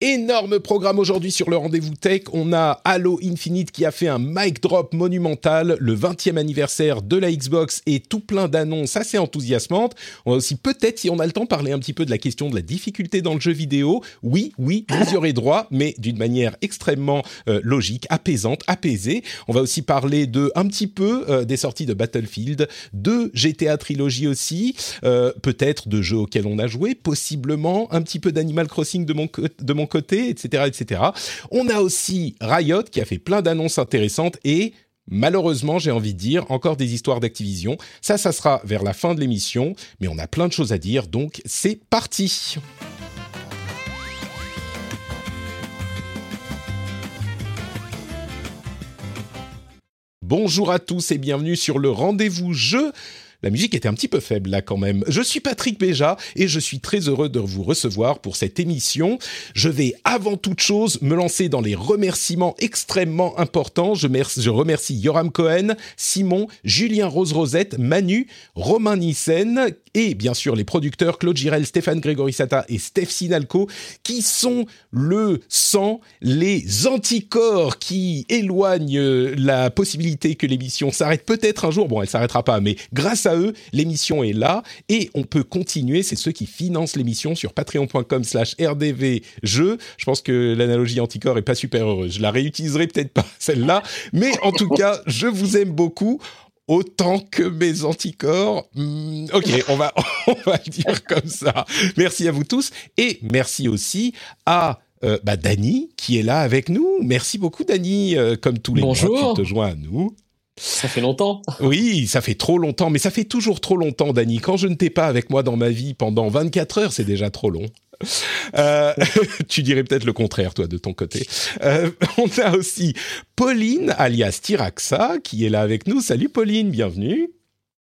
Énorme programme aujourd'hui sur le rendez-vous tech. On a Halo Infinite qui a fait un mic drop monumental, le 20e anniversaire de la Xbox et tout plein d'annonces assez enthousiasmantes. On va aussi peut-être, si on a le temps, parler un petit peu de la question de la difficulté dans le jeu vidéo. Oui, oui, vous y aurez droit, mais d'une manière extrêmement euh, logique, apaisante, apaisée. On va aussi parler de un petit peu euh, des sorties de Battlefield, de GTA Trilogy aussi, euh, peut-être de jeux auxquels on a joué, possiblement un petit peu d'Animal Crossing de mon, de mon côté, etc.. On a aussi Riot qui a fait plein d'annonces intéressantes et Malheureusement, j'ai envie de dire, encore des histoires d'Activision. Ça, ça sera vers la fin de l'émission, mais on a plein de choses à dire, donc c'est parti. Bonjour à tous et bienvenue sur le rendez-vous jeu la musique était un petit peu faible là quand même. Je suis Patrick Béja et je suis très heureux de vous recevoir pour cette émission. Je vais avant toute chose me lancer dans les remerciements extrêmement importants. Je, remercie Yoram Cohen, Simon, Julien Rose-Rosette, Manu, Romain Nissen et bien sûr les producteurs Claude Girel, Stéphane Grégorissata et Steph Sinalco qui sont le sang, les anticorps qui éloignent la possibilité que l'émission s'arrête peut-être un jour. Bon, elle s'arrêtera pas, mais grâce à eux, l'émission est là et on peut continuer. C'est ceux qui financent l'émission sur patreon.com slash rdvjeux. Je pense que l'analogie anticorps est pas super heureuse. Je la réutiliserai peut-être pas celle-là, mais en tout cas, je vous aime beaucoup autant que mes anticorps. Hmm, ok, on va, on va le dire comme ça. Merci à vous tous et merci aussi à euh, bah, Dany qui est là avec nous. Merci beaucoup Dany, euh, comme tous les Bonjour. mois, tu te joins à nous. Ça fait longtemps. Oui, ça fait trop longtemps, mais ça fait toujours trop longtemps, Dany. Quand je ne t'ai pas avec moi dans ma vie pendant 24 heures, c'est déjà trop long. Euh, tu dirais peut-être le contraire, toi, de ton côté. Euh, on a aussi Pauline, alias Tiraxa, qui est là avec nous. Salut Pauline, bienvenue.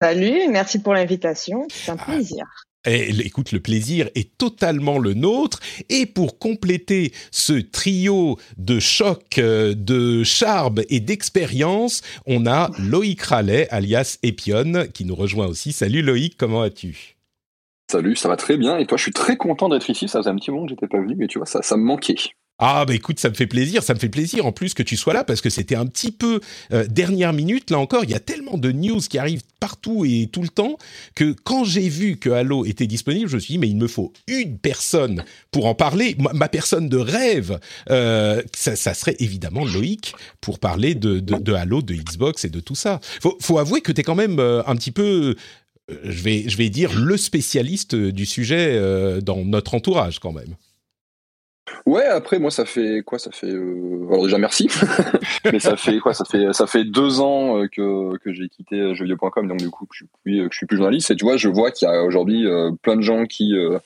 Salut, merci pour l'invitation. C'est un plaisir. Et, écoute, le plaisir est totalement le nôtre. Et pour compléter ce trio de choc, euh, de charme et d'expérience, on a Loïc Rallet, alias Epion, qui nous rejoint aussi. Salut Loïc, comment vas-tu? Salut, ça va très bien. Et toi, je suis très content d'être ici. Ça faisait un petit moment que j'étais pas venu, mais tu vois, ça, ça me manquait. Ah bah écoute, ça me fait plaisir, ça me fait plaisir en plus que tu sois là parce que c'était un petit peu euh, dernière minute. Là encore, il y a tellement de news qui arrivent partout et tout le temps que quand j'ai vu que Halo était disponible, je me suis dit mais il me faut une personne pour en parler. Ma, personne de rêve, euh, ça, ça, serait évidemment Loïc pour parler de, de, de, Halo, de Xbox et de tout ça. Faut, faut avouer que tu es quand même euh, un petit peu je vais, je vais dire le spécialiste du sujet euh, dans notre entourage quand même. Ouais, après moi ça fait quoi Ça fait euh... alors déjà merci, mais ça fait quoi Ça fait ça fait deux ans euh, que, que j'ai quitté jeuxvideo.com donc du coup je suis plus je suis plus journaliste et tu vois je vois qu'il y a aujourd'hui euh, plein de gens qui euh,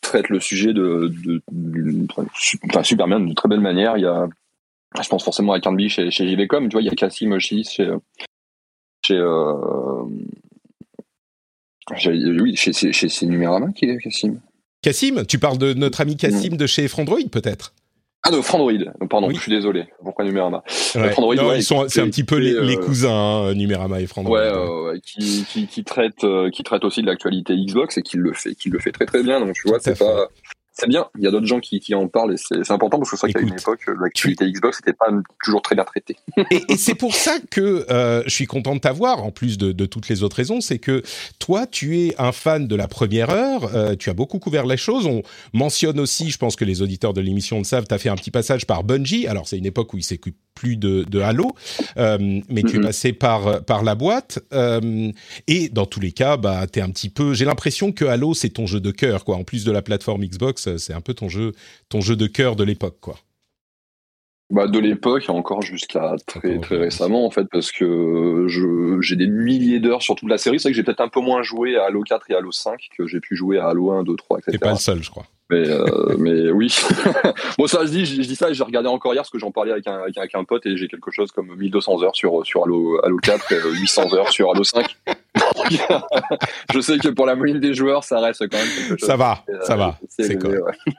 traitent le sujet de, de, de, enfin, super bien de très belle manière. Il y a je pense forcément à Carnby chez chez JVcom, tu vois il y a Cassim aussi chez chez oui chez chez, chez Numérama qui est Cassim. Cassim, tu parles de notre ami Cassim de chez Frandroid peut-être? Ah de Frandroid, pardon, oui. je suis désolé. Pourquoi Numérama ouais. Frandroid, non, ouais, ils sont, c'est un petit peu les, euh, les cousins, hein, Numérama et Frandroid. Ouais, euh, qui, qui, qui traite, euh, qui traite aussi de l'actualité Xbox et qui le fait, qui le fait très très bien. Donc tu vois, c'est pas, c'est bien. Il y a d'autres gens qui, qui en parlent et c'est important parce que c'est vrai qu'à une époque, l'actualité Xbox n'était pas toujours très bien traitée. et, et c'est pour ça que euh, je suis content de t'avoir, en plus de, de, toutes les autres raisons, c'est que toi, tu es un fan de la première heure. Euh, tu as beaucoup couvert les choses. On mentionne aussi, je pense que les auditeurs de l'émission le savent, tu as fait un petit passage par Bungie. Alors c'est une époque où il s'occupe plus de, de Halo, euh, mais tu mm -hmm. es passé par par la boîte. Euh, et dans tous les cas, bah, t'es un petit peu. J'ai l'impression que Halo c'est ton jeu de cœur, quoi. En plus de la plateforme Xbox c'est un peu ton jeu, ton jeu de cœur de l'époque, quoi. bah, de l'époque encore jusqu'à très très récemment en fait parce que j'ai des milliers d'heures sur toute la série. C'est vrai que j'ai peut-être un peu moins joué à Halo 4 et Halo 5 que j'ai pu jouer à Halo 1, 2, 3, etc. T'es pas le seul, je crois. Mais, euh, mais oui. bon, ça se dit, je, dis ça et j'ai regardé encore hier parce que j'en parlais avec un, avec, un pote et j'ai quelque chose comme 1200 heures sur, sur Halo, Halo 4 et 800 heures sur Halo 5. je sais que pour la moyenne des joueurs, ça reste quand même quelque chose. Ça va, ça va. C'est quoi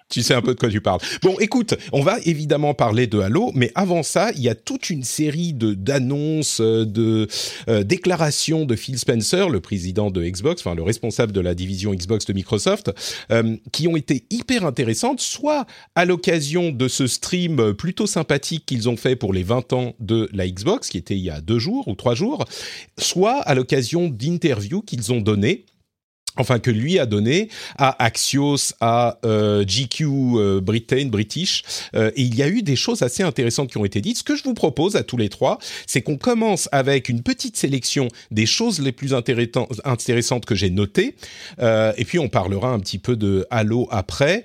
Tu sais un peu de quoi tu parles. Bon, écoute, on va évidemment parler de Halo, mais avant ça, il y a toute une série de d'annonces, de euh, déclarations de Phil Spencer, le président de Xbox, enfin le responsable de la division Xbox de Microsoft, euh, qui ont été hyper intéressantes, soit à l'occasion de ce stream plutôt sympathique qu'ils ont fait pour les 20 ans de la Xbox, qui était il y a deux jours ou trois jours, soit à l'occasion d'interviews qu'ils ont données enfin que lui a donné à Axios, à euh, GQ euh, Britain, British, euh, et il y a eu des choses assez intéressantes qui ont été dites. Ce que je vous propose à tous les trois, c'est qu'on commence avec une petite sélection des choses les plus intéressantes que j'ai notées, et puis on parlera un petit peu de Halo après.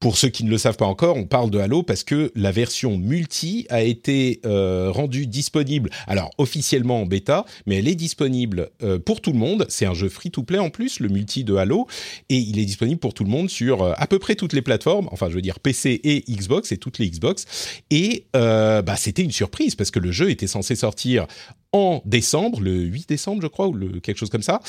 Pour ceux qui ne le savent pas encore, on parle de Halo parce que la version multi a été euh, rendue disponible, alors officiellement en bêta, mais elle est disponible euh, pour tout le monde. C'est un jeu free-to-play en plus, le multi de Halo, et il est disponible pour tout le monde sur euh, à peu près toutes les plateformes, enfin je veux dire PC et Xbox et toutes les Xbox. Et bah, c'était une surprise parce que le jeu était censé sortir en décembre, le 8 décembre je crois, ou quelque chose comme ça,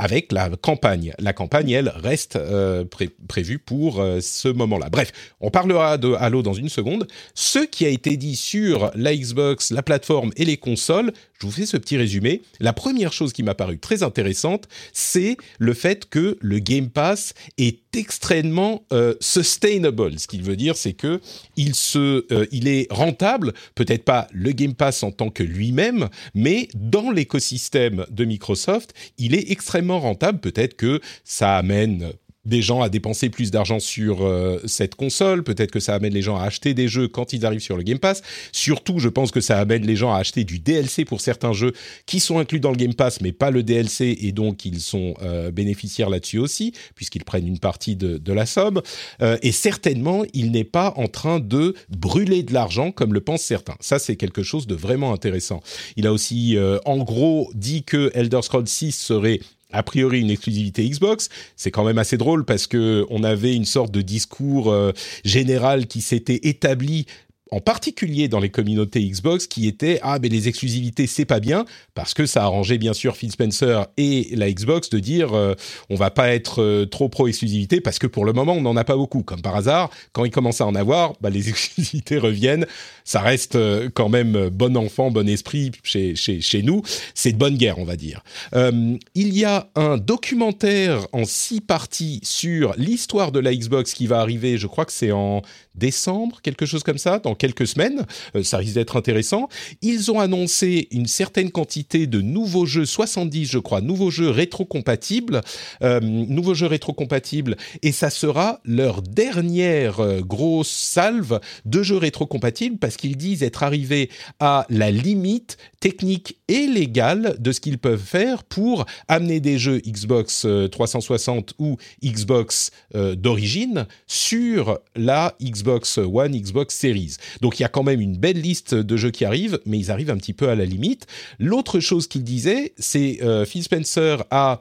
avec la campagne. La campagne, elle, reste euh, prévue pour euh, ce moment-là. Bref, on parlera de Halo dans une seconde. Ce qui a été dit sur la Xbox, la plateforme et les consoles, je vous fais ce petit résumé. La première chose qui m'a paru très intéressante, c'est le fait que le Game Pass est extrêmement euh, sustainable. Ce qu'il veut dire, c'est que il se, il est rentable. Peut-être pas le Game Pass en tant que lui-même, mais dans l'écosystème de Microsoft, il est extrêmement rentable. Peut-être que ça amène des gens à dépenser plus d'argent sur euh, cette console, peut-être que ça amène les gens à acheter des jeux quand ils arrivent sur le Game Pass. Surtout, je pense que ça amène les gens à acheter du DLC pour certains jeux qui sont inclus dans le Game Pass, mais pas le DLC, et donc ils sont euh, bénéficiaires là-dessus aussi, puisqu'ils prennent une partie de, la somme. Euh, et certainement, il n'est pas en train de brûler de l'argent comme le pensent certains. Ça, c'est quelque chose de vraiment intéressant. Il a aussi, en gros, dit que Elder Scrolls 6 serait a priori une exclusivité Xbox. C'est quand même assez drôle parce que on avait une sorte de discours euh, général qui s'était établi en particulier dans les communautés Xbox, qui étaient ah mais les exclusivités c'est pas bien parce que ça arrangeait bien sûr Phil Spencer et la Xbox de dire euh, on va pas être euh, trop pro exclusivité parce que pour le moment on n'en a pas beaucoup. Comme par hasard, quand ils commencent à en avoir, bah, les exclusivités reviennent. Ça reste euh, quand même bon enfant, bon esprit chez chez, chez nous. C'est de bonne guerre on va dire. il y a un documentaire en six parties sur l'histoire de la Xbox qui va arriver. Je crois que c'est en décembre, quelque chose comme ça, dans quelques semaines. Euh, ça risque d'être intéressant. Ils ont annoncé une certaine quantité de nouveaux jeux, 70 je crois, nouveaux jeux rétrocompatibles, euh, nouveaux jeux rétrocompatibles, et ça sera leur dernière euh, grosse salve de jeux rétrocompatibles parce qu'ils disent être arrivés à la limite technique et légale de ce qu'ils peuvent faire pour amener des jeux Xbox 360 ou Xbox d'origine sur la Xbox One, Xbox Series. Donc il y a quand même une belle liste de jeux qui arrivent, mais ils arrivent un petit peu à la limite. L'autre chose qu'il disait, c'est euh, Phil Spencer a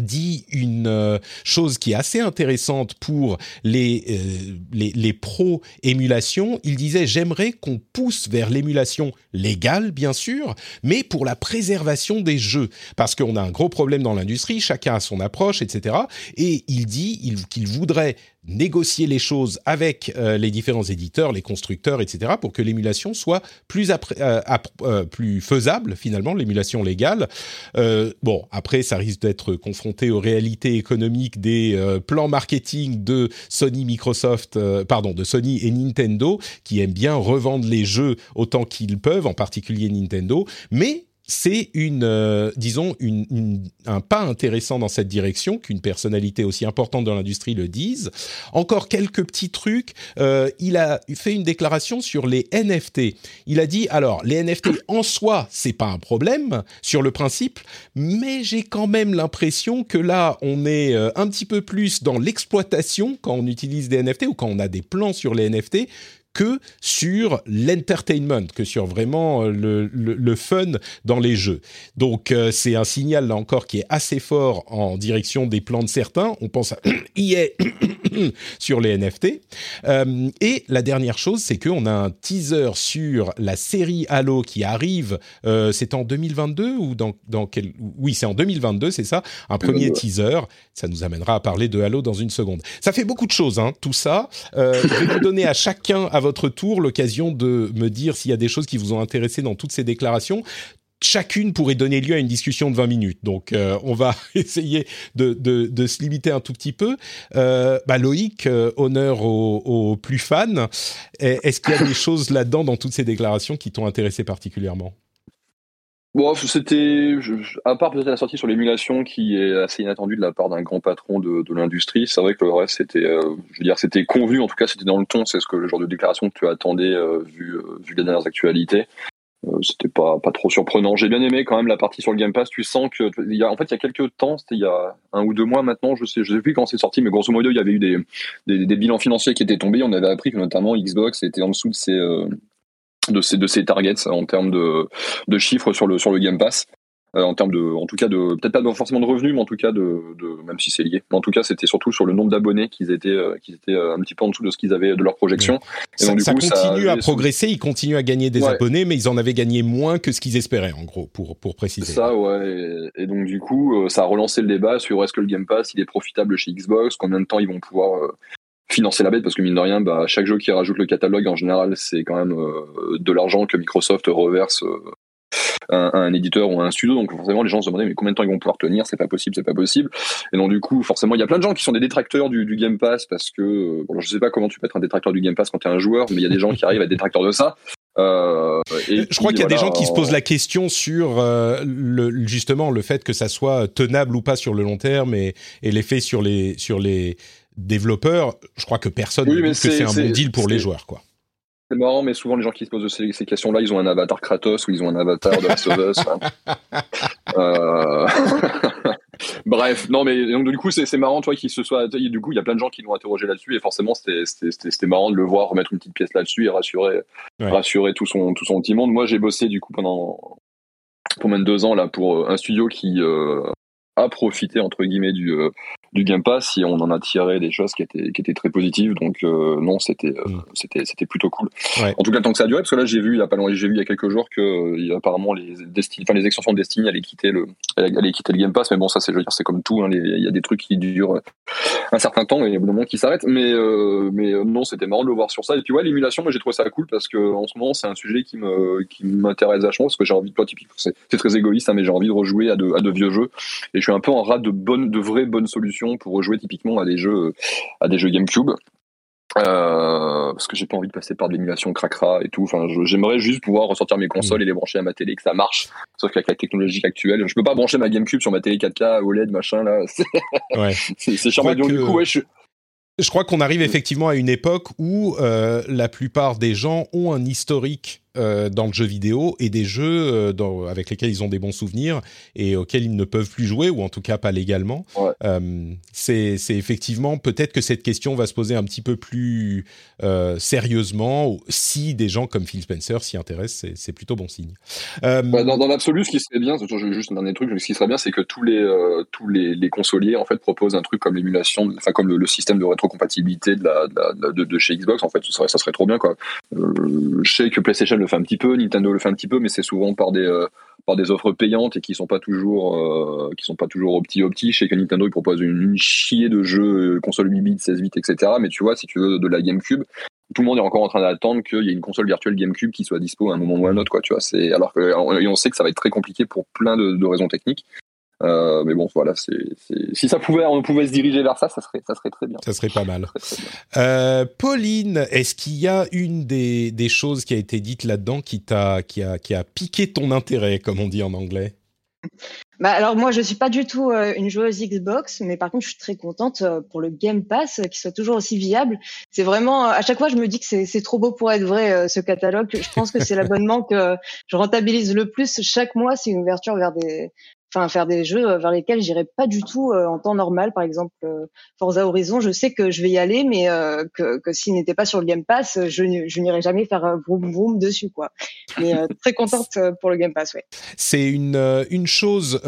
dit une euh, chose qui est assez intéressante pour les, euh, les, les pros émulation. Il disait j'aimerais qu'on pousse vers l'émulation légale, bien sûr, mais pour la préservation des jeux. Parce qu'on a un gros problème dans l'industrie, chacun a son approche, etc. Et il dit qu'il voudrait négocier les choses avec euh, les différents éditeurs, les constructeurs, etc., pour que l'émulation soit plus, euh, euh, plus faisable, finalement, l'émulation légale. bon, après, ça risque d'être confronté aux réalités économiques des plans marketing de Sony, Microsoft, pardon, de Sony et Nintendo, qui aiment bien revendre les jeux autant qu'ils peuvent, en particulier Nintendo, mais c'est une, euh, disons, un pas intéressant dans cette direction qu'une personnalité aussi importante dans l'industrie le dise. Encore quelques petits trucs. Euh, il a fait une déclaration sur les NFT. Il a dit alors les NFT en soi c'est pas un problème sur le principe, mais j'ai quand même l'impression que là on est euh, un petit peu plus dans l'exploitation quand on utilise des NFT ou quand on a des plans sur les NFT que sur l'entertainment, que sur vraiment le, le, fun dans les jeux. Donc euh, c'est un signal là encore qui est assez fort en direction des plans de certains. On pense à EA sur les NFT. Euh, et la dernière chose, c'est qu'on a un teaser sur la série Halo qui arrive. Euh, c'est en 2022 ou dans, dans quel Oui, c'est en 2022, c'est ça. Un premier teaser. Ça nous amènera à parler de Halo dans une seconde. Ça fait beaucoup de choses, hein, tout ça. Euh, je vais vous donner à chacun à votre tour l'occasion de me dire s'il y a des choses qui vous ont intéressé dans toutes ces déclarations chacune pourrait donner lieu à une discussion de 20 minutes. Donc, euh, on va essayer de, de, se limiter un tout petit peu. Euh, bah Loïc, euh, honneur aux, plus fans. Est-ce qu'il y a des choses là-dedans, dans toutes ces déclarations, qui t'ont intéressé particulièrement? Bon, c'était, à part peut-être la sortie sur l'émulation qui est assez inattendue de la part d'un grand patron de, l'industrie, c'est vrai que le reste c'était, je veux dire, c'était convenu, en tout cas c'était dans le ton, c'est ce que le genre de déclaration que tu attendais vu, vu les dernières actualités. Euh, c'était pas pas trop surprenant. J'ai bien aimé quand même la partie sur le Game Pass. Tu sens que il y a en fait il y a quelques temps, c'était il y a un ou deux mois maintenant, je sais je sais plus quand c'est sorti, mais grosso modo il y avait eu des, des, bilans financiers qui étaient tombés. On avait appris que notamment Xbox était en dessous de ses euh, de ses de ses targets en termes de de chiffres sur le sur le Game Pass. Euh, en termes de, en tout cas de, peut-être pas forcément de revenus, mais en tout cas de, de même si c'est lié. Mais en tout cas, c'était surtout sur le nombre d'abonnés qu'ils étaient, euh, qu'ils étaient euh, un petit peu en dessous de ce qu'ils avaient de leur projection. Et ça, donc, du ça continue à progresser, ils continuent à gagner des abonnés, mais ils en avaient gagné moins que ce qu'ils espéraient, en gros, pour pour préciser. Ça, ouais. Et, donc du coup, ça a relancé le débat sur est-ce que le Game Pass il est profitable chez Xbox, combien de temps ils vont pouvoir financer la bête parce que mine de rien bah, chaque jeu qui rajoute le catalogue en général c'est quand même de l'argent que Microsoft reverse un, éditeur ou un studio. Donc forcément, les gens se demandaient mais combien de temps ils vont pouvoir tenir? C'est pas possible, c'est pas possible. Et donc du coup, forcément, il y a plein de gens qui sont des détracteurs du, Game Pass parce que bon, je sais pas comment tu peux être un détracteur du Game Pass quand tu es un joueur, mais il y a des gens qui arrivent à être détracteurs de ça. Euh, et je crois qu'il y a des gens qui se posent la question sur euh, le, justement le fait que ça soit tenable ou pas sur le long terme et, et l'effet sur les sur les développeurs. Je crois que personne ne dit que c'est un bon deal pour les joueurs, quoi. C'est marrant, mais souvent les gens qui se posent ces, questions-là, ils ont un avatar Kratos ou ils ont un avatar de Last of Us. euh... Bref, non, mais donc du coup, c'est marrant, toi, qu'il se soit. Du coup, il y a plein de gens qui l'ont interrogé là-dessus, et forcément, c'était marrant de le voir remettre une petite pièce là-dessus et rassurer, rassurer tout son, tout son petit monde. Moi, j'ai bossé du coup pendant même deux ans là pour euh, un studio qui euh, a profité entre guillemets du du Game Pass si on en a tiré des choses qui étaient qui étaient très positives. Donc euh, non c'était euh, mm. c'était c'était plutôt cool. En tout cas tant que ça a duré parce que là j'ai vu il y a pas longtemps j'ai vu il y a quelques jours que apparemment les Destiny enfin les extensions de Destiny allaient quitter le allaient quitter le Game Pass. Mais bon ça c'est je veux dire c'est comme tout hein, il y a des trucs qui durent un certain temps et il y a un moment qui s'arrêtent. Mais mais non c'était marrant de le voir sur ça. Et puis ouais l'émulation moi j'ai trouvé ça cool parce que en ce moment c'est un sujet qui me qui m'intéresse vachement parce que j'ai envie de toi typiquement c'est très égoïste hein, mais j'ai envie de rejouer à de à de vieux jeux. Et je suis un peu en rate de bonnes, de vraies bonnes solutions pour rejouer typiquement à des jeux, à des jeux GameCube. Euh, parce que j'ai pas envie de passer par de l'émulation cracra et tout. Enfin, j'aimerais juste pouvoir ressortir mes consoles et les brancher à ma télé, que ça marche. Sauf qu'avec la technologie actuelle, je peux pas brancher ma GameCube sur ma télé 4K OLED machin là. C'est chiant. Que... Du coup, ouais, je, je crois qu'on arrive effectivement à une époque où euh, la plupart des gens ont un historique euh, dans le jeu vidéo et des jeux euh, dans, avec lesquels ils ont des bons souvenirs et auxquels ils ne peuvent plus jouer ou en tout cas pas légalement. Euh, c'est effectivement peut-être que cette question va se poser un petit peu plus sérieusement si des gens comme Phil Spencer s'y intéressent. C'est plutôt bon signe. Bah, dans, dans l'absolu, ce qui serait bien, juste un dernier truc, ce qui serait bien, c'est que tous les tous les, les, consoliers en fait proposent un truc comme l'émulation, enfin comme le, système de rétrocompatibilité de, la, de, de, chez Xbox. En fait, ça serait, ça serait trop bien quoi. je sais que PlayStation le fait un petit peu, Nintendo le fait un petit peu, mais c'est souvent par des euh, par des offres payantes et qui sont pas toujours euh, qui sont pas toujours opti opti. Je sais que Nintendo propose une, chier de jeux euh, console 8 bits, 16 bits, etc. Mais tu vois, si tu veux de la GameCube, tout le monde est encore en train d'attendre qu'il y ait une console virtuelle GameCube qui soit dispo à un moment ou à un autre, quoi. Tu vois, c'est alors que on sait que ça va être très compliqué pour plein de raisons techniques. Euh, mais bon, voilà, c'est, si ça pouvait, on pouvait se diriger vers ça, ça serait, ça serait très bien. Ça serait pas mal. Euh, Pauline, est-ce qu'il y a une des, des, choses qui a été dite là-dedans qui t'a, qui a, qui a piqué ton intérêt, comme on dit en anglais? Bah alors moi je suis pas du tout euh, une joueuse Xbox, mais par contre je suis très contente euh, pour le Game Pass qui soit toujours aussi viable. C'est vraiment à chaque fois je me dis que c'est trop beau pour être vrai ce catalogue. Je pense que c'est l'abonnement que je rentabilise le plus chaque mois. C'est une ouverture vers des enfin faire des jeux vers lesquels j'irai pas du tout en temps normal. Par exemple, Forza Horizon, je sais que je vais y aller, mais que, que s'il n'était pas sur le Game Pass, je, je n'irai jamais faire vroom vroom dessus, quoi. Mais très contente pour le Game Pass, ouais. C'est une une chose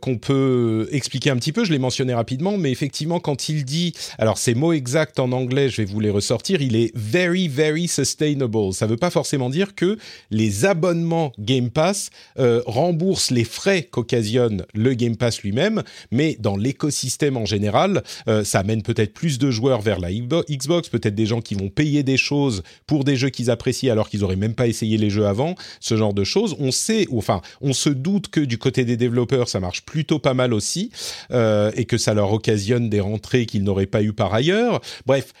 qu'on peut expliquer un petit peu. Je l'ai mentionné rapidement, mais effectivement, quand il dit, alors ces mots exacts en anglais, je vais vous les ressortir. Il est very very sustainable. Ça veut pas forcément dire que les abonnements Game Pass euh, remboursent les frais qu'occasionne le Game Pass lui-même, mais dans l'écosystème en général, euh, ça amène peut-être plus de joueurs vers la Xbox, peut-être des gens qui vont payer des choses pour des jeux qu'ils apprécient alors qu'ils auraient même pas essayé les jeux avant, ce genre de choses. On sait, enfin, on se doute que du côté des développeurs, ça marche plutôt pas mal aussi, euh, et que ça leur occasionne des rentrées qu'ils n'auraient pas eu par ailleurs. Bref,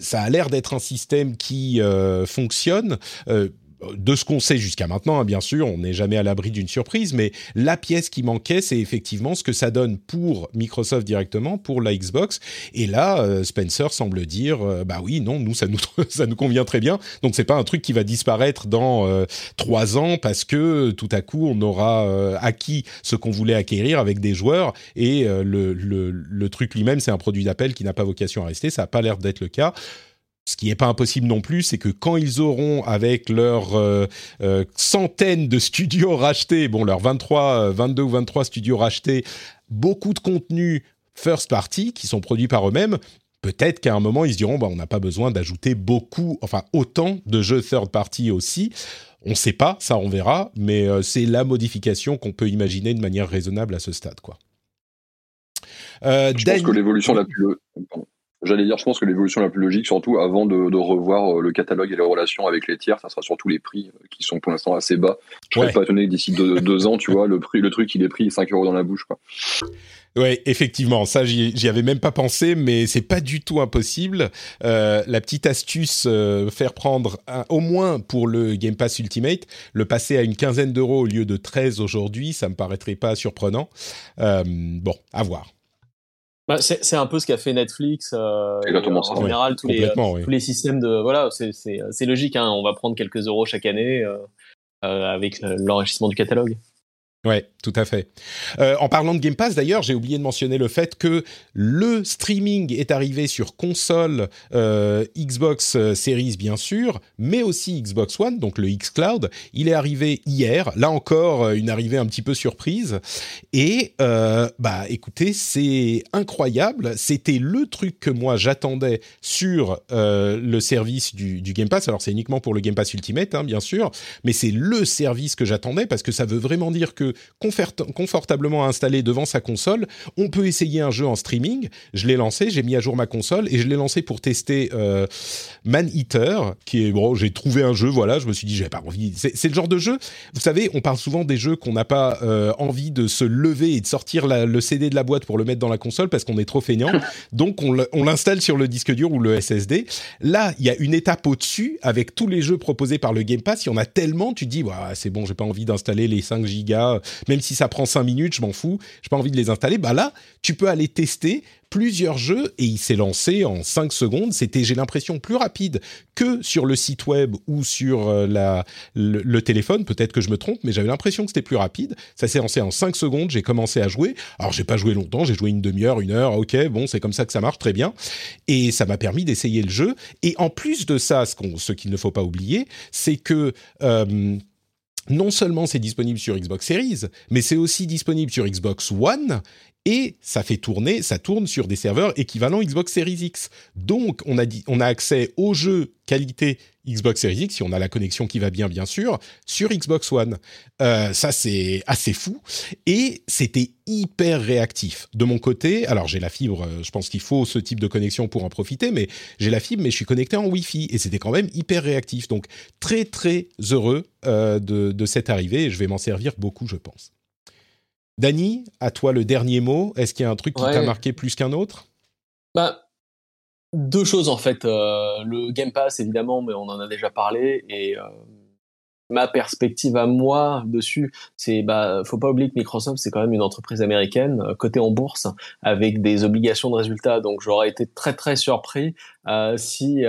ça a l'air d'être un système qui euh, fonctionne. Euh, de ce qu'on sait jusqu'à maintenant, hein, bien sûr, on n'est jamais à l'abri d'une surprise, mais la pièce qui manquait, c'est effectivement ce que ça donne pour Microsoft directement, pour la Xbox. Et là, euh, Spencer semble dire, euh, bah oui, non, nous ça nous ça nous convient très bien. Donc c'est pas un truc qui va disparaître dans euh, trois ans parce que tout à coup on aura acquis ce qu'on voulait acquérir avec des joueurs et le, le, le truc lui-même, c'est un produit d'appel qui n'a pas vocation à rester. Ça n'a pas l'air d'être le cas. Ce qui n'est pas impossible non plus, c'est que quand ils auront, avec leurs euh, euh, centaines de studios rachetés, bon, leurs 23, 22 ou 23 studios rachetés, beaucoup de contenus first party qui sont produits par eux-mêmes, peut-être qu'à un moment, ils se diront, bah, on n'a pas besoin d'ajouter beaucoup, enfin, autant de jeux third party aussi. On ne sait pas, ça on verra, mais euh, c'est la modification qu'on peut imaginer de manière raisonnable à ce stade, quoi. Je pense que l'évolution la plus... J'allais dire, je pense que l'évolution la plus logique, surtout avant de, revoir euh, le catalogue et les relations avec les tiers, ça sera surtout les prix euh, qui sont pour l'instant assez bas. Je ne serais pas étonné que d'ici deux, ans, tu vois, le, prix, le truc, il est pris 5 euros dans la bouche. Quoi. Ouais, effectivement, ça j'y avais même pas pensé, mais c'est pas du tout impossible. Euh, la petite astuce, faire prendre au moins pour le Game Pass Ultimate, le passer à une quinzaine d'euros au lieu de 13 aujourd'hui, ça me paraîtrait pas surprenant. bon, à voir. Bah, c'est un peu ce qu'a fait Netflix. Euh, en général, tous, les, tous les systèmes de. Voilà, c'est logique. Hein, on va prendre quelques euros chaque année euh, euh, avec l'enrichissement du catalogue. Ouais, tout à fait. Euh, en parlant de Game Pass, d'ailleurs, j'ai oublié de mentionner le fait que le streaming est arrivé sur console euh, Xbox euh, Series, bien sûr, mais aussi Xbox One, donc le X Cloud. Il est arrivé hier. Là encore, une arrivée un petit peu surprise. Et bah, écoutez, c'est incroyable. C'était le truc que moi j'attendais sur le service du, du, Game Pass. Alors c'est uniquement pour le Game Pass Ultimate, hein, bien sûr, mais c'est le service que j'attendais parce que ça veut vraiment dire que confortablement installé devant sa console, on peut essayer un jeu en streaming. Je l'ai lancé, j'ai mis à jour ma console et je l'ai lancé pour tester euh, Man Eater, qui est bon. J'ai trouvé un jeu, voilà. Je me suis dit, j'avais pas envie. C'est le genre de jeu. Vous savez, on parle souvent des jeux qu'on n'a pas euh, envie de se lever et de sortir le CD de la boîte pour le mettre dans la console parce qu'on est trop feignant. Donc on l'installe sur le disque dur ou le SSD. Là, il y a une étape au-dessus avec tous les jeux proposés par le Game Pass. Il y en a tellement, tu te dis, c'est bon, j'ai pas envie d'installer les 5 gigas même si ça prend 5 minutes, je m'en fous, j'ai pas envie de les installer. Bah là, tu peux aller tester plusieurs jeux et il s'est lancé en 5 secondes. C'était, j'ai l'impression, plus rapide que sur le site web ou sur euh, la, le, téléphone. Peut-être que je me trompe, mais j'avais l'impression que c'était plus rapide. Ça s'est lancé en 5 secondes. J'ai commencé à jouer. Alors, j'ai pas joué longtemps. J'ai joué une demi-heure, une heure. Ok, bon, c'est comme ça que ça marche très bien. Et ça m'a permis d'essayer le jeu. Et en plus de ça, ce, qu'il ne faut pas oublier, c'est que euh, non seulement c'est disponible sur Xbox Series, mais c'est aussi disponible sur Xbox One et ça fait tourner, ça tourne sur des serveurs équivalents Xbox Series X. Donc on a, dit, on a accès aux jeux qualité Xbox Series X, si on a la connexion qui va bien bien sûr, sur Xbox One. Euh, ça c'est assez fou et c'était hyper réactif. De mon côté, alors j'ai la fibre, euh, je pense qu'il faut ce type de connexion pour en profiter, mais j'ai la fibre, mais je suis connecté en Wi-Fi et c'était quand même hyper réactif. Donc très très heureux euh, de, de cette arrivée et je vais m'en servir beaucoup, je pense. Dany, à toi le dernier mot. Est-ce qu'il y a un truc qui t'a marqué plus qu'un autre? Bah, Deux choses en fait. Euh, le Game Pass évidemment, mais on en a déjà parlé. Et euh, ma perspective à moi dessus, c'est bah faut pas oublier que Microsoft c'est quand même une entreprise américaine euh, cotée en bourse avec des obligations de résultats. Donc j'aurais été très très surpris si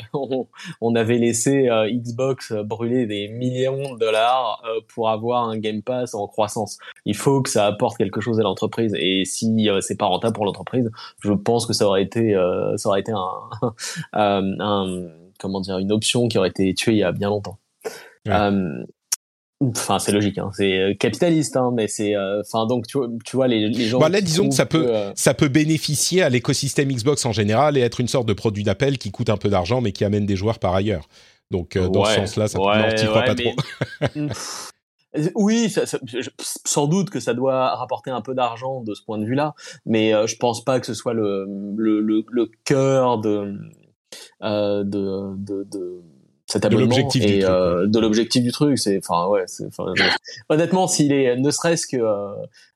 on, on avait laissé euh, Xbox brûler des millions de dollars euh, pour avoir un Game Pass en croissance. Il faut que ça apporte quelque chose à l'entreprise. Et si c'est pas rentable pour l'entreprise, je pense que ça aurait été, ça aurait été un, un, comment dire, une option qui aurait été tuée il y a bien longtemps. Enfin, c'est logique, hein. c'est euh, capitaliste, hein, mais c'est, euh, enfin, donc tu vois, tu vois les, les gens. Bah là, disons que ça peut, euh, ça peut bénéficier à l'écosystème Xbox en général et être une sorte de produit d'appel qui coûte un peu d'argent, mais qui amène des joueurs par ailleurs. Donc, dans ce sens-là, ça ouais, t'y crois pas trop. oui, ça, ça, sans doute que ça doit rapporter un peu d'argent de ce point de vue-là, mais je pense pas que ce soit le le, le, le cœur de, de, de, de cet abonnement de l'objectif et du euh, de l'objectif du truc c'est enfin ouais c'est honnêtement s'il est ne serait-ce que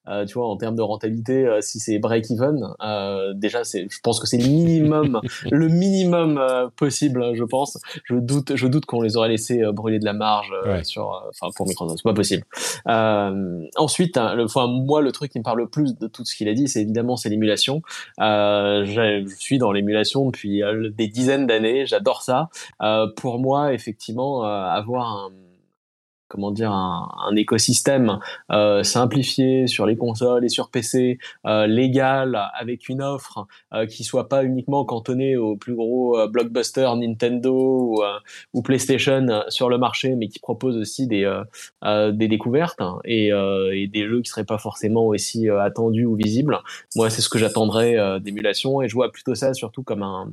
euh, euh, tu vois, en termes de rentabilité, euh, si c'est break-even, euh, déjà, c'est, je pense que c'est le minimum, le minimum possible, je pense. Je doute, je doute qu'on les aurait laissé brûler de la marge sur, enfin, pour Microsoft, c'est pas possible. ensuite, hein, le, enfin, moi, le truc qui me parle le plus de tout ce qu'il a dit, c'est évidemment c'est l'émulation. je suis dans l'émulation depuis des dizaines d'années, j'adore ça. pour moi, effectivement, avoir un comment dire un, écosystème euh, simplifié sur les consoles et sur PC, euh, légal avec une offre euh, qui soit pas uniquement cantonnée aux plus gros euh, blockbusters Nintendo ou, PlayStation sur le marché, mais qui propose aussi des découvertes et, des jeux qui seraient pas forcément aussi attendus ou visibles. Moi, c'est ce que j'attendrais d'émulation et je vois plutôt ça surtout comme un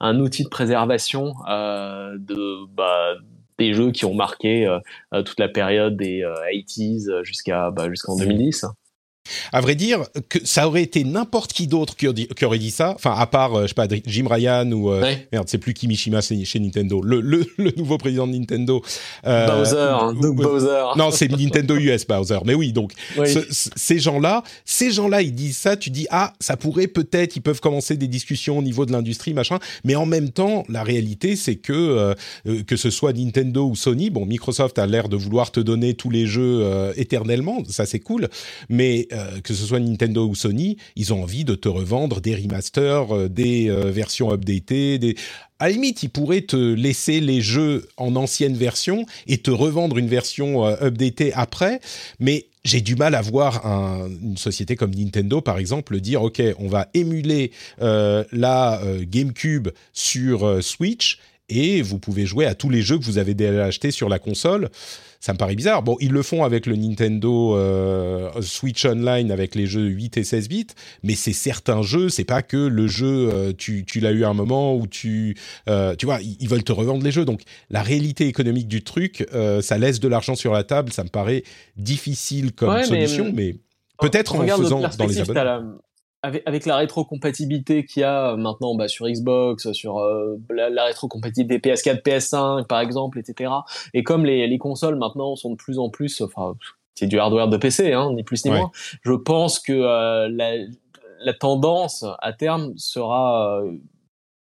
un outil de préservation de bah, des jeux qui ont marqué euh, euh, toute la période des 80s euh, jusqu'à bah, jusqu'en 2010. À vrai dire, que ça aurait été n'importe qui d'autre qui, aurait dit ça, enfin à part, euh, je sais pas, Jim Ryan ou euh, merde, c'est plus Kimishima chez Nintendo, le, le, le, nouveau président de Nintendo. Euh, Bowser, hein, Bowser. Non, c'est Nintendo US Bowser. Mais oui, donc ces gens-là, ces gens-là, ils disent ça. Tu dis ah, ça pourrait peut-être, ils peuvent commencer des discussions au niveau de l'industrie, machin. Mais en même temps, la réalité, c'est que euh, que ce soit Nintendo ou Sony, bon, Microsoft a l'air de vouloir te donner tous les jeux éternellement, ça c'est cool, mais euh, que ce soit Nintendo ou Sony, ils ont envie de te revendre des remasters, euh, des euh, versions updatées, des à la limite, ils pourraient te laisser les jeux en ancienne version et te revendre une version updatée après, mais j'ai du mal à voir une société comme Nintendo, par exemple, dire OK, on va émuler la GameCube sur Switch et vous pouvez jouer à tous les jeux que vous avez déjà achetés sur la console ça me paraît bizarre. Bon, ils le font avec le Nintendo euh, Switch Online avec les jeux 8 et 16 bits, mais c'est certains jeux, c'est pas que le jeu euh, tu, tu l'as eu un moment où tu euh, tu vois, ils veulent te revendre les jeux. Donc la réalité économique du truc, ça laisse de l'argent sur la table, ça me paraît difficile comme solution, mais, peut-être en faisant dans les abonnements avec, avec, la rétrocompatibilité qu'il y a maintenant bah, sur Xbox, sur euh, la, la rétrocompatibilité PS4, PS5 par exemple, etc. Et comme les, les consoles maintenant sont de plus en plus, enfin c'est du hardware de PC, hein, ni plus ni moins. Je pense que euh, la, la, tendance à terme sera euh,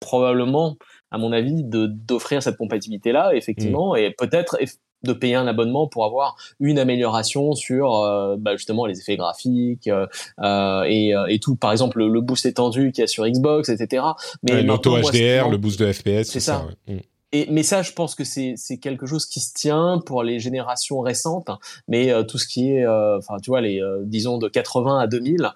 probablement, à mon avis, de d'offrir cette compatibilité là, effectivement, mmh. et peut-être de payer un abonnement pour avoir une amélioration sur euh, bah, justement les effets graphiques euh, euh et, euh, et, tout. Par exemple le, boost étendu qu'il y a sur Xbox etc mais l'auto HDR le boost de FPS c'est ça, ça. mm. Et, mais ça, je pense que c'est quelque chose qui se tient pour les générations récentes. Mais euh, tout ce qui est, euh, enfin, tu vois, les euh, disons de 80 à 2000,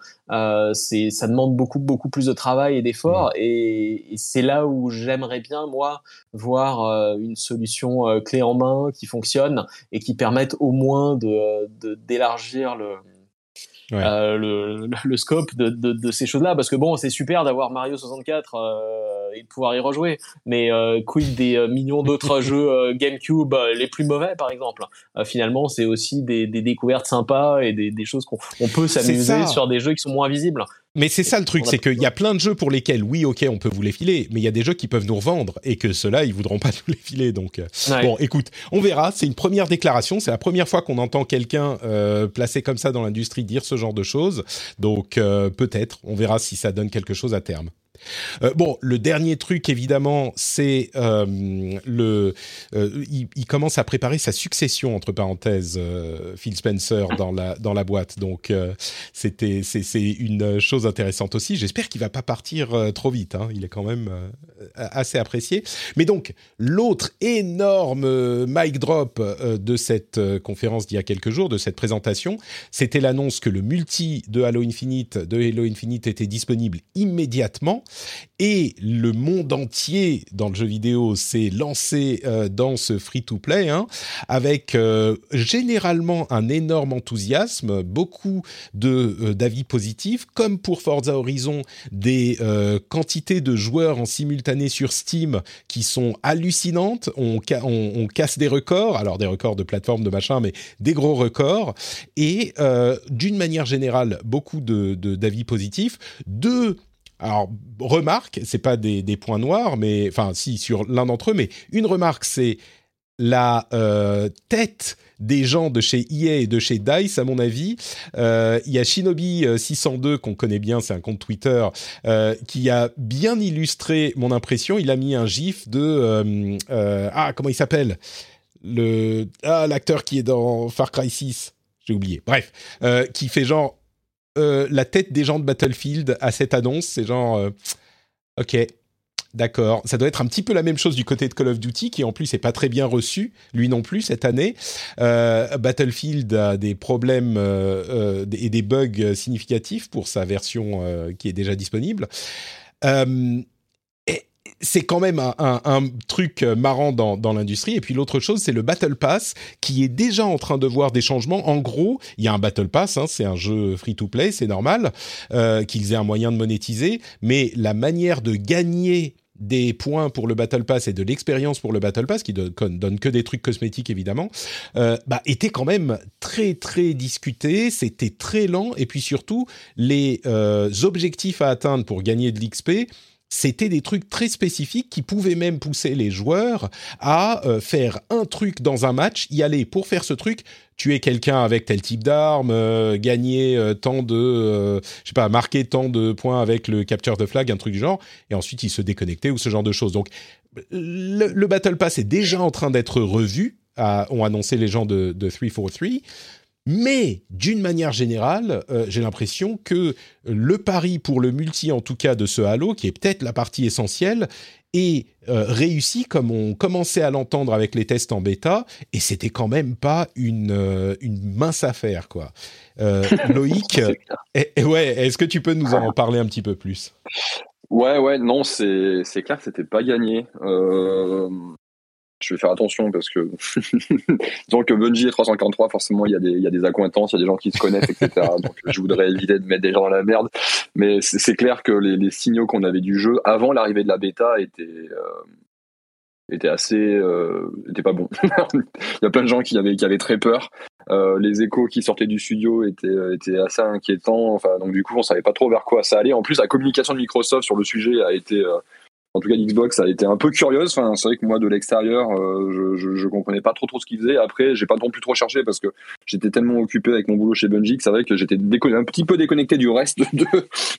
c'est ça demande beaucoup beaucoup plus de travail et d'efforts. Mmh. Et, et c'est là où j'aimerais bien moi voir une solution clé en main qui fonctionne et qui permette au moins de d'élargir le euh, le, le, scope de, de, de ces choses-là parce que bon c'est super d'avoir Mario 64 euh, et de pouvoir y rejouer mais euh, quid des euh, millions d'autres jeux euh, GameCube les plus mauvais par exemple? Finalement c'est aussi des, des, découvertes sympas et des, des choses qu'on on peut s'amuser sur des jeux qui sont moins visibles mais c'est ça le truc, c'est qu'il y a plein de jeux pour lesquels, oui, ok, on peut vous les filer, mais il y a des jeux qui peuvent nous revendre et que ceux-là, ils voudront pas nous les filer. Donc, bon, écoute, on verra. C'est une première déclaration. C'est la première fois qu'on entend quelqu'un euh, placé comme ça dans l'industrie dire ce genre de choses. Donc, euh, peut-être, on verra si ça donne quelque chose à terme. Euh, bon, le dernier truc, évidemment, c'est euh, le. Euh, il, commence à préparer sa succession entre parenthèses, Phil Spencer dans la dans la boîte. Donc, c'était c'est une chose intéressante aussi. J'espère qu'il va pas partir trop vite. Hein. Il est quand même assez apprécié. Mais donc, l'autre énorme mic drop de cette conférence d'il y a quelques jours, de cette présentation, c'était l'annonce que le multi de Halo Infinite de Halo Infinite était disponible immédiatement et le monde entier dans le jeu vidéo s'est lancé euh, dans ce free-to-play, hein, avec euh, généralement un énorme enthousiasme, beaucoup euh, d'avis positifs, comme pour Forza Horizon, des quantités de joueurs en simultané sur Steam qui sont hallucinantes. On, casse des records, alors des records de plateforme, de machin, mais des gros records. Et d'une manière générale, beaucoup de d'avis positifs. Alors, remarque, c'est pas des, points noirs, mais enfin, si sur l'un d'entre eux, mais une remarque, c'est la euh, tête des gens de chez EA et de chez Dice, à mon avis. Euh, il y a Shinobi602 euh, qu'on connaît bien, c'est un compte Twitter, qui a bien illustré mon impression. Il a mis un gif de ah comment il s'appelle? Le ah l'acteur qui est dans Far Cry 6. J'ai oublié. Bref, qui fait genre euh, la tête des gens de Battlefield à cette annonce. C'est genre, euh, ok, d'accord. Ça doit être un petit peu la même chose du côté de Call of Duty, qui en plus n'est pas très bien reçu, lui non plus cette année. Euh, Battlefield a des problèmes et des bugs significatifs pour sa version qui est déjà disponible c'est quand même un, truc euh, marrant dans, l'industrie. Et puis l'autre chose, c'est le Battle Pass qui est déjà en train de voir des changements. En gros, il y a un Battle Pass, hein, c'est un jeu free-to-play, c'est normal euh, qu'ils aient un moyen de monétiser, mais la manière de gagner des points pour le Battle Pass et de l'expérience pour le Battle Pass, qui donne, donne, que des trucs cosmétiques évidemment, euh, bah, était quand même très très discuté, c'était très lent, et puis surtout, les objectifs à atteindre pour gagner de l'XP c'était des trucs très spécifiques qui pouvaient même pousser les joueurs à euh, faire un truc dans un match, y aller pour faire ce truc, tuer quelqu'un avec tel type d'arme, euh, gagner euh, tant de, je sais pas, marquer tant de points avec le capture de flag, un truc du genre, et ensuite il se déconnectait ou ce genre de choses. Donc le, Battle Pass est déjà en train d'être revu, ont annoncé les gens de, de 343. Mais d'une manière générale, euh, j'ai l'impression que le pari pour le multi, en tout cas de ce Halo, qui est peut-être la partie essentielle, est euh, réussi comme on commençait à l'entendre avec les tests en bêta, et c'était quand même pas une, euh, une mince affaire, quoi. Loïc, est, ouais, est-ce que tu peux nous en parler un petit peu plus? Ouais, ouais, non, c'est clair que c'était pas gagné je vais faire attention parce que disons que Bungie et 343 forcément il y a des il y a des accointances il y a des gens qui se connaissent etc donc je voudrais éviter de mettre des gens dans la merde mais c'est clair que les, les signaux qu'on avait du jeu avant l'arrivée de la bêta étaient euh, étaient assez euh, étaient pas bons il y a plein de gens qui avaient qui avaient très peur euh, les échos qui sortaient du studio étaient, étaient assez inquiétants. Enfin, donc du coup, on savait pas trop vers quoi ça allait. En plus, la communication de Microsoft sur le sujet a été en tout cas l'Xbox a été un peu curieuse. Enfin, c'est vrai que moi de l'extérieur, euh, je, je, comprenais pas trop trop ce qu'ils faisaient. Après, j'ai pas non plus trop cherché parce que j'étais tellement occupé avec mon boulot chez Bungie que c'est vrai que j'étais un petit peu déconnecté du reste de,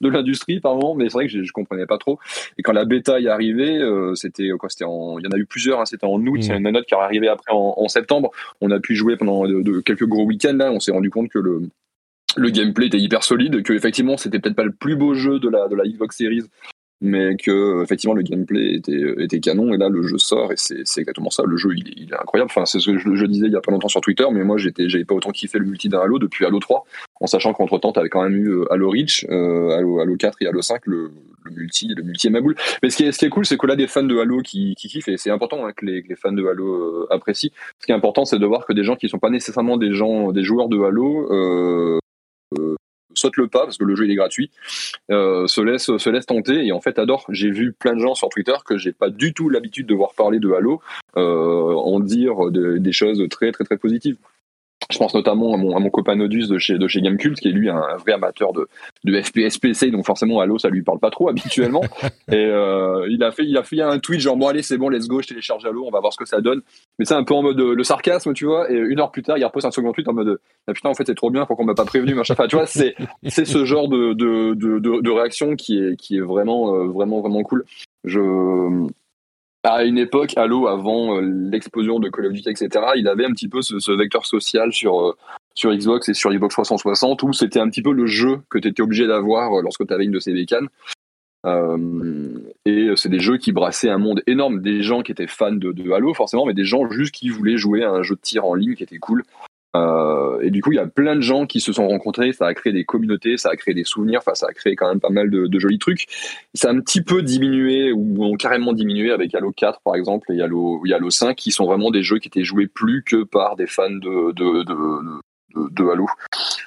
de l'industrie par moment. Mais c'est vrai que je, je comprenais pas trop. Et quand la bêta est arrivée, euh, c'était quoi C'était en, il y en a eu plusieurs. Hein, c'était en août. Il y a une note qui est arrivée après en, septembre. On a pu jouer pendant de, quelques gros week-ends là. On s'est rendu compte que le le gameplay était hyper solide, que effectivement c'était peut-être pas le plus beau jeu de la de la Xbox Series mais que effectivement le gameplay était, était canon et là le jeu sort et c'est exactement ça. Le jeu il, est incroyable. Enfin c'est ce que je, disais il y a pas longtemps sur Twitter mais moi j'étais j'avais pas autant kiffé le multi d'un Halo depuis Halo 3 en sachant qu'entre temps t'avais quand même eu euh, Halo Reach euh, Halo, Halo 4 et Halo 5 le, multi le multi est ma boule. Mais ce qui est, ce qui est cool c'est que là des fans de Halo qui, kiffent et c'est important hein, que, les, fans de Halo euh, apprécient. Ce qui est important c'est de voir que des gens qui sont pas nécessairement des gens des joueurs de Halo euh, saute le pas parce que le jeu il est gratuit, euh, se laisse se laisse tenter et en fait adore. J'ai vu plein de gens sur Twitter que j'ai pas du tout l'habitude de voir parler de Halo euh, en dire des choses très très très positives. Je pense notamment à mon, à mon copain Nodus de chez, de chez Gamecult, qui est lui un, vrai amateur de, de FPS PC, donc forcément Halo ça lui parle pas trop habituellement. et euh, il a fait il a fait un tweet genre bon allez c'est bon let's go je télécharge Halo, on va voir ce que ça donne. Mais c'est un peu en mode le sarcasme tu vois. Et une heure plus tard il repose un second tweet en mode ah, putain en fait c'est trop bien pour qu'on m'a pas prévenu machin. Enfin tu vois c'est c'est ce genre de de, de, de, réaction qui est qui est vraiment euh, vraiment vraiment cool. Je à une époque, Halo, avant euh, l'explosion de Call of Duty, etc., il avait un petit peu ce, vecteur social sur, euh, sur Xbox et sur Xbox 360 où c'était un petit peu le jeu que tu étais obligé d'avoir euh, lorsque tu avais une de ces bécanes. et c'est des jeux qui brassaient un monde énorme, des gens qui étaient fans de, Halo forcément, mais des gens juste qui voulaient jouer à un jeu de tir en ligne qui était cool. Euh, et du coup, il y a plein de gens qui se sont rencontrés, ça a créé des communautés, ça a créé des souvenirs, enfin, ça a créé quand même pas mal de, jolis trucs. Ça a un petit peu diminué, ou ont carrément diminué avec Halo 4, par exemple, et Halo, Halo 5, qui sont vraiment des jeux qui étaient joués plus que par des fans de, de, de, Halo.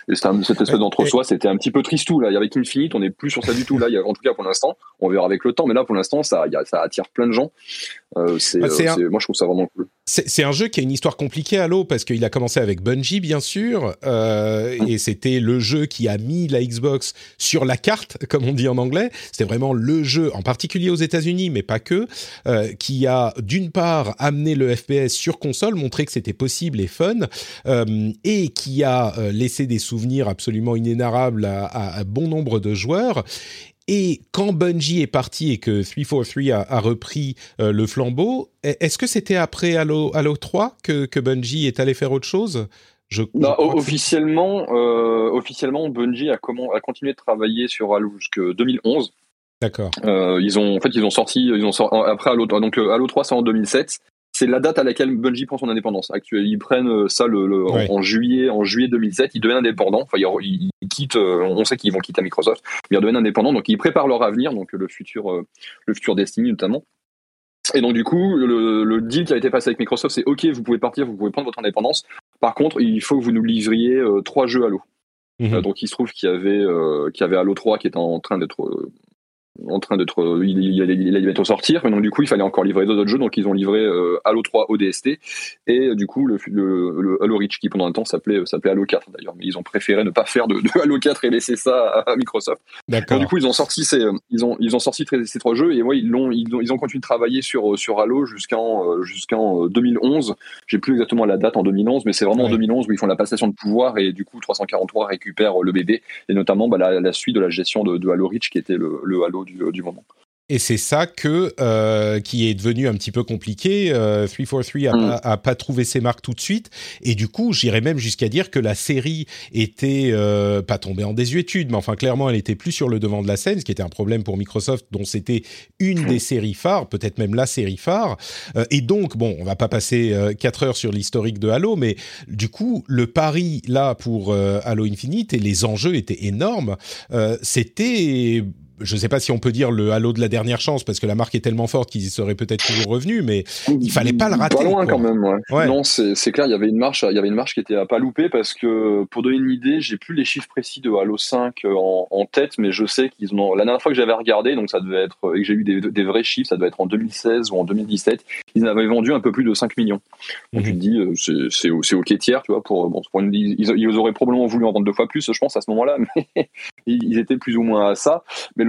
Et cette espèce d'entre-soi, c'était un petit peu tristou. Là. Avec Infinite, on n'est plus sur ça du tout. Là, il y a, en tout cas pour l'instant, on verra avec le temps, mais là pour l'instant, ça, ça attire plein de gens. Euh, c'est, bah, euh, Moi, je trouve ça vraiment cool. C'est un jeu qui a une histoire compliquée, Halo, parce qu'il a commencé avec Bungie, bien sûr, euh, et c'était le jeu qui a mis la Xbox sur la carte, comme on dit en anglais. C'était vraiment le jeu, en particulier aux États-Unis, mais pas que, qui a d'une part amené le FPS sur console, montré que c'était possible et fun, et qui a laissé des souvenirs absolument inénarrables à, à, à bon nombre de joueurs. Et quand Bungie est parti et que 343 a, a repris euh, le flambeau, est-ce que c'était après Halo, Halo 3 que, que Bungie est allé faire autre chose? Je, bah, officiellement, euh, officiellement, Bungie a, comment, a continué de travailler sur Halo jusqu'en 2011. D'accord. Euh, ils ont, en fait, ils ont sorti, ils ont sorti après Halo, donc Halo 3 c'est en 2007 c'est la date à laquelle Bungie prend son indépendance. Actuellement, ils prennent euh, ça le, en, juillet, en juillet 2007. Ils deviennent indépendants. Enfin, ils, quittent. Euh, on sait qu'ils vont quitter Microsoft, mais ils deviennent indépendants. Donc, ils préparent leur avenir, donc le futur, euh, le futur Destiny notamment. Et donc, du coup, le, deal qui a été passé avec Microsoft, c'est OK, vous pouvez partir, vous pouvez prendre votre indépendance. Par contre, il faut que vous nous livriez trois jeux Halo. Mmh. donc, il se trouve qu'il y avait, qu'il y avait Halo 3 qui était en train d'être en train d'être il, il, allait, il, allait bientôt sortir mais donc du coup il fallait encore livrer d'autres jeux. Donc ils ont livré euh, Halo 3 ODST et du coup le, le, Halo Reach qui pendant un temps s'appelait s'appelait Halo 4 d'ailleurs. Mais ils ont préféré ne pas faire de, Halo 4 et laisser ça à, Microsoft. Donc, du coup ils ont sorti ces ils ont ils ont sorti ces trois jeux et ouais, ils l'ont ils ont, ils ont continué de travailler sur sur Halo jusqu'en euh, jusqu'en 2011 euh, j'ai plus exactement la date en 2011 mais c'est vraiment en 2011 où ils font la passation de pouvoir et du coup 343 récupère le bébé et notamment bah, la, suite de la gestion de, de Halo Reach qui était le, le Halo du, moment. Et c'est ça que euh, qui est devenu un petit peu compliqué. Euh, 343 a, mm. pas, pas trouvé ses marques tout de suite, et du coup, j'irais même jusqu'à dire que la série était euh, pas tombée en désuétude, mais enfin clairement, elle était plus sur le devant de la scène, ce qui était un problème pour Microsoft, dont c'était une des séries phares, peut-être même la série phare. Euh, et donc, bon, on va pas passer quatre heures sur l'historique de Halo, mais du coup, le pari là pour Halo Infinite et les enjeux étaient énormes. c'était je ne sais pas si on peut dire le Halo de la dernière chance parce que la marque est tellement forte qu'ils y seraient peut-être toujours revenus, mais il fallait pas le rater. Pas loin quand même. Ouais. Non, c'est clair. Il y avait une marche, il y avait une marche qui était à pas louper parce que pour donner une idée, j'ai plus les chiffres précis de Halo 5 euh, en, tête, mais je sais qu'ils ont. La dernière fois que j'avais regardé, donc ça devait être et que j'ai eu des, vrais chiffres, ça devait être en 2016 ou en 2017. Ils avaient vendu un peu plus de 5 millions. Donc tu mhm. te dis, euh, c'est ok tiers, tu vois. Pour, bon, pour une, ils, ils, auraient probablement voulu en vendre deux fois plus, je pense à ce moment-là, mais ils étaient plus ou moins à ça. Mais le,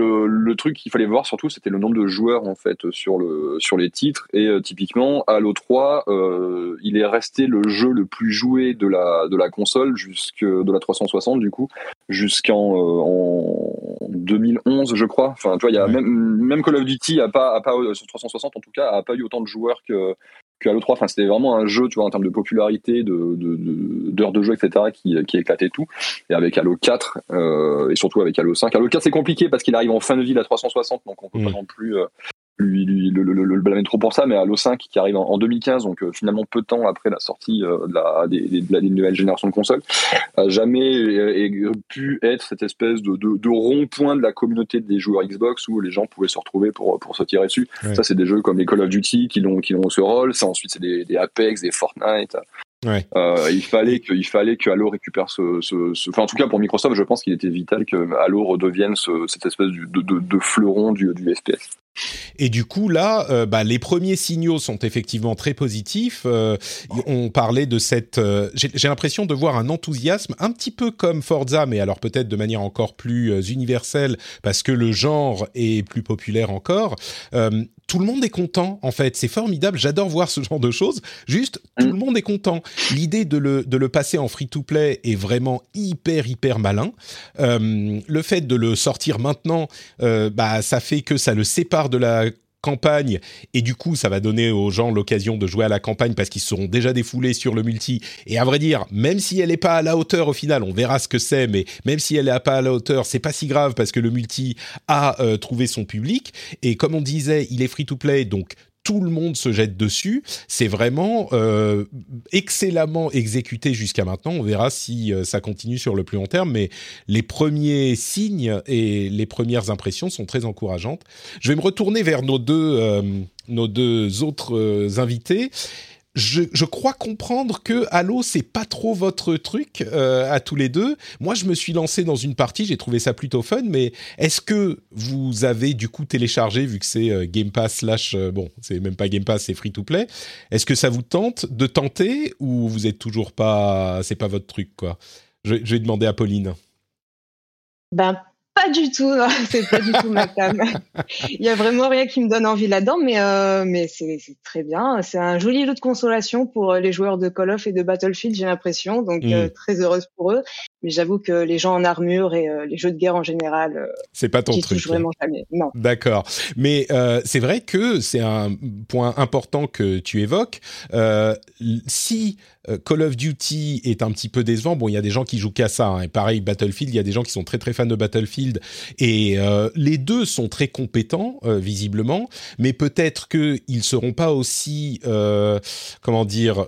truc qu'il fallait voir surtout, c'était le nombre de joueurs en fait sur le sur les titres. Et euh, typiquement, Halo 3, euh, il est resté le jeu le plus joué de la de la console jusque de la 360 du coup jusqu'en euh, en 2011 je crois. Enfin, tu vois, il y a même même Call of Duty a pas a pas sur 360 en tout cas a pas eu autant de joueurs que que Halo 3. Enfin, c'était vraiment un jeu, tu vois, en termes de popularité, de d'heures de, jeu, etc., qui, qui éclatait tout. Et avec Halo 4 euh, et surtout avec Halo 5. Halo 4, c'est compliqué parce qu'il arrive en fin de vie de la 360, donc on peut pas mm. non plus euh, lui, le, le, le, blâmer trop pour ça, mais Halo 5 qui arrive en, 2015, donc euh, finalement peu de temps après la sortie euh, de, la, des, de la nouvelle génération de consoles, a jamais pu être cette espèce de, de, de rond-point de la communauté des joueurs Xbox où les gens pouvaient se retrouver pour, pour se tirer dessus. Ça, c'est des jeux comme les Call of Duty qui ont, qui ont ce rôle. Ça, ensuite, c'est des, des Apex, des Fortnite. Ouais. Euh, il fallait que, il fallait que Halo récupère ce, ce, ce, enfin en tout cas pour Microsoft, je pense qu'il était vital que Halo redevienne ce, cette espèce de, de, de fleuron du, du FPS. Et du coup, là, euh, bah, les premiers signaux sont effectivement très positifs. Euh, on parlait de cette... Euh, j'ai l'impression de voir un enthousiasme un petit peu comme Forza, mais alors peut-être de manière encore plus universelle, parce que le genre est plus populaire encore tout le monde est content en fait. C'est formidable. J'adore voir ce genre de choses. Juste, tout le monde est content. L'idée de le, de le passer en free-to-play est vraiment hyper hyper malin. Euh, le fait de le sortir maintenant, euh, bah ça fait que ça le sépare de la campagne. Et du coup ça va donner aux gens l'occasion de jouer à la campagne parce qu'ils seront déjà défoulés sur le multi. Et à vrai dire même si elle n'est pas à la hauteur au final on verra ce que c'est mais même si elle n'est pas à la hauteur c'est pas si grave parce que le multi a euh, trouvé son public. Et comme on disait il est free to play donc tout le monde se jette dessus. C'est vraiment euh, excellemment exécuté jusqu'à maintenant. On verra si euh, ça continue sur le plus long terme, mais les premiers signes et les premières impressions sont très encourageantes. Je vais me retourner vers nos deux, euh, nos deux autres invités je, crois comprendre que Halo c'est pas trop votre truc euh, à tous les deux. Moi, je me suis lancé dans une partie, j'ai trouvé ça plutôt fun. Mais est-ce que vous avez du coup téléchargé vu que c'est euh, Game Pass slash euh, bon, c'est même pas Game Pass, c'est free to play. Est-ce que ça vous tente de tenter ou vous êtes toujours pas, c'est pas votre truc quoi? Je, je vais demander à Pauline. Ben pas du tout, c'est pas du tout ma cam. Il y a vraiment rien qui me donne envie là-dedans, mais euh, mais c'est très bien. C'est un joli lot de consolation pour euh, les joueurs de Call of et de Battlefield, j'ai l'impression. Donc euh, mm. très heureuse pour eux. Mais j'avoue que les gens en armure et les jeux de guerre en général, c'est pas ton truc. vraiment jamais. Non. D'accord. Mais c'est vrai que c'est un point important que tu évoques. si Call of Duty est un petit peu décevant. Bon, il y a des gens qui jouent qu'à ça. Hein. Et pareil, Battlefield, il y a des gens qui sont très très fans de Battlefield. Et euh, les deux sont très compétents, euh, visiblement. Mais peut-être qu'ils seront pas aussi, comment dire,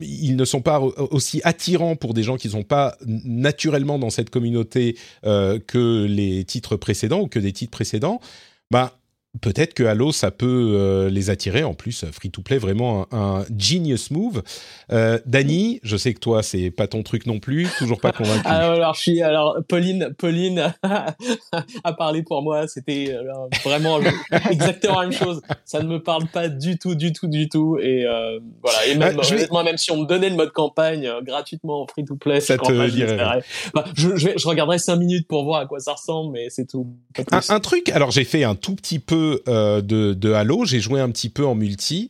ils ne sont pas aussi attirants pour des gens qui ne sont pas naturellement dans cette communauté que les titres précédents ou que des titres précédents. Bah, peut-être que Halo, ça peut euh, les attirer. En plus, free-to-play, vraiment un, genius move. Euh, Dany, je sais que toi, c'est pas ton truc non plus, toujours pas convaincu. alors, je suis, alors, Pauline, Pauline a parlé pour moi. C'était euh, vraiment exactement la même chose. Ça ne me parle pas du tout, du tout, du tout. Et euh, voilà. Et même, honnêtement, même si on me donnait le mode campagne gratuitement free-to-play, ça te dirait. je, je, je, regarderai cinq minutes pour voir à quoi ça ressemble, mais c'est tout. Un, un, truc. Alors, j'ai fait un tout petit peu euh, de, Halo, j'ai joué un petit peu en multi.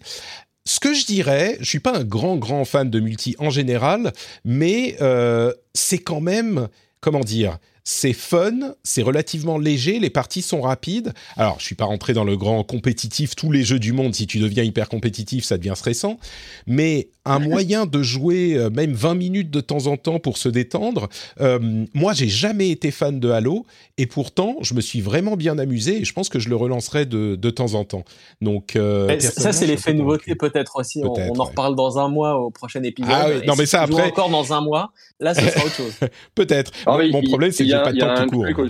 Ce que je dirais, je suis pas un grand grand fan de multi en général, mais euh, c'est quand même comment dire c'est fun, c'est relativement léger, les parties sont rapides. Alors, je suis pas rentré dans le grand compétitif, tous les jeux du monde, si tu deviens hyper compétitif, ça devient stressant. Mais un moyen de jouer euh, même 20 minutes de temps en temps pour se détendre. Euh, moi, j'ai jamais été fan de Halo et pourtant, je me suis vraiment bien amusé et je pense que je le relancerai de, de temps en temps. Donc, euh, ça, c'est l'effet nouveauté peut-être aussi. on, en reparle dans un mois au prochain épisode. Ah oui, non, mais ça après. Encore dans un mois, là, ce sera autre chose. peut-être. Ah Mon problème, c'est que j'ai pas de temps tout court.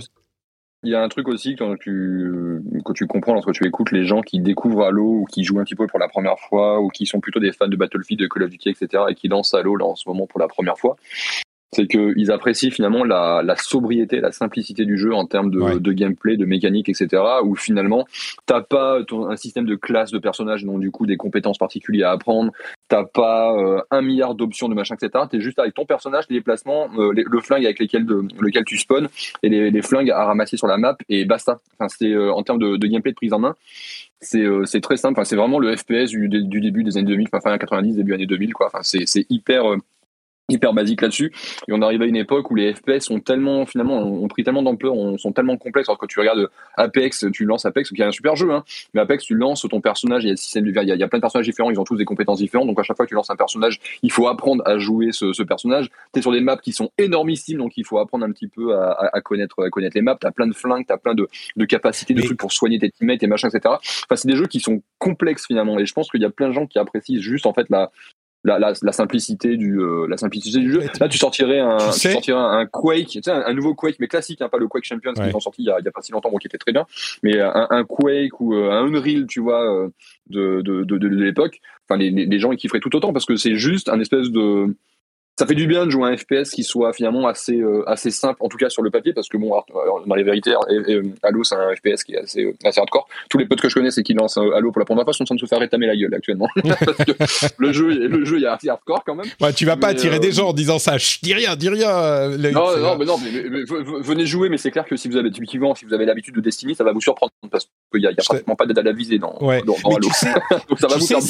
Il y a un truc aussi quand tu, tu comprends lorsque tu écoutes les gens qui découvrent Halo ou qui jouent un petit peu pour la première fois ou qui sont plutôt des fans de Battlefield, de Call of Duty, etc. et qui lancent Halo là en ce moment pour la première fois c'est qu'ils apprécient finalement la, la, sobriété, la simplicité du jeu en termes de, de gameplay, de mécanique, etc. Où finalement, t'as pas un système de classe de personnages, donc du coup des compétences particulières à apprendre, t'as pas euh, un milliard d'options de machin, etc. T'es juste avec ton personnage, les déplacements, euh, le flingue avec lequel, de, lequel tu spawns et les, les, flingues à ramasser sur la map et basta. Enfin, c'est euh, en termes de, de, gameplay de prise en main, c'est c'est très simple. Enfin, c'est vraiment le FPS du, du, début des années 2000, enfin fin 90, début années 2000, quoi. Enfin, c'est hyper hyper basique là-dessus. Et on arrive à une époque où les FPS sont tellement, finalement, ont pris tellement d'ampleur, sont tellement complexes. Alors que tu regardes Apex, tu lances Apex, qui est un super jeu, hein. Mais Apex, tu lances ton personnage, il y a, il y a, plein de personnages différents, ils ont tous des compétences différentes. Donc à chaque fois que tu lances un personnage, il faut apprendre à jouer ce, ce personnage. T'es sur des maps qui sont énormissimes, donc il faut apprendre un petit peu à, à, connaître, à connaître les maps. T'as plein de flingues, t'as plein de, de capacités, de trucs pour soigner tes teammates et machin, etc. Enfin, c'est des jeux qui sont complexes finalement. Et je pense qu'il y a plein de gens qui apprécient juste en fait la, la, la, la, simplicité du euh, la simplicité du jeu. Là, tu sortirais un, tu, sortirais un, Quake, tu sais, un, nouveau Quake, mais classique, hein, pas le Quake Champions qui est sorti il y, a, il y a pas si longtemps, bon, qui était très bien, mais un, un Quake ou euh, un Unreal, tu vois, euh, de de, de, de, l'époque. Enfin, les, les, gens ils kifferaient tout autant parce que c'est juste un espèce de ça fait du bien de jouer un FPS qui soit finalement assez euh, assez simple en tout cas sur le papier parce que bon dans les vérités et, Halo c'est un FPS qui est assez euh, assez hardcore. Tous les potes que je connais c'est qui lancent euh, Halo pour la première fois sont en train de se faire rétamer la gueule actuellement. Parce que le jeu le jeu il est assez hardcore quand même. Ouais tu vas pas attirer des gens en disant ça. Dis rien dis rien non non mais non mais, venez jouer mais c'est clair que si vous avez typiquement si vous avez l'habitude de Destiny ça va vous surprendre parce qu'il y a, y a pratiquement pas d'aide à la visée dans, ouais. dans, Halo donc ça va vous faire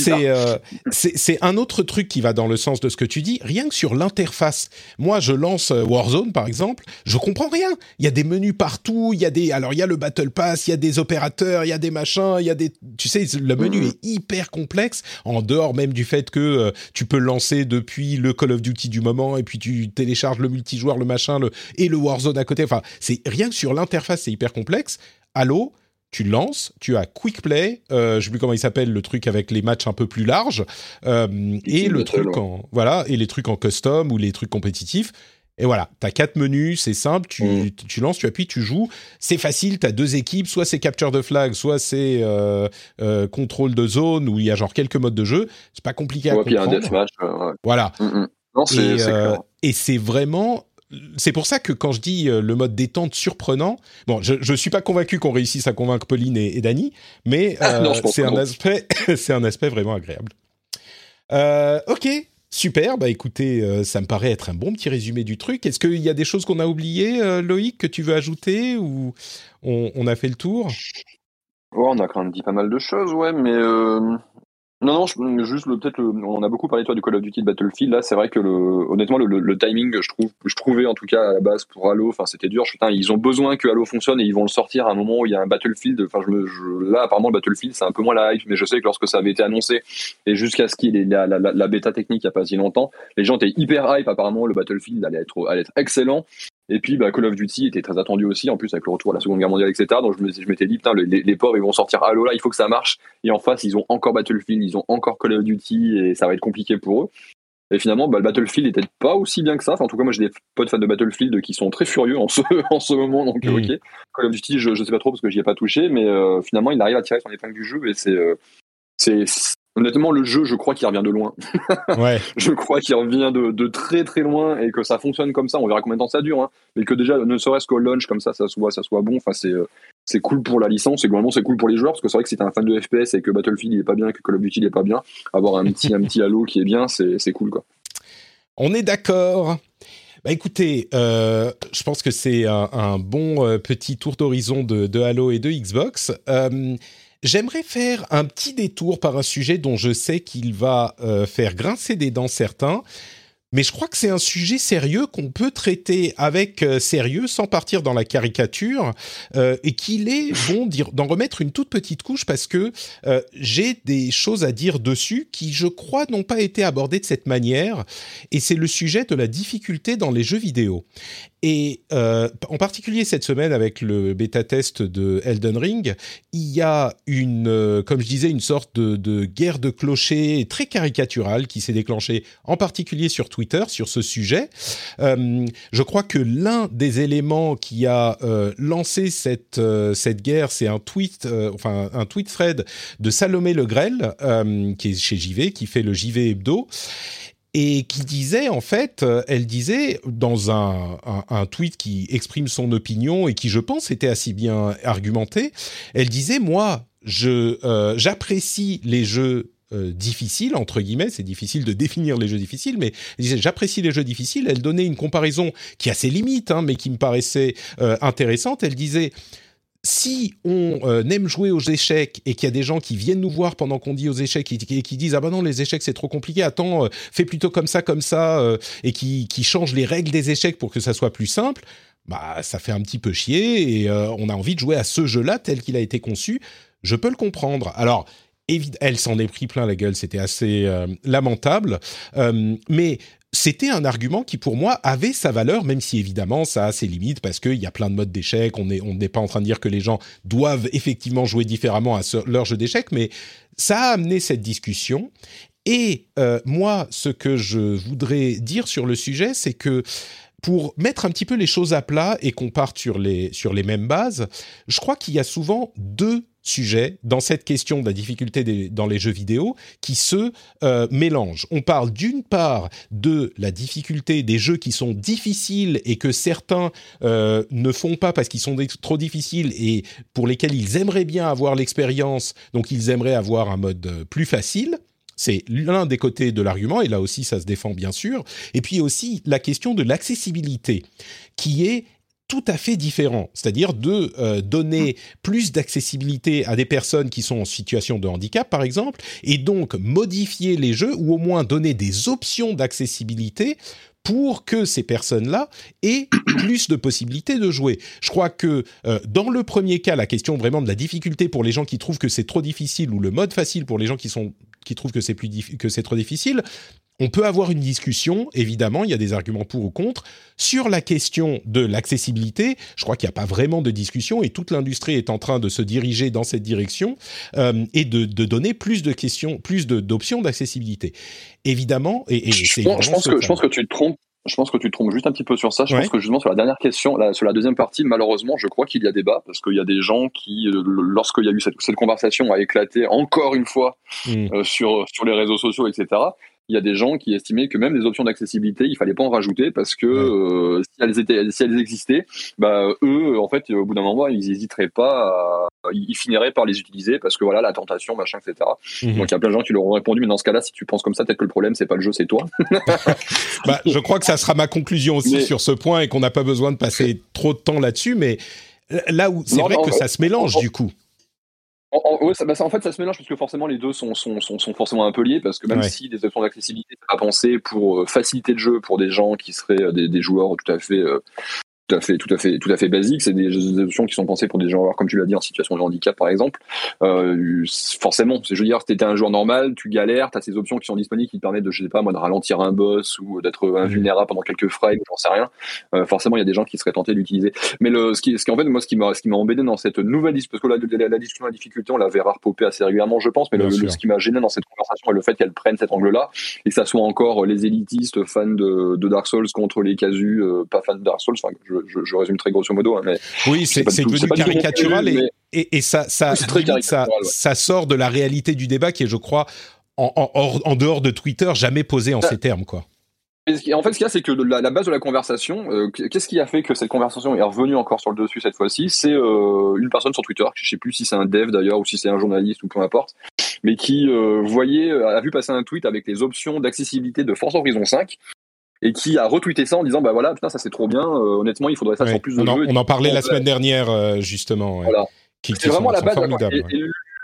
c'est c'est un autre truc qui va dans le sens de ce que tu dis rien que sur l'interface. Moi, je lance euh, Warzone par exemple, je comprends rien. Il y a des menus partout, il y a des alors il y a le Battle Pass, il y a des opérateurs, il y a des machins, il y a des tu sais le menu mhm. est hyper complexe en dehors même du fait que euh, tu peux lancer depuis le Call of Duty du moment et puis tu télécharges le multijoueur, le machin le et le Warzone à côté. Enfin, c'est rien que sur l'interface, c'est hyper complexe. Halo, tu lances, tu as Quick Play, euh, je sais plus comment il s'appelle, le truc avec les matchs un peu plus larges, euh, et le truc en voilà, et les trucs en custom ou les trucs compétitifs. Et voilà, tu as quatre menus, c'est simple, tu, mm. tu, lances, tu appuies, tu joues. C'est facile, tu as deux équipes, soit c'est capture de flag, soit c'est euh, contrôle de zone, où il y a genre quelques modes de jeu. C'est pas compliqué à comprendre. Puis un deathmatch, ouais. Voilà. Mm, mm. Non, et c'est vraiment c'est pour ça que quand je dis euh, le mode détente surprenant, bon, je ne suis pas convaincu qu'on réussisse à convaincre Pauline et, Dany, mais ah, euh, c'est un aspect, un aspect vraiment agréable. Euh, ok, super. Bah écoutez, ça me paraît être un bon petit résumé du truc. Est-ce qu'il y a des choses qu'on a oubliées, Loïc, que tu veux ajouter ou on, a fait le tour? On a quand même dit pas mal de choses, ouais, mais non, non, juste peut-être on a beaucoup parlé toi du Call of Duty de Battlefield. Là, c'est vrai que le, honnêtement, le, timing, je trouve, je trouvais en tout cas à la base pour Halo, enfin c'était dur. Ils ont besoin que Halo fonctionne et ils vont le sortir à un moment où il y a un Battlefield. Enfin, là, apparemment, le Battlefield, c'est un peu moins la hype, mais je sais que lorsque ça avait été annoncé et jusqu'à ce qu'il ait la, la, la, bêta technique il y a pas si longtemps, les gens étaient hyper hype. Apparemment, le Battlefield allait être, allait être excellent. Et puis bah, Call of Duty était très attendu aussi, en plus avec le retour à la Seconde Guerre mondiale, etc. Donc je, je m'étais dit, putain, les, les, pauvres, ils vont sortir Halo là, il faut que ça marche. Et en face, ils ont encore Battlefield, ils ont encore Call of Duty, et ça va être compliqué pour eux. Et finalement, bah, le Battlefield n'était pas aussi bien que ça. Enfin, en tout cas, moi, j'ai des potes fans de Battlefield qui sont très furieux en ce, en ce moment. Donc, ok. Call of Duty, je, je sais pas trop parce que j'y ai pas touché, mais euh, finalement, il arrive à tirer son épingle du jeu et c'est, euh, c'est, Honnêtement, le jeu, je crois qu'il revient de loin. ouais. Je crois qu'il revient de, de, très très loin et que ça fonctionne comme ça. On verra combien de temps ça dure, hein. mais que déjà, ne serait-ce qu'au launch comme ça, ça soit ça soit bon. Enfin, c'est euh, c'est cool pour la licence et globalement c'est cool pour les joueurs parce que c'est vrai que si t'es un fan de FPS et que Battlefield il est pas bien, que Call of Duty il est pas bien, avoir un petit un petit Halo qui est bien, c'est c'est cool quoi. On est d'accord. Bah écoutez, euh, je pense que c'est un, un bon euh, petit tour d'horizon de, de, Halo et de Xbox. Euh, J'aimerais faire un petit détour par un sujet dont je sais qu'il va euh, faire grincer des dents certains, mais je crois que c'est un sujet sérieux qu'on peut traiter avec euh, sérieux sans partir dans la caricature euh, et qu'il est bon d'en remettre une toute petite couche parce que j'ai des choses à dire dessus qui, je crois, n'ont pas été abordées de cette manière et c'est le sujet de la difficulté dans les jeux vidéo. Et euh, en particulier cette semaine avec le bêta test de Elden Ring, il y a une, euh, comme je disais, une sorte de, de guerre de clochers très caricaturale qui s'est déclenchée en particulier sur Twitter sur ce sujet. Euh, je crois que l'un des éléments qui a euh, lancé cette euh, cette guerre, c'est un tweet, enfin un tweet thread de Salomé Legrel qui est chez JV, qui fait le JV hebdo et qui disait en fait, euh, elle disait dans un, tweet qui exprime son opinion et qui je pense était assez bien argumenté, elle disait moi je euh, j'apprécie les jeux euh, difficiles entre guillemets, c'est difficile de définir les jeux difficiles, mais elle disait j'apprécie les jeux difficiles. Elle donnait une comparaison qui a ses limites, hein, mais qui me paraissait intéressante. Elle disait si on euh, aime jouer aux échecs et qu'il y a des gens qui viennent nous voir pendant qu'on dit aux échecs et qui, disent ah ben non les échecs c'est trop compliqué attends euh, fais plutôt comme ça comme ça euh, et qui, qui changent les règles des échecs pour que ça soit plus simple bah ça fait un petit peu chier et on a envie de jouer à ce jeu-là tel qu'il a été conçu je peux le comprendre alors elle s'en est pris plein la gueule, c'était assez lamentable. mais c'était un argument qui pour moi avait sa valeur, même si évidemment ça a ses limites parce qu'il y a plein de modes d'échecs. On n'est on pas en train de dire que les gens doivent effectivement jouer différemment à leur jeu d'échecs, mais ça a amené cette discussion. Et euh, moi, ce que je voudrais dire sur le sujet, c'est que pour mettre un petit peu les choses à plat et qu'on parte sur les, sur les mêmes bases, je crois qu'il y a souvent deux sujets dans cette question de la difficulté dans les jeux vidéo qui se euh, mélangent. On parle d'une part de la difficulté des jeux qui sont difficiles et que certains euh, ne font pas parce qu'ils sont trop difficiles et pour lesquels ils aimeraient bien avoir l'expérience, donc ils aimeraient avoir un mode euh, plus facile. C'est l'un des côtés de l'argument, et là aussi ça se défend bien sûr. Et puis aussi la question de l'accessibilité, qui est tout à fait différent, c'est-à-dire de euh, donner plus d'accessibilité à des personnes qui sont en situation de handicap, par exemple, et donc modifier les jeux ou au moins donner des options d'accessibilité pour que ces personnes-là aient plus de possibilités de jouer. Je crois que euh, dans le premier cas, la question vraiment de la difficulté pour les gens qui trouvent que c'est trop difficile ou le mode facile pour les gens qui sont qui trouvent que c'est plus que c'est trop difficile, on peut avoir une discussion, évidemment, il y a des arguments pour ou contre. Sur la question de l'accessibilité, je crois qu'il n'y a pas vraiment de discussion et toute l'industrie est en train de se diriger dans cette direction euh, et de, donner plus de questions, plus d'options d'accessibilité. Évidemment, et, je, pense, que, je pense que tu te trompes je pense que tu te trompes juste un petit peu sur ça. Je pense que justement sur la dernière question, sur la deuxième partie, malheureusement, je crois qu'il y a débat parce qu'il y a des gens qui, euh, lorsqu'il y a eu cette, cette, conversation, a éclaté encore une fois mmh. euh, sur sur les réseaux sociaux, etc il y a des gens qui estimaient que même les options d'accessibilité, il fallait pas en rajouter parce que euh, si, elles étaient, si elles existaient, bah, eux, en fait, au bout d'un moment, ils n'hésiteraient pas, à, ils finiraient par les utiliser parce que voilà, la tentation, machin, etc. Mhm. Donc il y a plein de gens qui leur ont répondu, mais dans ce cas-là, si tu penses comme ça, peut-être que le problème, c'est pas le jeu, c'est toi. bah, je crois que ça sera ma conclusion aussi sur ce point et qu'on n'a pas besoin de passer trop de temps là-dessus, mais là où c'est vrai que ça se mélange du coup. En, ça, bah, ça, en fait, ça se mélange parce que forcément les deux sont, sont, sont, sont forcément un peu liés parce que même si des options d'accessibilité pas pensées pour euh, faciliter le jeu pour des gens qui seraient euh, des, des joueurs tout à fait euh, tout à fait, tout à fait, tout à fait basique. C'est des options qui sont pensées pour des joueurs, comme tu l'as dit, en situation de handicap, par exemple. Euh, forcément, je veux dire, si t'étais un joueur normal, tu galères, t'as ces options qui sont disponibles qui te permettent de, je sais pas, moi, de ralentir un boss ou d'être invulnérable pendant quelques frames, j'en sais rien. Euh, forcément, il y a des gens qui seraient tentés d'utiliser. Mais le, ce qui, ce qui, en fait, moi, ce qui m'a, ce qui m'a embêté dans cette nouvelle discussion, parce que la, la, discussion de la difficulté, on l'avait rare popé assez régulièrement, je pense, mais le, ce qui m'a gêné dans cette conversation est le fait qu'elle prenne cet angle-là et que ça soit encore les élitistes fans de, de Dark Souls contre les casus euh, pas fans de Dark Souls. Enfin, je, je, je résume très grosso modo. Hein, mais oui, c'est devenu caricatural et, et, ça, ça, ça, ça, sort de la réalité du débat qui est, je crois, en, en, en dehors de Twitter, jamais posé en ces termes, quoi. En fait, ce qu'il y a, c'est que la, base de la conversation, euh, qu'est-ce qui a fait que cette conversation est revenue encore sur le dessus cette fois-ci? C'est euh, une personne sur Twitter, je sais plus si c'est un dev d'ailleurs ou si c'est un journaliste ou peu importe, mais qui euh, voyait, a vu passer un tweet avec les options d'accessibilité de Force Horizon 5 et qui a retweeté ça en disant bah voilà putain ça c'est trop bien euh, honnêtement il faudrait ça sur plus de on en, on en parlait la semaine dernière euh, justement voilà. c'est vraiment la base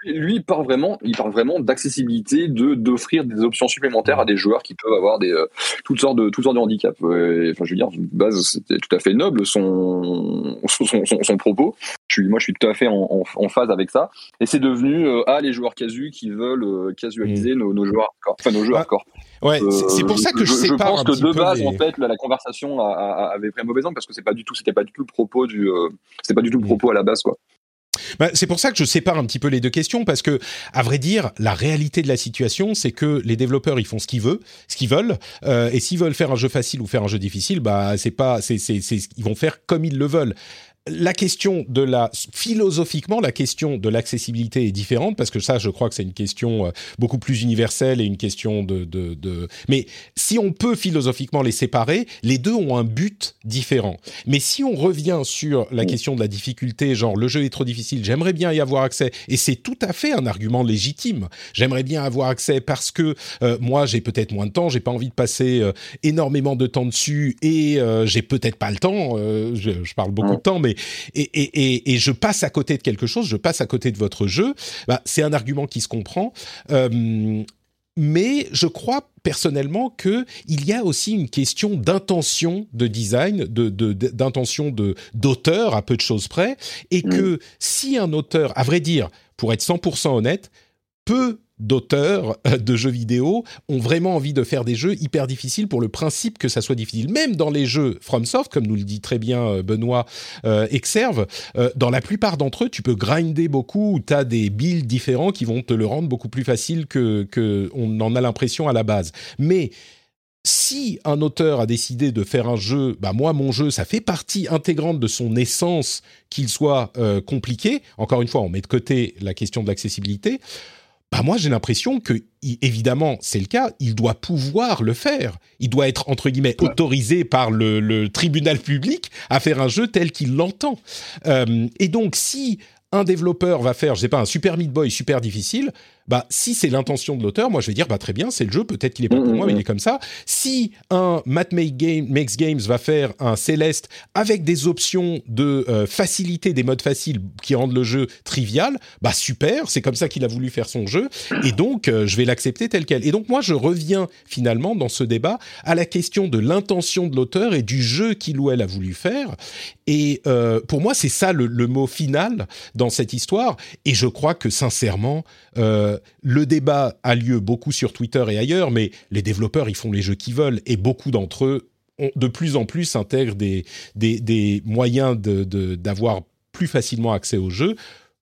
lui il parle vraiment, il parle vraiment d'accessibilité, de d'offrir des options supplémentaires à des joueurs qui peuvent avoir des euh, toutes sortes de toutes sortes de handicaps. enfin, je veux dire, de base, c'était tout à fait noble son son, son, son propos. Je suis, moi, je suis tout à fait en, en, phase avec ça. Et c'est devenu euh, ah les joueurs casu qui veulent euh, casualiser mm. nos, nos, joueurs enfin nos joueurs ah, Ouais, c'est pour ça que je, je, je pense que de base, en fait, la, conversation avait pris un mauvais angle parce que c'est pas du tout, c'était pas du tout le propos du, c'était pas du tout le mm. propos à la base, quoi. Bah, c'est pour ça que je sépare un petit peu les deux questions parce que, à vrai dire, la réalité de la situation, c'est que les développeurs ils font ce qu'ils veulent, ce qu'ils veulent, euh, et s'ils veulent faire un jeu facile ou faire un jeu difficile, bah c'est pas, c'est, c'est, ils vont faire comme ils le veulent la question de la philosophiquement la question de l'accessibilité est différente parce que ça je crois que c'est une question euh, beaucoup plus universelle et une question de, de, de, mais si on peut philosophiquement les séparer les deux ont un but différent. Mais si on revient sur la question de la difficulté genre le jeu est trop difficile j'aimerais bien y avoir accès et c'est tout à fait un argument légitime. J'aimerais bien avoir accès parce que euh, moi j'ai peut-être moins de temps j'ai pas envie de passer euh, énormément de temps dessus et j'ai peut-être pas le temps je, je, parle beaucoup de temps mais et, je passe à côté de quelque chose, je passe à côté de votre jeu, bah, c'est un argument qui se comprend. Euh, mais je crois personnellement que il y a aussi une question d'intention de design, d'intention de, d'auteur à peu de choses près, et mm. que si un auteur, à vrai dire, pour être 100% honnête, peut d'auteurs euh, de jeux vidéo ont vraiment envie de faire des jeux hyper difficiles pour le principe que ça soit difficile. Même dans les jeux FromSoft, comme nous le dit très bien euh, Benoît euh, Exerve, dans la plupart d'entre eux, tu peux grinder beaucoup ou tu as des builds différents qui vont te le rendre beaucoup plus facile que, que on en a l'impression à la base. Mais si un auteur a décidé de faire un jeu, bah moi mon jeu ça fait partie intégrante de son essence qu'il soit compliqué. Encore une fois, on met de côté la question de l'accessibilité. Bah moi j'ai l'impression que évidemment c'est le cas, il doit pouvoir le faire. Il doit être entre guillemets autorisé par le, tribunal public à faire un jeu tel qu'il l'entend. Euh, et donc si un développeur va faire, je sais pas, un Super Meat Boy super difficile, bah si c'est l'intention de l'auteur, moi je vais dire bah très bien, c'est le jeu, peut-être qu'il est pas pour moi, mais il est comme ça. Si un Matt Make Game, Makes Games va faire un Céleste avec des options de euh, facilité, des modes faciles qui rendent le jeu trivial, bah super, c'est comme ça qu'il a voulu faire son jeu, et donc euh, je vais l'accepter tel quel. Et donc moi je reviens finalement dans ce débat à la question de l'intention de l'auteur et du jeu qu'il ou elle a voulu faire. Et euh, pour moi c'est ça le, le, mot final dans cette histoire, et je crois que sincèrement le débat a lieu beaucoup sur Twitter et ailleurs, mais les développeurs, ils font les jeux qu'ils veulent et beaucoup d'entre eux, de plus en plus, intègrent des, des, moyens d'avoir plus facilement accès aux jeux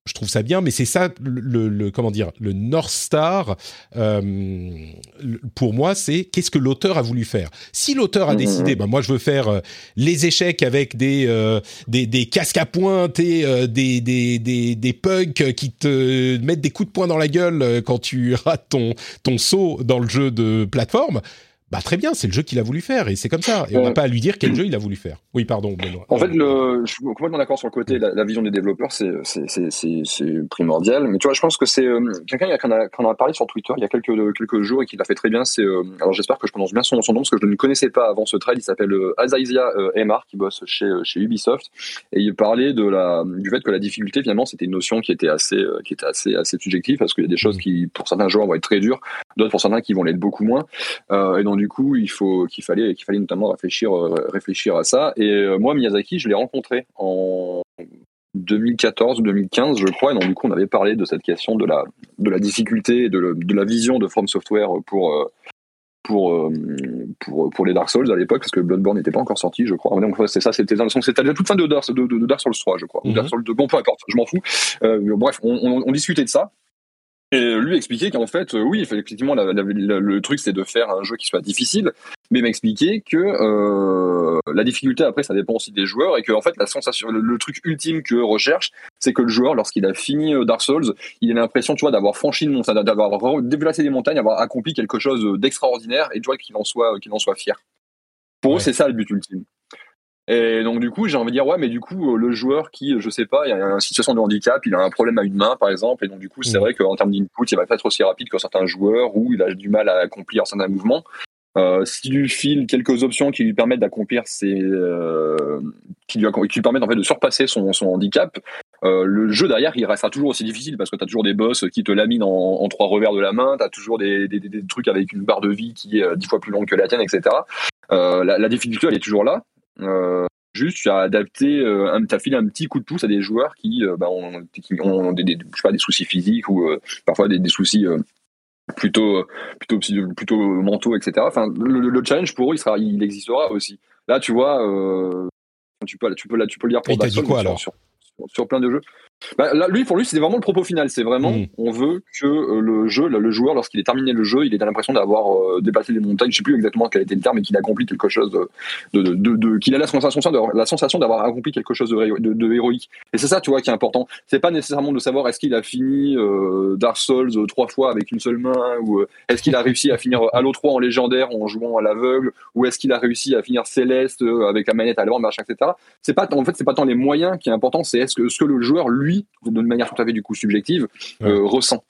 je trouve ça bien, mais c'est ça le, comment dire le North Star euh, pour moi, c'est qu'est-ce que l'auteur a voulu faire. Si l'auteur a mmh, décidé, bah moi je veux faire euh, les échecs avec des, euh, des, des casques à pointe et des, des, des, des punks qui te mettent des coups de poing dans la gueule quand tu rates ton ton saut dans le jeu de plateforme bah très bien, c'est le jeu qu'il a voulu faire et c'est comme ça. Et on n'a pas à lui dire quel jeu il a voulu faire. Oui, pardon, Benoît. En fait, le, je suis complètement d'accord sur le côté, la, la vision des développeurs, c'est primordial. Mais tu vois, je pense que c'est euh, quelqu'un qui en a, a, parlé sur Twitter il y a quelques, quelques jours et qui l'a fait très bien. C'est euh, alors j'espère que je prononce bien son, son, nom parce que je ne connaissais pas avant ce trade. Il s'appelle euh, Azaizia Emar qui bosse chez, chez Ubisoft et il parlait de la, du fait que la difficulté finalement c'était une notion qui était assez, qui était assez, assez subjective parce qu'il y a des choses qui pour certains joueurs vont être très dures, d'autres pour certains qui vont l'être beaucoup moins. et donc du coup, il faut qu'il fallait qu'il fallait notamment réfléchir euh, réfléchir à ça. Et euh, moi, Miyazaki, je l'ai rencontré en 2014 ou 2015, je crois. Et donc du coup, on avait parlé de cette question de la de la difficulté de, de la vision de From Software pour euh, pour, pour, pour les Dark Souls à l'époque, parce que Bloodborne n'était pas encore sorti, je crois. Donc, c'est ça, c'était la toute fin de Dark, de, Dark Souls 3, je crois. Dark mhm. Souls 2, bon, peu importe, je m'en fous. bref, on, on, discutait de ça. Et lui expliquait qu'en fait, euh, oui, effectivement, le truc c'est de faire un jeu qui soit difficile, mais m'expliquer que euh, la difficulté après ça dépend aussi des joueurs et que en fait la sensation, le, truc ultime que recherche, c'est que le joueur lorsqu'il a fini euh, Dark Souls, il a l'impression, tu vois, d'avoir franchi une montagne, d'avoir déplacé des montagnes, d'avoir accompli quelque chose d'extraordinaire et tu vois qu'il en soit qu'il en soit fier. Pour eux, c'est ça le but ultime. Et donc du coup, j'ai envie de dire ouais, mais du coup, euh, le joueur qui, je sais pas, il a une situation de handicap, il a un problème à une main par exemple, et donc du coup, c'est mm. vrai qu'en termes d'input, il va pas être aussi rapide que certains joueurs où il a du mal à accomplir certains mouvements. Euh, si tu lui files quelques options qui lui permettent d'accomplir ses, euh, qui, lui, qui lui permettent en fait de surpasser son, son handicap, euh, le jeu derrière il restera toujours aussi difficile parce que tu as toujours des boss qui te laminent en, en trois revers de la main, tu as toujours des, des, des, trucs avec une barre de vie qui est dix fois plus longue que la tienne, etc. Euh, la, la, difficulté elle est toujours là. Euh, juste, tu as adapté, euh, un, as filé un petit coup de pouce à des joueurs qui, euh, bah, ont, des, je sais pas, des soucis physiques ou parfois des, soucis plutôt plutôt plutôt mentaux etc enfin le, challenge pour eux il sera il existera aussi. Là tu vois tu peux tu peux là tu peux le dire pour Dark quoi, alors? sur, sur, plein de jeux bah, là, lui, pour lui, c'est vraiment le propos final. C'est vraiment, mm. on veut que euh, le jeu, le joueur, lorsqu'il est terminé le jeu, il ait l'impression d'avoir euh, dépassé les montagnes. Je sais plus exactement quel était le terme, mais qu'il a accompli quelque chose de, de, de, qu'il a la sensation, la sensation d'avoir accompli quelque chose de, héroïque. Et c'est ça, tu vois, qui est important. C'est pas nécessairement de savoir est-ce qu'il a fini euh, Dark Souls trois fois avec une seule main, ou est-ce qu'il a réussi à finir Halo 3 en légendaire en jouant à l'aveugle, ou est-ce qu'il a réussi à finir Céleste avec la manette à l'avant, machin, etc. C'est pas, en fait, c'est pas tant les moyens qui est important, c'est est-ce que, ce que le joueur lui lui, d'une manière tout à fait du coup subjective, euh, ressent.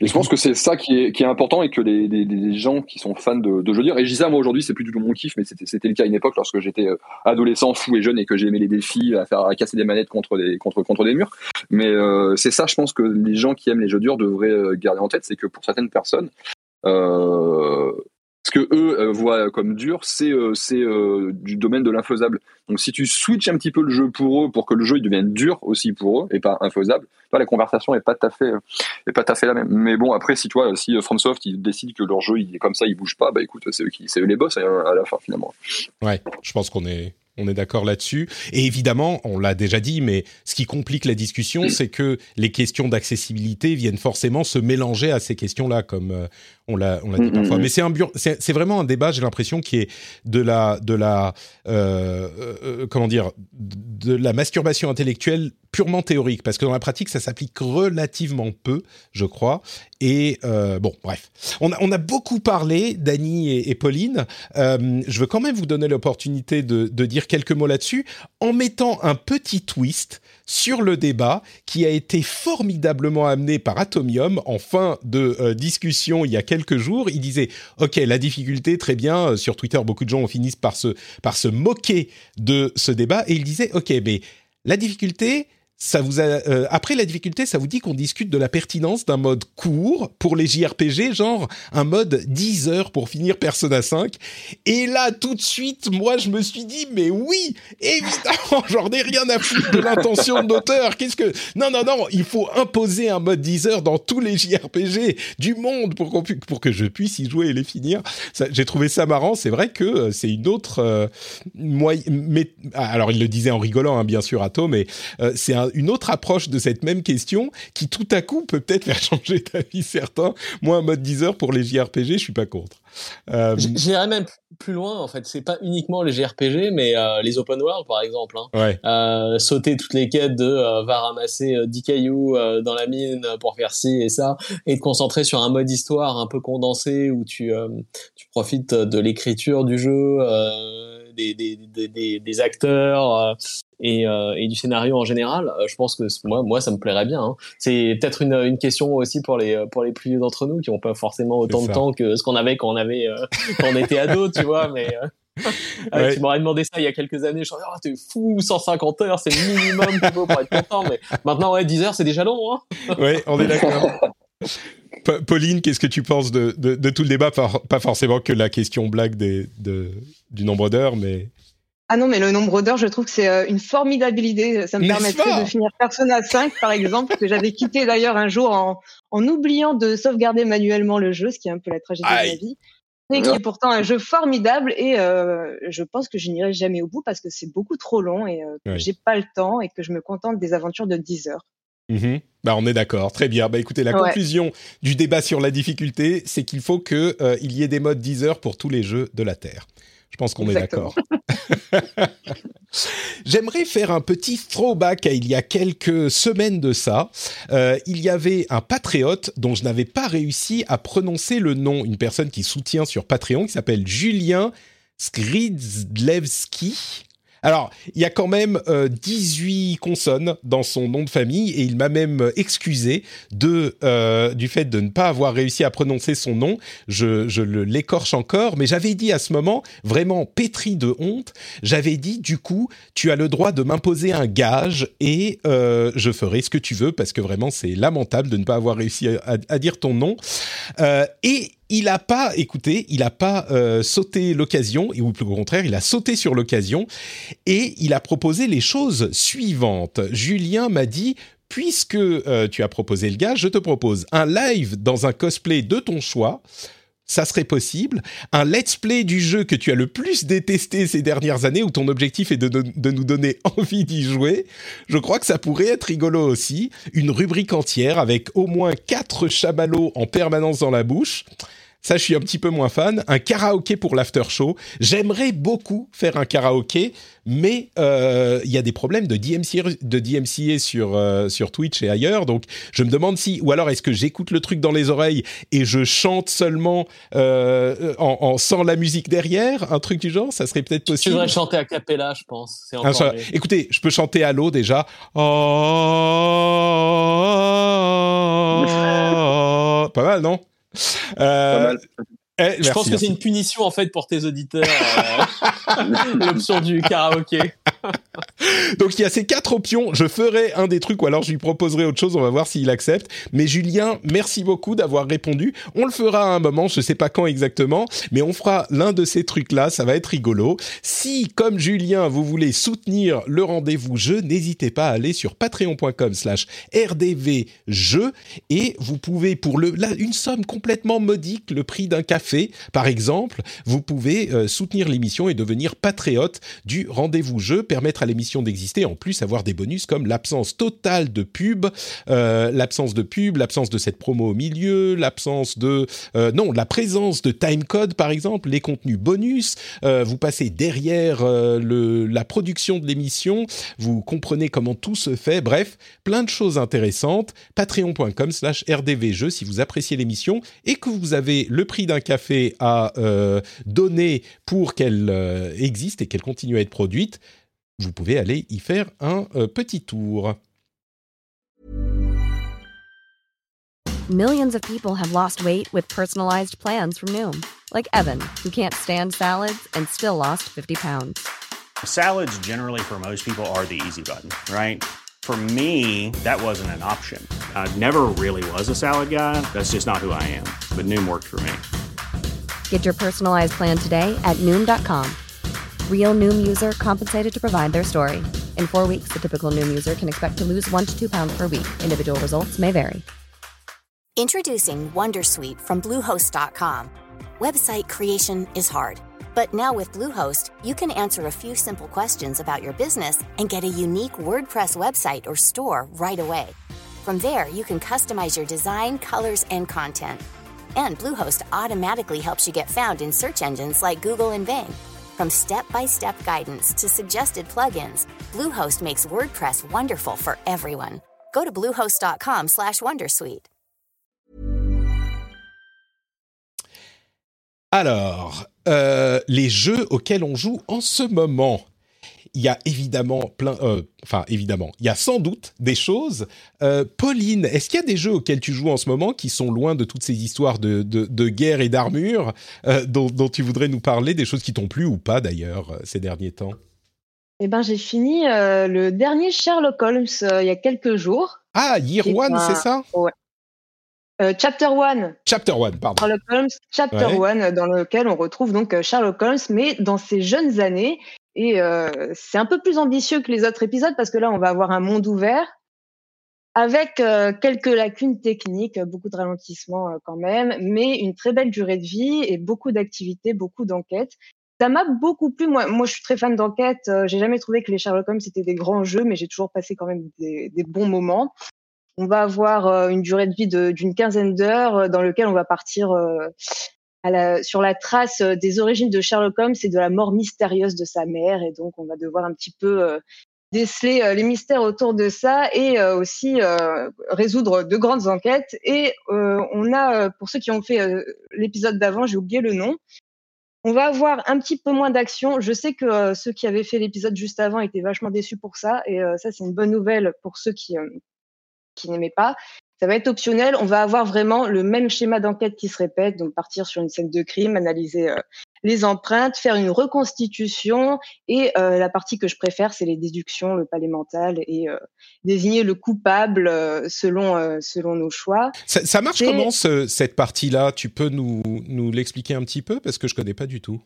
Et je pense que c'est ça qui est, qui est, important et que les, les, gens qui sont fans de, de jeux dire, et je dis ça moi aujourd'hui, c'est plus du tout mon kiff, mais c'était le cas à une époque lorsque j'étais euh, adolescent, fou et jeune et que j'aimais les défis, à faire à casser des manettes contre des, contre, contre des murs. Mais euh, c'est ça, je pense que les gens qui aiment les jeux durs devraient garder en tête, c'est que pour certaines personnes, euh, ce que eux euh, voient comme dur, c'est euh, euh, du domaine de l'infaisable. Donc si tu switches un petit peu le jeu pour eux, pour que le jeu il devienne dur aussi pour eux et pas infaisable, la conversation est pas tout à fait pas tout à la même. Mais bon après si toi si FromSoft ils décident que leur jeu il est comme ça, il bouge pas, bah écoute c'est eux les boss hein, à la fin finalement. Ouais, je pense qu'on est On est d'accord là-dessus. Et évidemment, on l'a déjà dit, mais ce qui complique la discussion, c'est que les questions d'accessibilité viennent forcément se mélanger à ces questions-là, comme euh, on l'a on l'a dit Mm, parfois. mm, Mais c'est un bur- c'est c'est vraiment un débat. J'ai l'impression qui est de la de la euh, euh, comment dire de la masturbation intellectuelle purement théorique, parce que dans la pratique, ça s'applique relativement peu, je crois. Et euh, bon, bref, on a, beaucoup parlé, Dany et, Pauline. Euh, je veux quand même vous donner l'opportunité de, dire quelques mots là-dessus, en mettant un petit twist sur le débat qui a été formidablement amené par Atomium en fin de euh, discussion il y a quelques jours. Il disait, OK, la difficulté, très bien, sur Twitter, beaucoup de gens finissent par se, par se moquer de ce débat, et il disait, OK, mais la difficulté, ça vous a, euh, après la difficulté, ça vous dit qu'on discute de la pertinence d'un mode court pour les JRPG, genre un mode 10 heures pour finir Persona 5. Et là, tout de suite, moi, je me suis dit, mais oui, évidemment, j'en ai rien à foutre de l'intention de l'auteur. Qu'est-ce que... Non, non, non, il faut imposer un mode 10 heures dans tous les JRPG du monde pour, qu'on pu- pour que je puisse y jouer et les finir. J'ai trouvé ça marrant. C'est vrai que euh, c'est une autre... euh, moy- mais, ah, alors, il le disait en rigolant, hein, bien sûr, Atto, mais euh, c'est un- une autre approche de cette même question qui, tout à coup, peut peut-être faire changer d'avis certains. Moi, un mode 10 heures pour les JRPG, je suis pas contre. Euh, J'irais même plus loin, en fait. C'est pas uniquement les JRPG, mais euh, les open world, par exemple. Hein. ouais. Euh, sauter toutes les quêtes de va ramasser euh, 10 cailloux dans la mine pour faire ci et ça, et te concentrer sur un mode histoire un peu condensé où tu, tu profites de l'écriture du jeu, euh, des, des, des, des, des acteurs euh, et, euh, et du scénario en général. Euh, je pense que moi, moi, ça me plairait bien. hein. C'est peut-être une, une question aussi pour les pour les plus vieux d'entre nous qui ont pas forcément autant de temps que ce qu'on avait quand on avait quand on était ado, tu vois, mais ah, Ouais. Tu m'aurais demandé ça il y a quelques années. Je me oh, t'es fou, 150 heures, c'est le minimum qu'il faut pour être content. Mais maintenant, ouais, 10 heures, c'est déjà long. Hein Ouais, on est d'accord. Pa- Pauline, qu'est-ce que tu penses de, de, de tout le débat? Pas, pas forcément que la question blague des, de, du nombre d'heures, mais... Ah non, mais le nombre d'heures, je trouve que c'est euh, une formidable idée. Ça me permettrait de finir Persona 5, par exemple, que j'avais quitté d'ailleurs un jour en, en oubliant de sauvegarder manuellement le jeu, ce qui est un peu la tragédie de ma vie. Et qui est pourtant un jeu formidable et euh, je pense que je n'irai jamais au bout parce que c'est beaucoup trop long et euh, que Ouais. j'ai pas le temps et que je me contente des aventures de 10 heures. Mhm. Bah, on est d'accord. Très bien. Bah, écoutez, la Ouais. conclusion du débat sur la difficulté, c'est qu'il faut que euh, il y ait des modes 10 heures pour tous les jeux de la Terre. Je pense qu'on est d'accord. J'aimerais faire un petit throwback à il y a quelques semaines de ça. Euh, il y avait un patriote dont je n'avais pas réussi à prononcer le nom, une personne qui soutient sur Patreon, qui s'appelle Julien Skridlewski. Alors, il y a quand même euh, 18 consonnes dans son nom de famille et il m'a même euh, excusé de, euh, du fait de ne pas avoir réussi à prononcer son nom. Je, je l'écorche encore, mais j'avais dit à ce moment, vraiment pétri de honte, j'avais dit du coup, tu as le droit de m'imposer un gage et euh, je ferai ce que tu veux parce que vraiment c'est lamentable de ne pas avoir réussi à, à- à dire ton nom. Euh, et il a pas, écoutez, il a pas euh, sauté l'occasion, ou au contraire, il a sauté sur l'occasion et il a proposé les choses suivantes. Julien m'a dit puisque euh, tu as proposé le gars, je te propose un live dans un cosplay de ton choix. Ça serait possible. Un let's play du jeu que tu as le plus détesté ces dernières années, où ton objectif est de, de- de nous donner envie d'y jouer. Je crois que ça pourrait être rigolo aussi. Une rubrique entière avec au moins quatre chamallows en permanence dans la bouche. Ça, je suis un petit peu moins fan. Un karaoké pour l'after show. J'aimerais beaucoup faire un karaoké, mais euh, il y a des problèmes de DMCA, de DMCA sur, euh, sur Twitch et ailleurs. Donc, je me demande si, ou alors est-ce que j'écoute le truc dans les oreilles et je chante seulement euh, en, en sans la musique derrière, un truc du genre? Ça serait peut-être Tu possible. devrais chanter à cappella, je pense. Un mieux. Écoutez, je peux chanter à l'eau déjà. Oh, pas mal, non? Euh. Eh, Je merci, pense que c'est une punition en fait pour tes auditeurs. euh, L'option du karaoké. Donc il y a ces quatre options. Je ferai un des trucs ou alors je lui proposerai autre chose. On va voir s'il accepte. Mais Julien, merci beaucoup d'avoir répondu. On le fera à un moment. Je sais pas quand exactement, mais on fera l'un de ces trucs-là. Ça va être rigolo. Si, comme Julien, vous voulez soutenir le rendez-vous jeu, n'hésitez pas à aller sur patreon.com/slash rdvjeu et vous pouvez pour le là une somme complètement modique, le prix d'un café par exemple, vous pouvez euh, soutenir l'émission et devenir patriote du rendez-vous jeu, permettre à l'émission d'exister, en plus avoir des bonus comme l'absence totale de pub, euh, l'absence de pub, l'absence de cette promo au milieu, l'absence de euh, non, la présence de timecode par exemple, les contenus bonus, vous passez derrière la production de l'émission, vous comprenez comment tout se fait, bref, plein de choses intéressantes. Patreon.com slash rdvjeux si vous appréciez l'émission et que vous avez le prix d'un café à donner pour qu'elle existe et qu'elle continue à être produite, vous pouvez aller y faire un euh, petit tour. Millions of people have lost weight with personalized plans from Noom, like Evan, who can't stand salads and still lost 50 pounds. Salads generally for most people are the easy button, right? For me, that wasn't an option. I never really was a salad guy. That's just not who I am. But Noom worked for me. Get your personalized plan today at Noom.com. Real Noom user compensated to provide their story. In four weeks, the typical Noom user can expect to lose one to two pounds per week. Individual results may vary. Introducing Wondersuite from Bluehost.com. Website creation is hard, but now with Bluehost, you can answer a few simple questions about your business and get a unique WordPress website or store right away. From there, you can customize your design, colors, and content. And Bluehost automatically helps you get found in search engines like Google and Bing. From step-by-step guidance to suggested plugins, Bluehost makes WordPress wonderful for everyone. Go to bluehost.com/wondersuite. Alors, euh, les jeux auxquels on joue en ce moment. Il y a évidemment plein, euh, enfin évidemment, il y a sans doute des choses. Euh, Pauline, est-ce qu'il y a des jeux auxquels tu joues en ce moment qui sont loin de toutes ces histoires de, de, guerre et d'armure euh, dont, tu voudrais nous parler, des choses qui t'ont plu ou pas d'ailleurs ces derniers temps? Eh ben, j'ai fini le dernier Sherlock Holmes il y a quelques jours. Ah, Year One, c'est ça? Ouais. chapter One. Chapter One, pardon. Sherlock Holmes, Chapter One, dans lequel on retrouve donc Sherlock Holmes, mais dans ses jeunes années. Et euh, c'est un peu plus ambitieux que les autres épisodes parce que là, on va avoir un monde ouvert avec euh, quelques lacunes techniques, beaucoup de ralentissements euh, quand même, mais une très belle durée de vie et beaucoup d'activités, beaucoup d'enquêtes. Ça m'a beaucoup plu. Moi, je suis très fan d'enquête. j'ai jamais trouvé que les Sherlock Holmes c'était des grands jeux, mais j'ai toujours passé quand même des, des, bons moments. On va avoir une durée de vie d'une quinzaine d'heures dans lequel on va partir sur la trace euh, des origines de Sherlock Holmes et de la mort mystérieuse de sa mère. Et donc, on va devoir un petit peu euh, déceler euh, les mystères autour de ça et aussi résoudre de grandes enquêtes. Et on a, pour ceux qui ont fait l'épisode d'avant, j'ai oublié le nom, on va avoir un petit peu moins d'action. Je sais que ceux qui avaient fait l'épisode juste avant étaient vachement déçus pour ça. Et ça, c'est une bonne nouvelle pour ceux qui, qui n'aimaient pas. Ça va être optionnel. On va avoir vraiment le même schéma d'enquête qui se répète. Donc, partir sur une scène de crime, analyser euh, les empreintes, faire une reconstitution. Et euh, la partie que je préfère, c'est les déductions, le palais mental et euh, désigner le coupable selon, selon nos choix. Ça, ça marche comment cette partie-là? Tu peux nous, nous l'expliquer un petit peu? Parce que je connais pas du tout.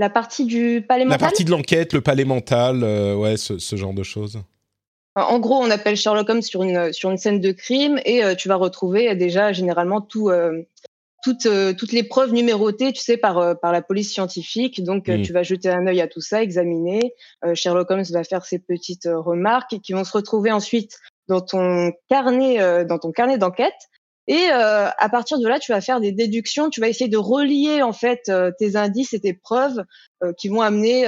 La partie du palais mental? La partie de l'enquête, le palais mental, ouais, ce, ce genre de choses. En gros, on appelle Sherlock Holmes sur une, sur une scène de crime et euh, tu vas retrouver déjà généralement tout, euh, toutes, euh, toutes les preuves numérotées, tu sais, par, par la police scientifique. Donc, tu vas jeter un œil à tout ça, examiner. Sherlock Holmes va faire ses petites remarques qui vont se retrouver ensuite dans ton carnet, dans ton carnet d'enquête. Et à partir de là, tu vas faire des déductions. Tu vas essayer de relier en fait tes indices et tes preuves qui vont amener.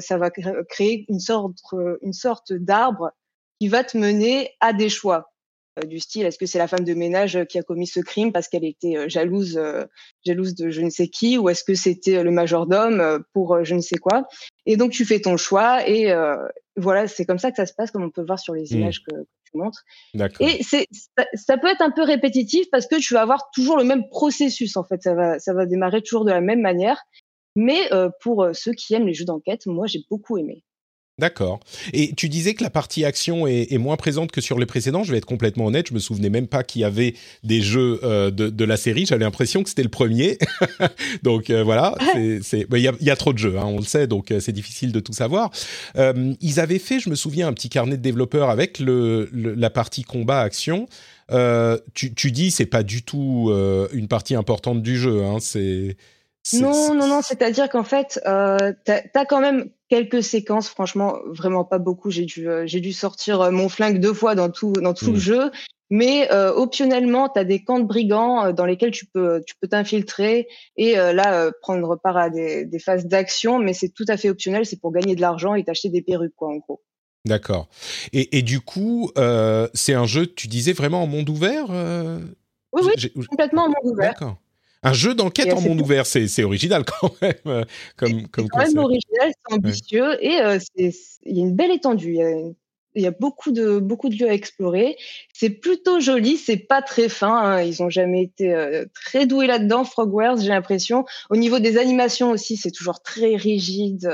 ça va créer une sorte, une sorte d'arbre qui va te mener à des choix euh, du style est-ce que c'est la femme de ménage qui a commis ce crime parce qu'elle était euh, jalouse euh, jalouse de je ne sais qui ou est-ce que c'était le majordome pour je ne sais quoi. Et donc tu fais ton choix et voilà c'est comme ça que ça se passe comme on peut voir sur les mmh. images que, tu montres. Et c'est ça, ça, peut être un peu répétitif parce que tu vas avoir toujours le même processus en fait. Ça va ça va démarrer toujours de la même manière. Mais pour ceux qui aiment les jeux d'enquête moi j'ai beaucoup aimé D'accord. Et tu disais que la partie action est, est, moins présente que sur les précédents. Je vais être complètement honnête, je me souvenais même pas qu'il y avait des jeux euh, de, de, la série. J'avais l'impression que c'était le premier. donc euh, voilà, il bah, y, a, y, a, trop de jeux, hein, on le sait, donc euh, c'est difficile de tout savoir. Ils avaient fait, je me souviens, un petit carnet de développeurs avec le, le la partie combat action. tu, tu dis c'est pas du tout une partie importante du jeu. Hein, c'est non, non, non, c'est-à-dire qu'en fait, euh, tu as, quand même quelques séquences, franchement, vraiment pas beaucoup. J'ai dû, euh, j'ai dû sortir euh, mon flingue deux fois dans tout, dans tout le mmh. jeu. Mais euh, optionnellement, tu as des camps de brigands dans lesquels tu peux tu peux t'infiltrer et là prendre part à des, des phases d'action, mais c'est tout à fait optionnel, c'est pour gagner de l'argent et t'acheter des perruques quoi en gros. D'accord. Et, et, du coup, c'est un jeu, tu disais vraiment en monde ouvert Oui, oui, complètement en monde ouvert. D'accord. Un jeu d'enquête en monde ouvert, c'est original quand même. Euh, comme, comme c'est quand même original, c'est ambitieux et euh, il y a une belle étendue. Il y a, il y a beaucoup de beaucoup de lieux à explorer. C'est plutôt joli, c'est pas très fin. Hein. Ils ont jamais été euh, très doués là-dedans. Frogwares, j'ai l'impression. Au niveau des animations aussi, c'est toujours très rigide.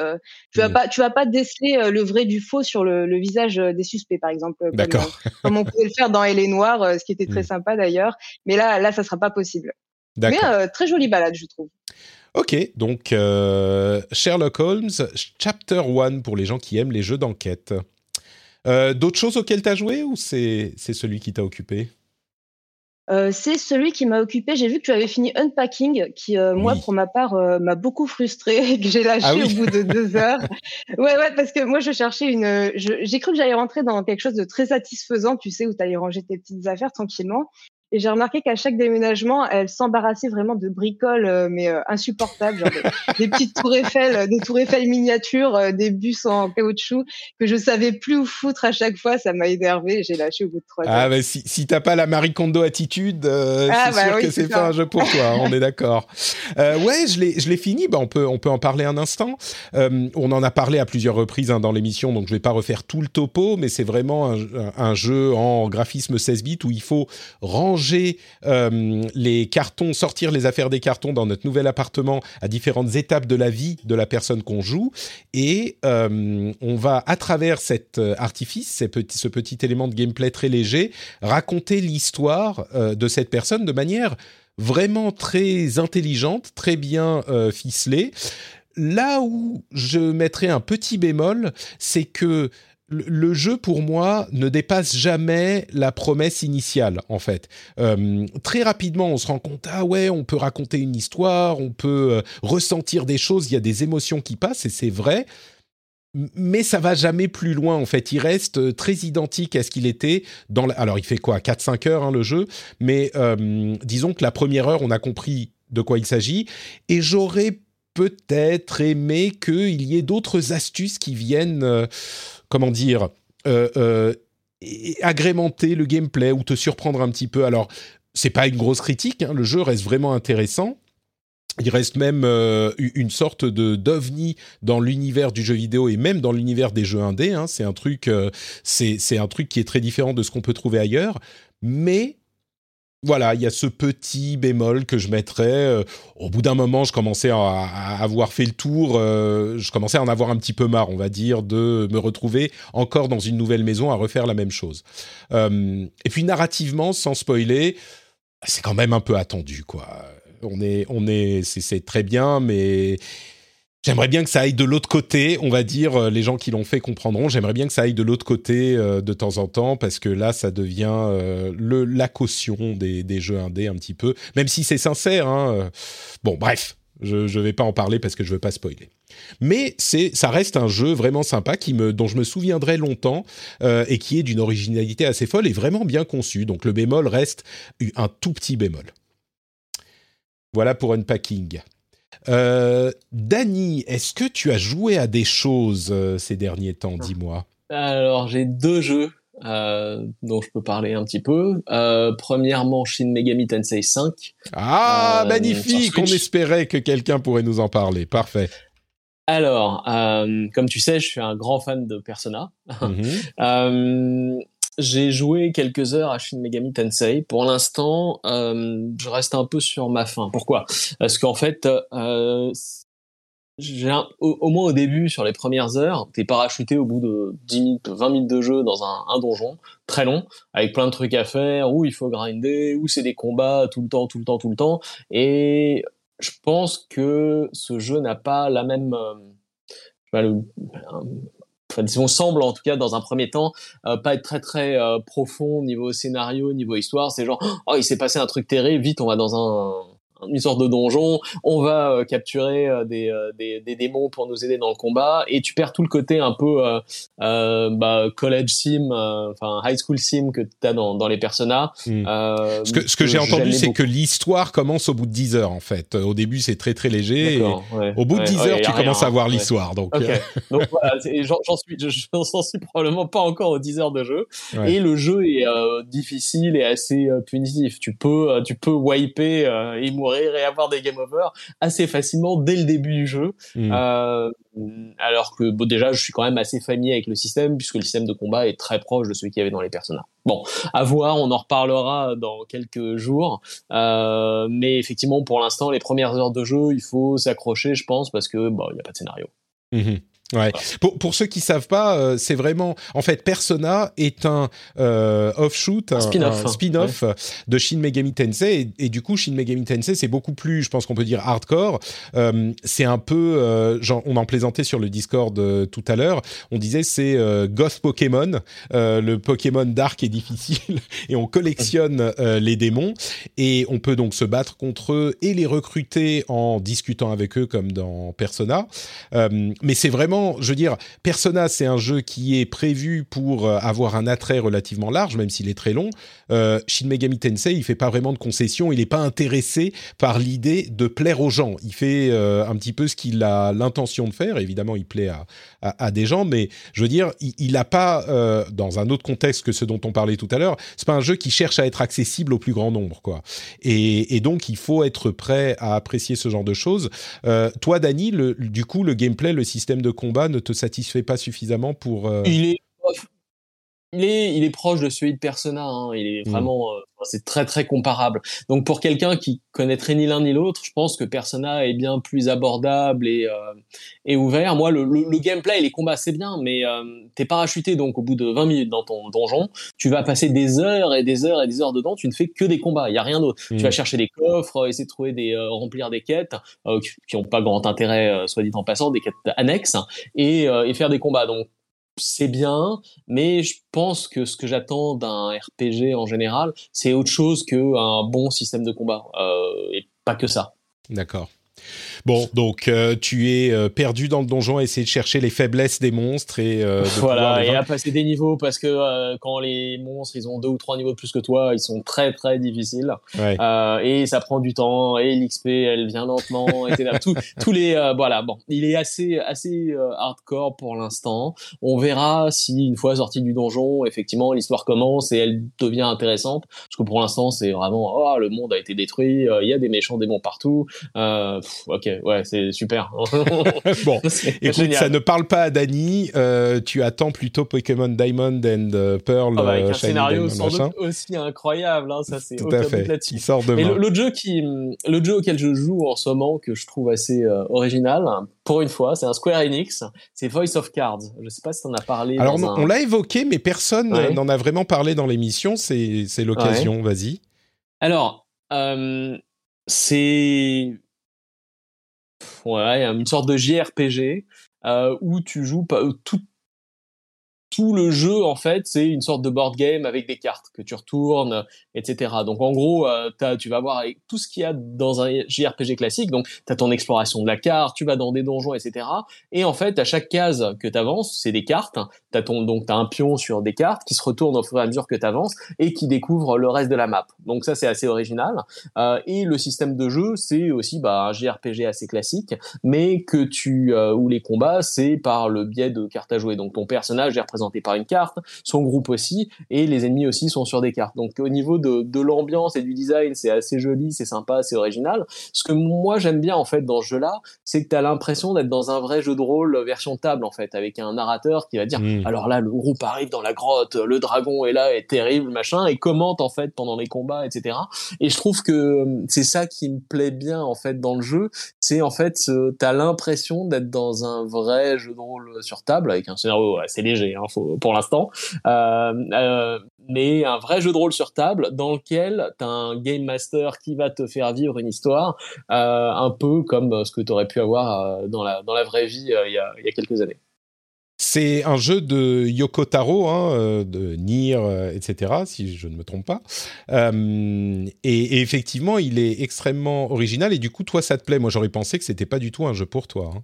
tu vas mmh. pas tu vas pas déceler le vrai du faux sur le, le visage des suspects, par exemple. D'accord. Comme, on pouvait le faire dans Elle est noire, ce qui était très mmh. sympa d'ailleurs. Mais là, là, ça sera pas possible. Mais euh, très jolie balade, je trouve. Ok, donc euh, Sherlock Holmes, Chapter 1 pour les gens qui aiment les jeux d'enquête. Euh, d'autres choses auxquelles tu as joué ou c'est celui qui t'a occupé? C'est celui qui m'a occupé. J'ai vu que tu avais fini Unpacking, qui, moi, pour ma part, m'a beaucoup frustré et que j'ai lâché ah au bout de deux heures. ouais, ouais, parce que moi, je cherchais une. J'ai cru que j'allais rentrer dans quelque chose de très satisfaisant, tu sais, où tu allais ranger tes petites affaires tranquillement. Et j'ai remarqué qu'à chaque déménagement, elle s'embarrassait vraiment de bricoles, euh, mais euh, insupportables, genre des, petites tours Eiffel, euh, des tours Eiffel miniatures, des bus en caoutchouc que je savais plus où foutre à chaque fois. Ça m'a énervé. J'ai lâché au bout de trois ah. Ah, bah, si, si t'as pas la Marie Kondo attitude, ah, c'est bah sûr que c'est pas un jeu pour toi. on est d'accord. ouais, je l'ai, je l'ai fini. Bah, on peut, on peut en parler un instant. on en a parlé à plusieurs reprises hein, dans l'émission, donc je vais pas refaire tout le topo, mais c'est vraiment un, un jeu en graphisme 16 bits où il faut ranger euh, les cartons, sortir les affaires des cartons dans notre nouvel appartement à différentes étapes de la vie de la personne qu'on joue. Et euh, on va, à travers cet euh, artifice, ce petit, ce petit élément de gameplay très léger, raconter l'histoire de cette personne de manière vraiment très intelligente, très bien ficelée. Là où je mettrais un petit bémol, c'est que le jeu pour moi ne dépasse jamais la promesse initiale en fait. Euh, très rapidement, on se rend compte ah ouais, on peut raconter une histoire, on peut euh, ressentir des choses, il y a des émotions qui passent et c'est vrai. Mais ça va jamais plus loin en fait. Il reste euh, très identique à ce qu'il était dans. Alors il fait quoi 4-5 heures hein, le jeu, mais disons que la première heure, on a compris de quoi il s'agit et j'aurais peut-être aimé qu'il y ait d'autres astuces qui viennent comment dire, euh, euh, agrémenter le gameplay ou te surprendre un petit peu. Alors, c'est pas une grosse critique, hein, le jeu reste vraiment intéressant. Il reste même euh, une sorte de d'ovni dans l'univers du jeu vidéo et même dans l'univers des jeux indés. Hein. C'est un truc, c'est un truc qui est très différent de ce qu'on peut trouver ailleurs. Mais voilà, il y a ce petit bémol que je mettrais. Euh, au bout d'un moment, je commençais à, avoir fait le tour, euh, je commençais à en avoir un petit peu marre, on va dire, de me retrouver encore dans une nouvelle maison à refaire la même chose. Euh, et puis narrativement, sans spoiler, c'est quand même un peu attendu, quoi. On est, on est, c'est très bien, mais J'aimerais bien que ça aille de l'autre côté, on va dire, euh, les gens qui l'ont fait comprendront, j'aimerais bien que ça aille de l'autre côté euh, de temps en temps, parce que là, ça devient euh, la caution des, des, jeux indés un petit peu, même si c'est sincère. Hein, bon, bref, je ne vais pas en parler parce que je veux pas spoiler. Mais c'est, ça reste un jeu vraiment sympa qui me, dont je me souviendrai longtemps et qui est d'une originalité assez folle et vraiment bien conçu. Donc le bémol reste un tout petit bémol. Voilà pour Unpacking. Euh, Dany, est-ce que tu as joué à des choses euh, ces derniers temps? Dis-moi. Alors, j'ai deux jeux euh, dont je peux parler un petit peu. premièrement, Shin Megami Tensei 5. Ah, magnifique On espérait que quelqu'un pourrait nous en parler. Parfait. Alors, comme tu sais, je suis un grand fan de Persona. Mhm. J'ai joué quelques heures à Shin Megami Tensei. Pour l'instant, euh, je reste un peu sur ma faim. Pourquoi? Parce qu'en fait, euh, au, moins au début, sur les premières heures, t'es parachuté au bout de 10 minutes, 20 minutes de jeu dans un, donjon très long, avec plein de trucs à faire, où il faut grinder, où c'est des combats tout le temps, tout le temps, tout le temps. Et je pense que ce jeu n'a pas la même... Euh, disons, semble en tout cas dans un premier temps euh, pas être très très euh, profond niveau scénario, niveau histoire. C'est genre, oh, il s'est passé un truc terrible, vite, on va dans un une sorte de donjon, on va euh, capturer euh, des, euh, des, des, démons pour nous aider dans le combat, et tu perds tout le côté un peu bah, college sim, enfin high school sim que tu as dans, dans les personnages. Hmm. ce que, ce que, j'ai entendu, c'est que l'histoire commence au bout de 10 heures en fait. Au début, c'est très très léger, et au bout de 10 heures, tu commences à voir l'histoire. Donc, donc voilà, j'en suis, je, suis probablement pas encore aux 10 heures de jeu, et le jeu est difficile et assez punitif. Tu peux, tu peux wiper et mourir et avoir des game over assez facilement dès le début du jeu. Hmm. Euh, alors que bon, déjà, je suis quand même assez familier avec le système puisque le système de combat est très proche de celui qu'il y avait dans les personnages. Bon, à voir, on en reparlera dans quelques jours. Euh, mais effectivement, pour l'instant, les premières heures de jeu, il faut s'accrocher, je pense, parce que bon, il n'y a pas de scénario. Mhm. Ouais. Pour, pour ceux qui savent pas, euh, c'est vraiment en fait Persona est un euh, offshoot, un spin-off, spin de Shin Megami Tensei. Et, du coup Shin Megami Tensei c'est beaucoup plus, je pense qu'on peut dire hardcore. Euh, c'est un peu, euh, genre, on en plaisantait sur le Discord euh, tout à l'heure, on disait c'est Ghost Pokémon, le Pokémon dark et difficile et on collectionne les démons. Et on peut donc se battre contre eux et les recruter en discutant avec eux comme dans Persona. mais c'est vraiment je veux dire, Persona, c'est un jeu qui est prévu pour euh, avoir un attrait relativement large, même s'il est très long. Euh, Shin Megami Tensei, il fait pas vraiment de concessions, il n'est pas intéressé par l'idée de plaire aux gens. Il fait euh, un petit peu ce qu'il a l'intention de faire. Évidemment, il plaît à, à, des gens, mais je veux dire, il n'a pas, dans un autre contexte que ce dont on parlait tout à l'heure, c'est pas un jeu qui cherche à être accessible au plus grand nombre, quoi. Et, donc, il faut être prêt à apprécier ce genre de choses. Toi, Dani, du coup, le gameplay, le système de combat ne te satisfait pas suffisamment pour. Euh... il est, il est proche de celui de Persona. Hein. Il est mmh. vraiment, euh, c'est très très comparable. Donc pour quelqu'un qui connaîtrait ni l'un ni l'autre, je pense que Persona est bien plus abordable et, euh, et ouvert. Moi, le, le, gameplay et les combats c'est bien, mais euh, t'es parachuté donc au bout de 20 minutes dans ton donjon, tu vas passer des heures et des heures et des heures dedans. Tu ne fais que des combats. Il y a rien d'autre. Tu vas mmh. chercher des coffres, essayer de trouver des remplir des quêtes qui n'ont pas grand intérêt, soit dit en passant, des quêtes annexes et, et faire des combats. Donc c'est bien, mais je pense que ce que j'attends d'un RPG en général, c'est autre chose qu'un bon système de combat, euh, et pas que ça. D'accord. Bon, donc euh, tu es euh, perdu dans le donjon à essayer de chercher les faiblesses des monstres et euh, voilà et à passer des niveaux parce que quand les monstres ils ont deux ou trois niveaux de plus que toi, ils sont très très difficiles. Et ça prend du temps et l'XP elle vient lentement et tous les voilà bon, il est assez assez hardcore pour l'instant. On verra si une fois sorti du donjon, effectivement l'histoire commence et elle devient intéressante. Parce que pour l'instant c'est vraiment oh le monde a été détruit, il y a des méchants démons partout. ok ouais, c'est super. bon, écoute, ça ne parle pas à Dany. Euh, tu attends plutôt Pokémon Diamond and euh, Pearl. Oh, avec un scénario sans doute aussi incroyable. Hein, ça, c'est Tout à fait. Il sort demain. Et l'autre jeu qui, le jeu auquel je joue en ce moment que je trouve assez euh, original, pour une fois, c'est un Square Enix. C'est Voice of Cards. Je sais pas si on a parlé. Alors, on l'a évoqué, mais personne n'en a vraiment parlé dans l'émission. C'est l'occasion. Vas-y. Alors, c'est ouais, une sorte de JRPG euh, où tu joues euh, tout, le jeu en fait c'est une sorte de board game avec des cartes que tu retournes etc donc en gros euh, tu vas voir avec tout ce qu'il y a dans un JRPG classique. Donc tu as ton exploration de la carte tu vas dans des donjons etc et en fait à chaque case que tu avances c'est des cartes. T'as ton donc t'as un pion sur des cartes qui se retournent au fur et à mesure que tu avances et qui découvre le reste de la map. Donc ça c'est assez original. Euh, et le système de jeu c'est aussi bah, un JRPG assez classique mais que tu euh, où les combats c'est par le biais de cartes à jouer. Donc ton personnage est représenté représenté par une carte, son groupe aussi, et les ennemis aussi sont sur des cartes. Donc au niveau de, de l'ambiance et du design, c'est assez joli, c'est sympa, c'est original. Ce que moi j'aime bien en fait dans ce jeu-là, c'est que tu as l'impression d'être dans un vrai jeu de rôle version table en fait, avec un narrateur qui va dire Mm. alors là le groupe arrive dans la grotte, le dragon est là, est terrible, machin, et commente en fait pendant les combats, etc. Et je trouve que euh, c'est ça qui me plaît bien en fait dans le jeu, c'est en fait t'as l'impression d'être dans un vrai jeu de rôle sur table avec un scénario assez léger hein, pour l'instant, euh, euh, mais un vrai jeu de rôle sur table dans lequel t'as un game master qui va te faire vivre une histoire, euh, un peu comme ce que t'aurais pu avoir dans la dans la vraie vie il y, a, y a quelques années. C'est un jeu de Yoko Taro, hein, de Nier, etc., si je ne me trompe pas. Et, et effectivement, il est extrêmement original. Et du coup, toi, ça te plaît Moi, j'aurais pensé que c'était pas du tout un jeu pour toi. hein.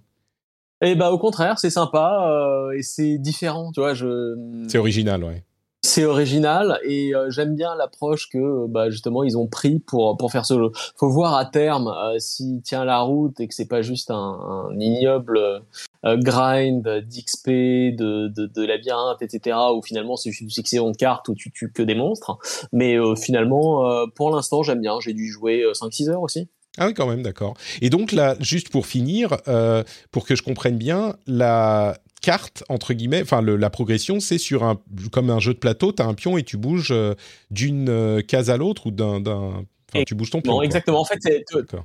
Et bah au contraire, c'est sympa euh, et c'est différent, tu vois. Je C'est original, ouais. c'est original et euh, j'aime bien l'approche que bah, justement ils ont pris pour pour faire ce jeu. Faut voir à terme euh, s'il tient la route et que c'est pas juste un, un ignoble euh, grind d'XP, de, de de labyrinthe, etc. Où finalement c'est juste une succession de cartes où tu tues que des monstres. Mais euh, finalement, euh, pour l'instant, j'aime bien. J'ai dû jouer 5-6 heures aussi. Ah oui, quand même, d'accord. Et donc là, juste pour finir, euh, pour que je comprenne bien, la carte entre guillemets, enfin la progression, c'est sur un comme un jeu de plateau. Tu as un pion et tu bouges euh, d'une euh, case à l'autre ou d'un- enfin tu bouges ton pion. Non, exactement. En fait,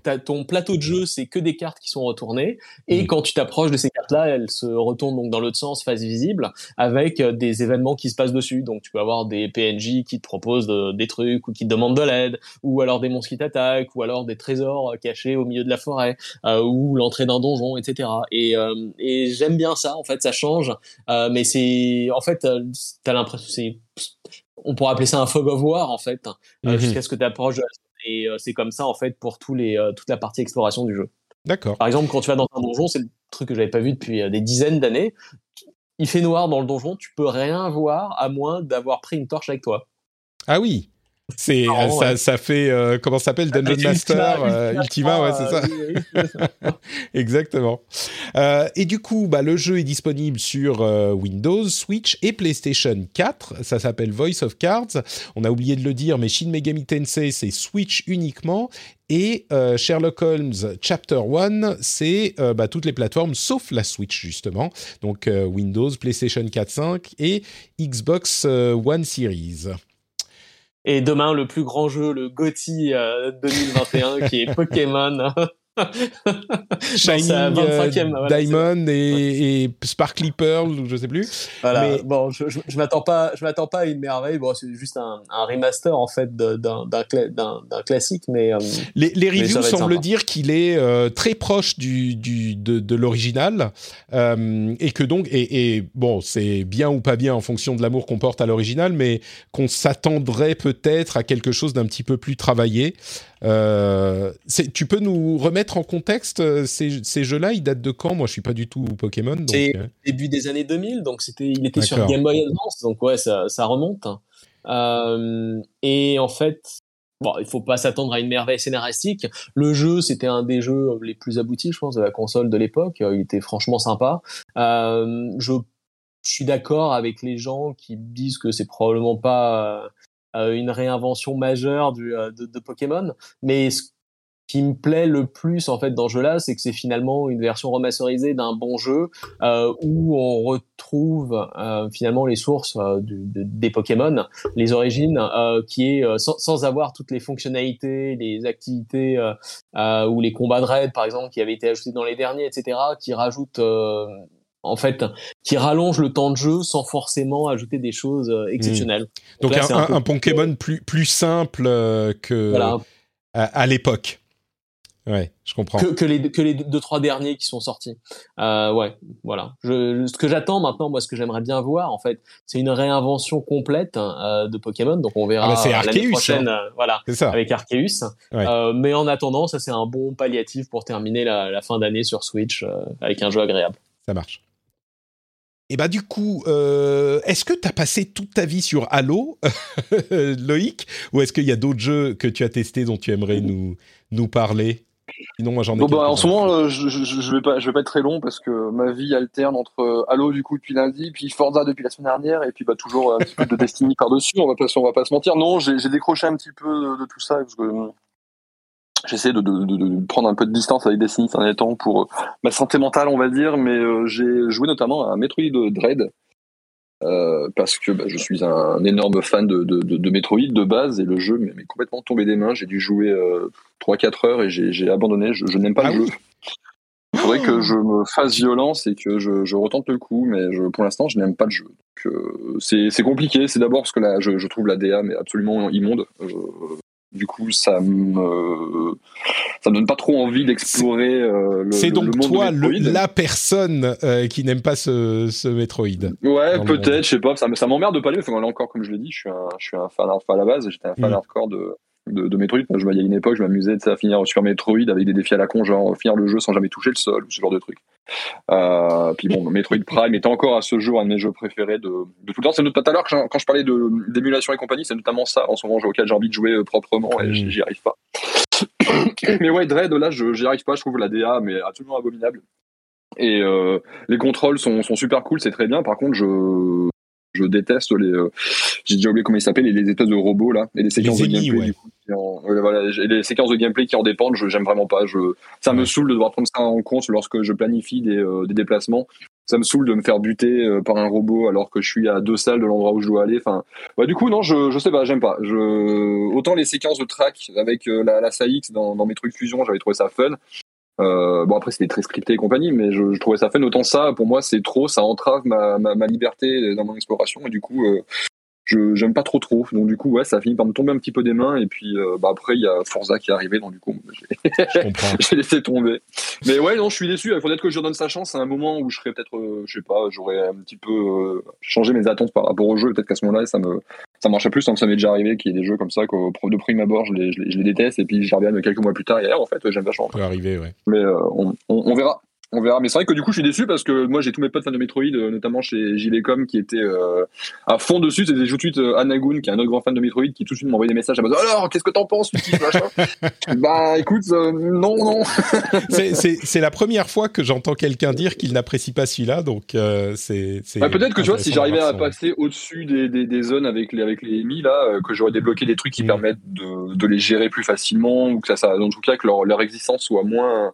t'as ton plateau de jeu, c'est que des cartes qui sont retournées. Et Mhm. quand tu t'approches de ces cartes-là, elles se retournent donc dans l'autre sens, face visible, avec euh, des événements qui se passent dessus. Donc, tu peux avoir des PNJ qui te proposent de- des trucs ou qui te demandent de l'aide, ou alors des monstres qui t'attaquent, ou alors des trésors euh, cachés au milieu de la forêt, euh, ou l'entrée d'un donjon, etc. Et, euh, et j'aime bien ça. En fait, ça change. Euh, mais c'est, en fait, t'as l'impression, c'est, on pourrait appeler ça un fog of war, en fait, euh, Mhm. jusqu'à ce que tu approches de la et euh, c'est comme ça en fait pour tous les euh, toute la partie exploration du jeu. D'accord. Par exemple, quand tu vas dans un donjon, c'est le truc que j'avais pas vu depuis euh, des dizaines d'années. Il fait noir dans le donjon, tu peux rien voir à moins d'avoir pris une torche avec toi. Ah oui. C'est ça, ouais. ça fait euh, comment ça s'appelle? Dungeon Master euh, Ultima, Ultima, ouais c'est ça. euh, oui, oui. Exactement. Euh, et du coup, bah, le jeu est disponible sur euh, Windows, Switch et PlayStation 4. Ça s'appelle Voice of Cards. On a oublié de le dire, mais Shin Megami Tensei, c'est Switch uniquement. Et euh, Sherlock Holmes Chapter 1, c'est euh, bah, toutes les plateformes sauf la Switch, justement. Donc euh, Windows, PlayStation 4, 5 et Xbox euh, One Series. Et demain, le plus grand jeu, le GOTY euh, 2021, qui est Pokémon. Shining sa 25e, euh, Diamond et, et Sparkly Pearl, je sais plus. Voilà. Mais- Bon, je, je, je m'attends pas, je m'attends pas à une merveille. Bon, c'est juste un, un remaster en fait d'un d'un cla- d'un- d'un classique, mais euh, Les, reviews semblent dire qu'il est euh, très proche du, du, de, de l'original et que donc et, et bon c'est bien ou pas bien en fonction de l'amour qu'on porte à l'original, mais qu'on s'attendrait peut-être à quelque chose d'un petit peu plus travaillé. Tu peux nous remettre en contexte euh, ces, ces jeux-là Ils datent de quand? Moi, je suis pas du tout Pokémon. Donc, C'est- euh, début des années 2000, donc c'était, il était sur. Game Boy Advance, donc ouais, ça, ça remonte. Euh, et en fait, bon, il faut pas s'attendre à une merveille scénaristique. Le jeu, c'était un des jeux les plus aboutis, je pense, de la console de l'époque. Il était franchement sympa. Euh, je, je suis d'accord avec les gens qui disent que c'est probablement pas euh, une réinvention majeure du, de, de Pokémon, mais ce qui me plaît le plus en fait dans ce jeu-là, c'est que c'est finalement une version remasterisée d'un bon jeu euh, où on retrouve euh, finalement les sources euh, du- de- des Pokémon, les origines, qui est sans, sans avoir toutes les fonctionnalités, les activités ou les combats de raid par exemple qui avaient été ajoutés dans les derniers, etc., qui rajoutent en fait, qui rallonge le temps de jeu sans forcément ajouter des choses exceptionnelles. donc là, un, Pokémon plus, plus simple euh, que voilà, à, à l'époque. Ouais, je comprends. que, que les que les deux trois derniers qui sont sortis. Euh, ouais, voilà. Je, ce que j'attends maintenant, moi, ce que j'aimerais bien voir, en fait, c'est une réinvention complète euh, de Pokémon. Donc on verra Ah bah, l'année Arceus, prochaine, hein. euh, voilà, ça. avec Arceus. Ouais. Euh, mais en attendant, ça c'est un bon palliatif pour terminer la, la fin d'année sur Switch euh, avec un jeu agréable. Ça marche. Et bah du coup, euh, est-ce que tu as passé toute ta vie sur Halo, Loïc? Ou est-ce qu'il y a d'autres jeux que tu as testés dont tu aimerais nous, nous parler? Sinon, moi, j'en ai. Bon, bah, en ce moment, euh, je, je, je vais pas, je vais pas être très long parce que ma vie alterne entre euh, Halo du coup depuis lundi, puis Forza depuis la semaine dernière, et puis bah toujours un petit peu de Destiny par dessus. On va pas, on va pas se mentir. Non, j'ai décroché un petit peu de, de tout ça parce que euh, j'essaie de, de, de, de prendre un peu de distance avec Destiny ces derniers temps pour ma santé mentale, on va dire. Mais euh, j'ai joué notamment à Metroid Dread. Euh, parce que bah, je suis un énorme fan de, de, de, de Metroid de base et le jeu m'est complètement tombé des mains. J'ai dû jouer euh, 3-4 heures et j'ai abandonné. Je, je n'aime pas Ah le oui jeu. Il faudrait que je me fasse violence et que je, je retente le coup, mais je, pour l'instant, je n'aime pas le jeu. Euh, c'est compliqué. C'est d'abord parce que là, je trouve la DA mais absolument immonde. Du coup, ça me ça me donne pas trop envie d'explorer euh, le, C'est donc le monde toi, de le- la personne euh, qui n'aime pas ce, ce Metroid. Ouais, le peut-être, je sais pas. Ça, ça m'emmerde de pas aller. Enfin, là encore, comme je l'ai dit, je suis un, je suis un fan hardcore à la base. J'étais un fan Mm. hardcore de, de, de Metroid. Enfin, je, il y a une époque, je m'amusais à finir Super Metroid avec des défis à la con, genre finir le jeu sans jamais toucher le sol, ou ce genre de truc. Euh, puis bon, Metroid Prime est encore à ce jour un de mes jeux préférés de, de tout le temps. C'est tout à l'heure quand je parlais d'émulation et compagnie, c'est notamment ça en ce moment auquel j'ai envie de jouer euh, proprement et j'y arrive pas. mais ouais, Dread, là, j'y arrive pas. Je trouve la DA mais absolument abominable. Et euh, les contrôles sont, sont super cool, c'est très bien. Par contre, je je déteste les. euh, J'ai déjà oublié comment ils s'appellent, les, les espèces de robots là, et les séquences Les de gameplay ouais. du coup. qui en- ouais, voilà, et les séquences de gameplay qui en dépendent, je j'aime vraiment pas. Je, ça me saoule de devoir prendre ça en compte lorsque je planifie des, euh, des déplacements. Ça me saoule de me faire buter euh, par un robot alors que je suis à deux salles de l'endroit où je dois aller. Enfin, ouais, du coup, non, je, je sais pas, j'aime pas. Je, autant les séquences de track avec euh, la, la SAX dans, dans mes trucs fusion, j'avais trouvé ça fun. Euh, bon après c'était très scripté et compagnie, mais je, je trouvais ça fun. Autant ça, pour moi, c'est trop, ça entrave ma, ma, liberté dans mon exploration et du coup, euh, je j'aime pas trop trop. Donc du coup, ouais, ça a fini par me tomber un petit peu des mains et puis euh, bah, après il y a Forza qui est arrivé, donc du coup, j'ai laissé tomber. Mais ouais, non, je suis déçu. Il faudrait que je lui donne sa chance à un moment où je serais peut-être, euh, je sais pas, j'aurais un petit peu euh, changé mes attentes par rapport au jeu. et Peut-être qu'à ce moment-là, ça me ça marchait plus. Que ça m'est déjà arrivé qu'il y ait des jeux comme ça qu'au de prime abord, je les, je les, je les déteste et puis j'y reviens quelques mois plus tard et en fait, j'aime vachement. peut arriver, ouais. Mais euh, on, on, on verra. On verra. Mais c'est vrai que du coup, je suis déçu parce que moi, j'ai tous mes potes fans de Metroid, euh, notamment chez Gilecom, qui étaient euh, à fond dessus. C'était tout de suite euh, Anagoon, qui est un autre grand fan de Metroid, qui tout de suite m'envoyait des messages à base Alors, qu'est-ce que t'en penses, machin? Bah, écoute, euh, non, non. C'est- la première fois que j'entends quelqu'un dire qu'il n'apprécie pas celui-là, donc c'est. Bah, peut-être que tu vois, si j'arrivais à passer au-dessus des, des, des zones avec les, avec les ennemis, là, que j'aurais débloqué des trucs qui Mm. permettent de, de les gérer plus facilement, ou que ça, ça, en tout cas, que leur, leur existence soit moins,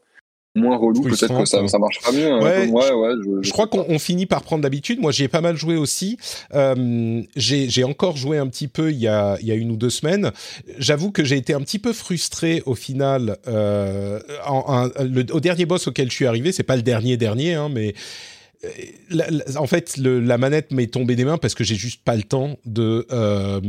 moins relou, peut-être que ça, ça marchera mieux. hein. Ouais, ouais, ouais, je, Je crois qu'on on finit par prendre l'habitude. Moi, j'y ai pas mal joué aussi. Euh, j'ai encore joué un petit peu il y a, il y a une ou deux semaines. J'avoue que j'ai été un petit peu frustré au final. Euh, en, en- le- au dernier boss auquel je suis arrivé, c'est pas le dernier dernier, hein, mais en fait, le- la manette m'est tombée des mains parce que j'ai juste pas le temps de euh,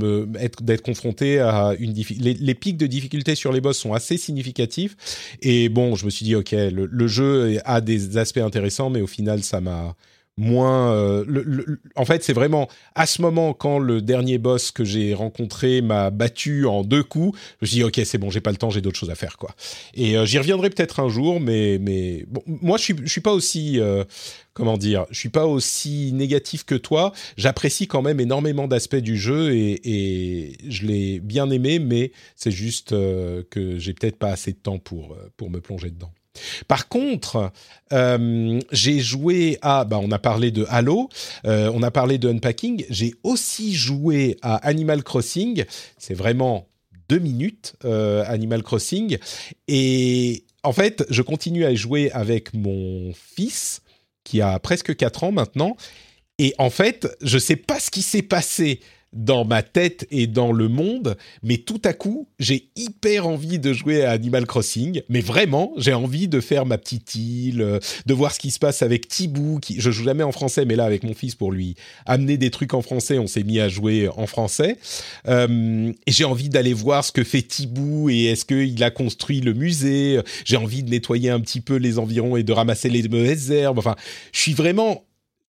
d'être confronté à une les, les pics de difficulté sur les boss sont assez significatifs. Et bon, je me suis dit ok, le, le jeu a des aspects intéressants, mais au final, ça m'a moins. euh, le- le- en fait, c'est vraiment à ce moment quand le dernier boss que j'ai rencontré m'a battu en deux coups. Je me suis dit ok, c'est bon, j'ai pas le temps, j'ai d'autres choses à faire quoi. Et euh, j'y reviendrai peut-être un jour, mais mais bon, moi je suis je suis pas aussi euh, comment dire, je suis pas aussi négatif que toi. J'apprécie quand même énormément d'aspects du jeu et, et je l'ai bien aimé, mais c'est juste euh, que j'ai peut-être pas assez de temps pour euh, pour me plonger dedans. Par contre, euh, j'ai joué à, bah, on a parlé de Halo, euh, on a parlé de Unpacking, j'ai aussi joué à Animal Crossing. C'est vraiment deux minutes, euh, Animal Crossing, et en fait, je continue à jouer avec mon fils qui a presque 4 ans maintenant. Et en fait, je sais pas ce qui s'est passé dans ma tête et dans le monde, mais tout à coup, j'ai hyper envie de jouer à Animal Crossing, mais vraiment, j'ai envie de faire ma petite île, euh, de voir ce qui se passe avec Thibou, qui je joue jamais en français, mais là avec mon fils pour lui amener des trucs en français, on s'est mis à jouer en français. Euh, j'ai envie d'aller voir ce que fait Thibou et est-ce qu'il a construit le musée. J'ai envie de nettoyer un petit peu les environs et de ramasser les mauvaises herbes. Enfin, je suis vraiment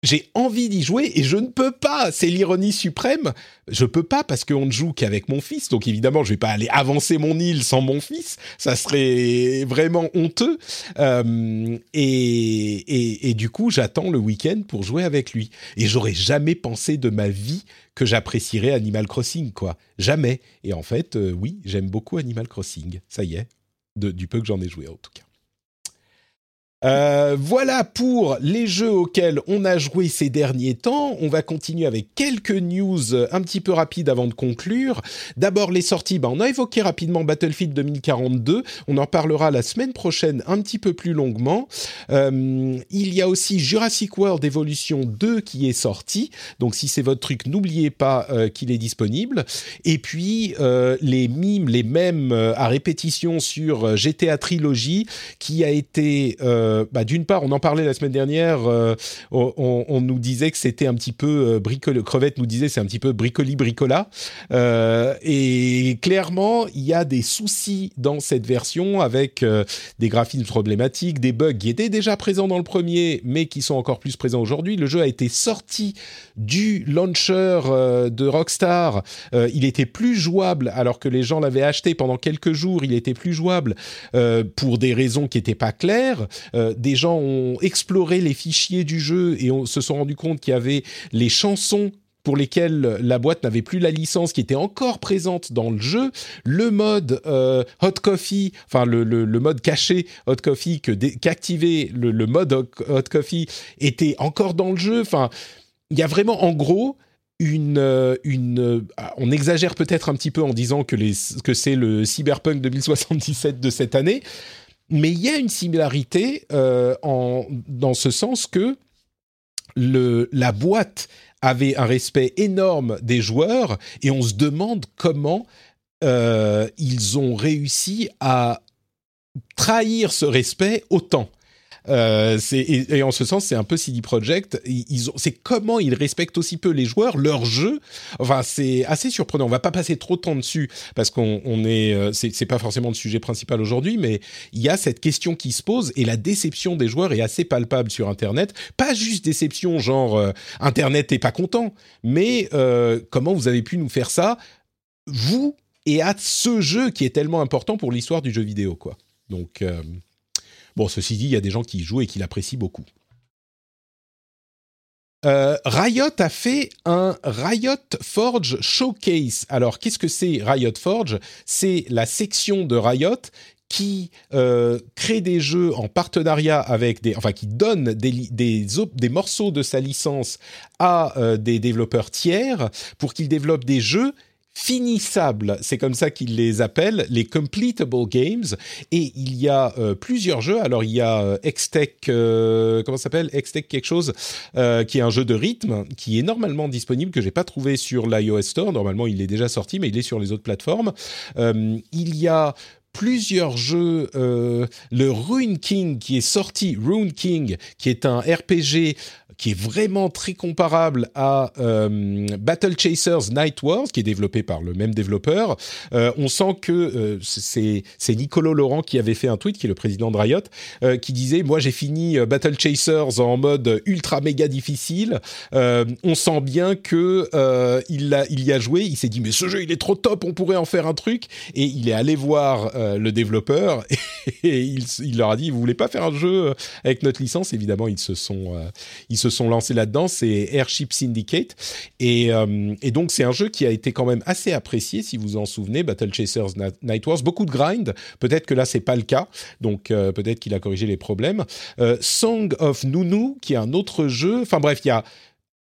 j'ai envie d'y jouer et je ne peux pas. C'est l'ironie suprême. Je peux pas parce qu'on ne joue qu'avec mon fils. Donc évidemment, je vais pas aller avancer mon île sans mon fils. Ça serait vraiment honteux. Euh, et, et, et du coup, j'attends le week-end pour jouer avec lui. Et j'aurais jamais pensé de ma vie que j'apprécierais Animal Crossing, quoi. Jamais. Et en fait, euh, oui, j'aime beaucoup Animal Crossing. Ça y est. du peu que j'en ai joué en tout cas. Euh, voilà pour les jeux auxquels on a joué ces derniers temps. On va continuer avec quelques news un petit peu rapides avant de conclure. D'abord les sorties, bah, on a évoqué rapidement Battlefield 2042. On en parlera la semaine prochaine un petit peu plus longuement. Euh, il y a aussi Jurassic World Evolution 2 qui est sorti. Donc si c'est votre truc, n'oubliez pas euh, qu'il est disponible. Et puis les mimes, les mêmes à répétition sur GTA Trilogy qui a été euh, bah, d'une part, on en parlait la semaine dernière, euh, on, nous disait que c'était un petit peu euh, bricole, crevette nous disait c'est un petit peu bricoli bricola, et clairement il y a des soucis dans cette version avec des graphismes problématiques, des bugs qui étaient déjà présents dans le premier, mais qui sont encore plus présents aujourd'hui. Le jeu a été sorti du launcher de Rockstar, il était plus jouable alors que les gens l'avaient acheté pendant quelques jours, il était plus jouable pour des raisons qui n'étaient pas claires. Euh, des gens ont exploré les fichiers du jeu et se sont rendu compte qu'il y avait les chansons pour lesquelles la boîte n'avait plus la licence qui était encore présente dans le jeu, le mode euh, Hot Coffee, enfin le, mode caché Hot Coffee que le, le, mode Hot Coffee était encore dans le jeu. Enfin, il y a vraiment en gros une, euh, une on exagère peut-être un petit peu en disant que, les, que c'est le Cyberpunk 2077 de cette année, mais il y a une similarité euh, dans ce sens que la boîte avait un respect énorme des joueurs et on se demande comment euh, ils ont réussi à trahir ce respect autant. Euh, et, en ce sens, c'est un peu CD Projekt. C'est comment ils respectent aussi peu les joueurs, leur jeu. Enfin, c'est assez surprenant. On va pas passer trop de temps dessus parce qu'on on est, euh, pas forcément le sujet principal aujourd'hui, mais il y a cette question qui se pose et la déception des joueurs est assez palpable sur Internet. Pas juste déception, genre euh, Internet est pas content, mais comment vous avez pu nous faire ça, vous et à ce jeu qui est tellement important pour l'histoire du jeu vidéo, quoi. Donc Bon, ceci dit, il y a des gens qui y jouent et qui l'apprécient beaucoup. Euh, Riot a fait un Riot Forge Showcase. Alors, qu'est-ce que c'est Riot Forge? C'est la section de Riot qui euh, crée des jeux en partenariat avec des, enfin qui donne des, morceaux de sa licence à euh, des développeurs tiers pour qu'ils développent des jeux finissables, c'est comme ça qu'ils les appellent, les completable games. Et il y a euh, plusieurs jeux. Alors il y a euh, Xtech, euh, comment s'appelle? Xtech quelque chose, qui est un jeu de rythme qui est normalement disponible que j'ai pas trouvé sur l'iOS Store. Normalement il est déjà sorti, mais il est sur les autres plateformes. il y a plusieurs jeux. le Rune King qui est sorti, Rune King, qui est un RPG qui est vraiment très comparable à euh, Battle Chasers Night Wars, qui est développé par le même développeur. Euh, on sent que euh, c'est c'est Nicolo Laurent qui avait fait un tweet, qui est le président de Riot, qui disait moi j'ai fini Battle Chasers en mode ultra méga difficile. on sent bien que il a il y a joué. Il s'est dit mais ce jeu il est trop top, on pourrait en faire un truc. Et il est allé voir le développeur et, il, leur a dit vous voulez pas faire un jeu avec notre licence? Évidemment ils se sont ils se sont lancés là-dedans, c'est Airship Syndicate. Et, euh, et donc, c'est un jeu qui a été quand même assez apprécié, si vous en souvenez, Battle Chasers Night Wars. Beaucoup de grind. Peut-être que là, c'est pas le cas. Donc, euh, peut-être qu'il a corrigé les problèmes. Euh, Song of Nunu, qui est un autre jeu. Enfin, bref, il y a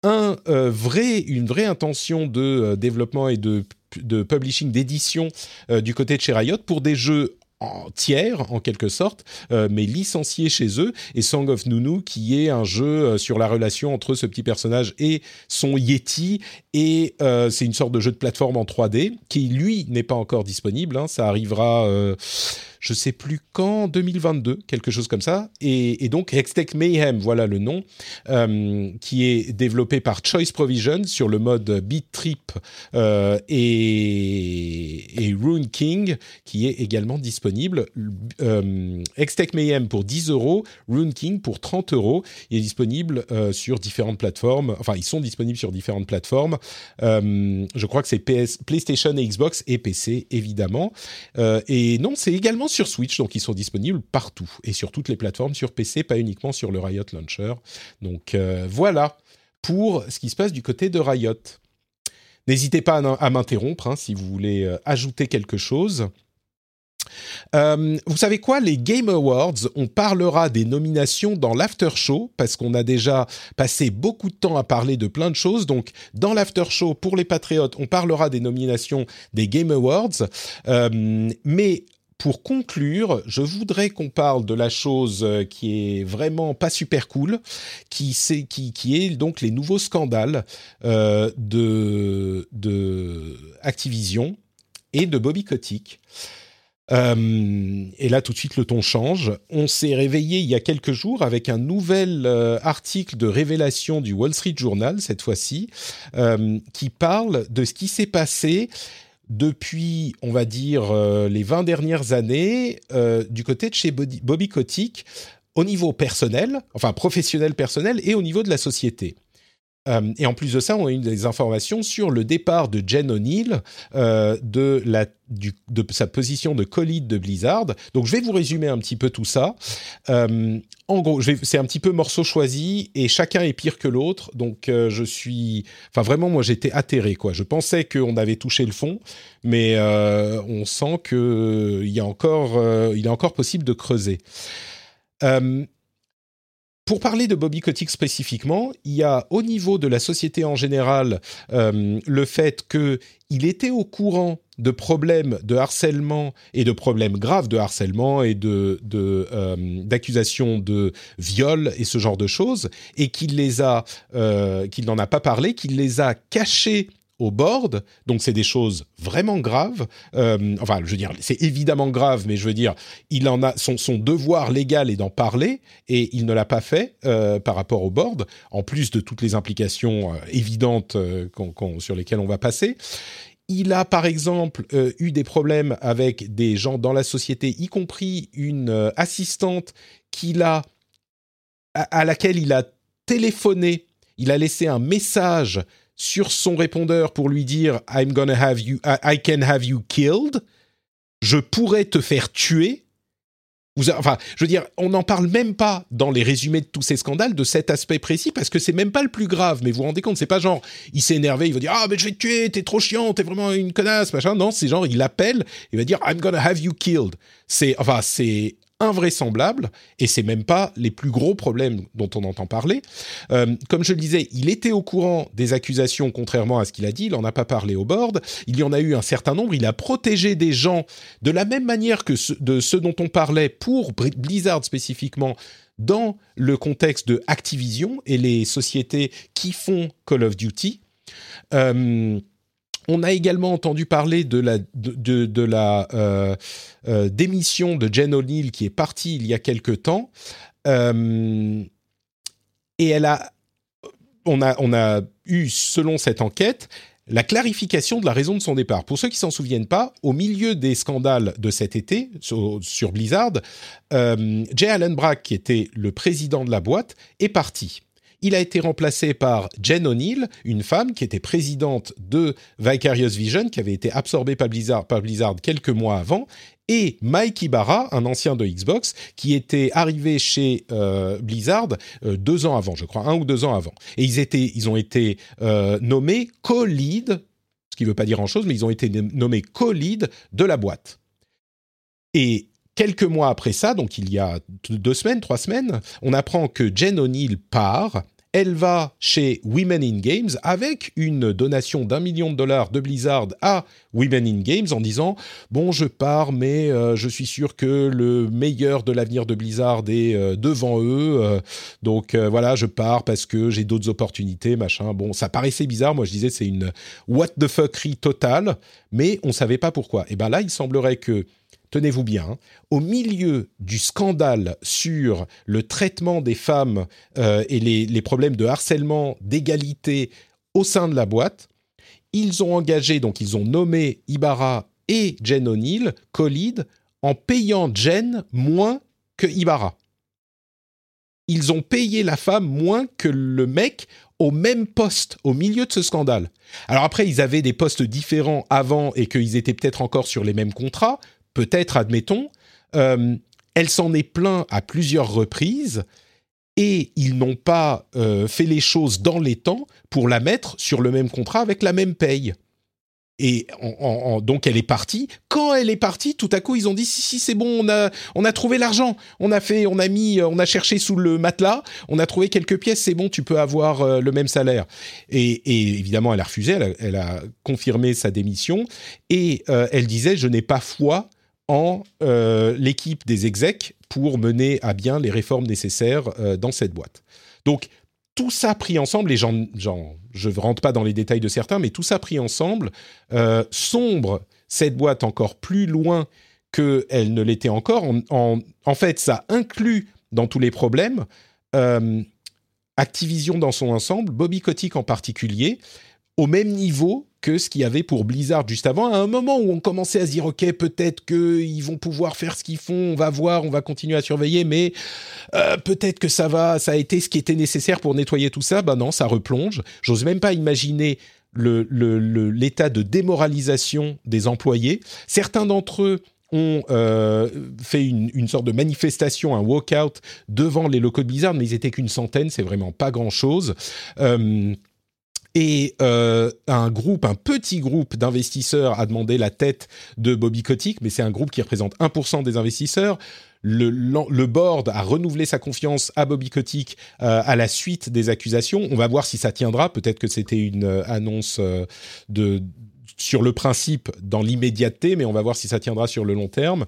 un vrai, une vraie intention de développement et de de publishing, d'édition du côté de chez Riot pour des jeux en tiers en quelque sorte, euh, mais licencié chez eux, et Song of Nunu qui est un jeu euh, sur la relation entre ce petit personnage et son Yeti, et euh, c'est une sorte de jeu de plateforme en 3D qui lui n'est pas encore disponible, hein. ça arrivera je sais plus quand, 2022, quelque chose comme ça. Et, donc Hextech Mayhem, voilà le nom, euh, qui est développé par Choice Provision sur le mode Beat Trip euh, et, Rune King, qui est également disponible. Euh, Mayhem pour 10 euros, Rune King pour 30 euros. Il est disponible euh, sur différentes plateformes. Enfin, ils sont disponibles sur différentes plateformes. je crois que c'est PlayStation et Xbox et PC, évidemment. et non, c'est également sur Switch, donc ils sont disponibles partout et sur toutes les plateformes sur PC, pas uniquement sur le Riot Launcher. Donc euh, voilà pour ce qui se passe du côté de Riot. N'hésitez pas à, m'interrompre hein, si vous voulez euh, ajouter quelque chose. Euh, vous savez quoi? Les Game Awards, on parlera des nominations dans l'after show parce qu'on a déjà passé beaucoup de temps à parler de plein de choses. Donc, dans l'after show pour les patriotes, on parlera des nominations des Game Awards. Mais pour conclure, je voudrais qu'on parle de la chose euh, qui est vraiment pas super cool, qui, est donc les nouveaux scandales euh, de, Activision et de Bobby Kotick. Euh, et là, tout de suite, le ton change. On s'est réveillé il y a quelques jours avec un nouvel article de révélation du Wall Street Journal, cette fois-ci, qui parle de ce qui s'est passé depuis, on va dire, euh, les 20 dernières années euh, du côté de chez Bobby, Kotick au niveau personnel, enfin professionnel personnel, et au niveau de la société. Euh, et en plus de ça, on a eu des informations sur le départ de Jen O'Neill euh, de, sa position de co-lead de Blizzard. Donc je vais vous résumer un petit peu tout ça. Euh, en gros, c'est un petit peu morceau choisi et chacun est pire que l'autre. Donc je suis, enfin vraiment, moi j'étais atterré. Je pensais qu'on avait touché le fond, mais on sent que euh, il y a encore, euh, il est encore possible de creuser. Pour parler de Bobby Kotick spécifiquement, il y a au niveau de la société en général euh, le fait que il était au courant de problèmes de harcèlement et de problèmes graves de harcèlement et de de, euh, d'accusations de viol et ce genre de choses et qu'il les a euh, qu'il n'en a pas parlé, qu'il les a cachés au board, donc c'est des choses vraiment graves. Euh, enfin, je veux dire, c'est évidemment grave, mais je veux dire, il en a son, devoir légal est d'en parler et il ne l'a pas fait euh, par rapport au board, en plus de toutes les implications euh, évidentes sur lesquelles on va passer. Il a par exemple eu des problèmes avec des gens dans la société, y compris une assistante qu'il a à laquelle il a téléphoné. Il a laissé un message sur son répondeur pour lui dire I'm gonna have you, I can have you killed. Je pourrais te faire tuer. Vous enfin, je veux dire, on n'en parle même pas dans les résumés de tous ces scandales de cet aspect précis parce que c'est même pas le plus grave. Mais vous vous rendez compte, c'est pas genre il s'est énervé, il va dire ah mais je vais te tuer, t'es trop chiant, t'es vraiment une connasse, machin. Non, c'est genre il appelle, il va dire I'm gonna have you killed. C'est enfin c'est invraisemblable et c'est même pas les plus gros problèmes dont on entend parler. Euh, comme je le disais, il était au courant des accusations, contrairement à ce qu'il a dit. Il n'en a pas parlé au board. Il y en a eu un certain nombre. Il a protégé des gens de la même manière que ce- de ceux dont on parlait pour Blizzard spécifiquement dans le contexte de Activision et les sociétés qui font Call of Duty. Euh, on a également entendu parler de la, euh, euh, démission de Jen O'Neill qui est partie il y a quelque temps. Euh, et elle a, on a, eu, selon cette enquête, la clarification de la raison de son départ. Pour ceux qui s'en souviennent pas, au milieu des scandales de cet été sur, Blizzard, Jay Allen Brack, qui était le président de la boîte, est parti. Il a été remplacé par Jen O'Neill, une femme qui était présidente de Vicarious Vision, qui avait été absorbée par Blizzard, quelques mois avant, et Mike Ibarra, un ancien de Xbox, qui était arrivé chez euh, Blizzard euh, deux ans avant, je crois, un ou deux ans avant. Et ils ont été euh, nommés co-lead, ce qui ne veut pas dire grand-chose, mais ils ont été nommés co-lead de la boîte. Et quelques mois après ça, donc il y a deux semaines, trois semaines, on apprend que Jen O'Neill part. Elle va chez Women in Games avec une donation d'un million de dollars de Blizzard à Women in Games en disant bon je pars mais euh, je suis sûr que le meilleur de l'avenir de Blizzard est euh, devant eux. Euh, donc voilà je pars parce que j'ai d'autres opportunités machin bon ça paraissait bizarre. Moi je disais c'est une what the fuckerie totale mais on savait pas pourquoi. Et ben là il semblerait que tenez-vous bien, au milieu du scandale sur le traitement des femmes euh, et les, les problèmes de harcèlement, d'égalité au sein de la boîte, ils ont engagé, donc ils ont nommé Ibarra et Jen O'Neill, co-lead, en payant Jen moins que Ibarra. Ils ont payé la femme moins que le mec au même poste au milieu de ce scandale. Alors après, ils avaient des postes différents avant et qu'ils étaient peut-être encore sur les mêmes contrats, peut-être, admettons. Euh, elle s'en est plaint à plusieurs reprises et ils n'ont pas euh, fait les choses dans les temps pour la mettre sur le même contrat avec la même paye. et donc elle est partie. Quand elle est partie, tout à coup ils ont dit si si c'est bon, on a trouvé l'argent, on a fait, on a mis, on a cherché sous le matelas, on a trouvé quelques pièces, c'est bon, tu peux avoir euh, le même salaire. Et, évidemment elle a refusé, elle a, confirmé sa démission et euh, elle disait je n'ai pas foi en euh, l'équipe des execs pour mener à bien les réformes nécessaires dans cette boîte. Donc tout ça pris ensemble, et j'en, je ne rentre pas dans les détails de certains, mais tout ça pris ensemble, euh, sombre cette boîte encore plus loin qu'elle ne l'était encore. En, fait, ça inclut dans tous les problèmes euh, Activision dans son ensemble, Bobby Kotick en particulier, au même niveau que ce qu'il y avait pour Blizzard juste avant, à un moment où on commençait à se dire ok peut-être qu'ils vont pouvoir faire ce qu'ils font, on va voir, on va continuer à surveiller, mais euh, peut-être que ça va, ça a été ce qui était nécessaire pour nettoyer tout ça. Ben non, ça replonge. J'ose même pas imaginer l'état de démoralisation des employés. Certains d'entre eux ont euh, fait une, sorte de manifestation, un walkout devant les locaux de Blizzard, mais ils étaient qu'une centaine, c'est vraiment pas grand-chose. Euh, et euh, un groupe, un petit groupe d'investisseurs a demandé la tête de Bobby Kotick, mais c'est un groupe qui représente 1% des investisseurs. Le, board a renouvelé sa confiance à Bobby Kotick euh, à la suite des accusations. On va voir si ça tiendra. Peut-être que c'était une euh, annonce sur le principe dans l'immédiateté, mais on va voir si ça tiendra sur le long terme.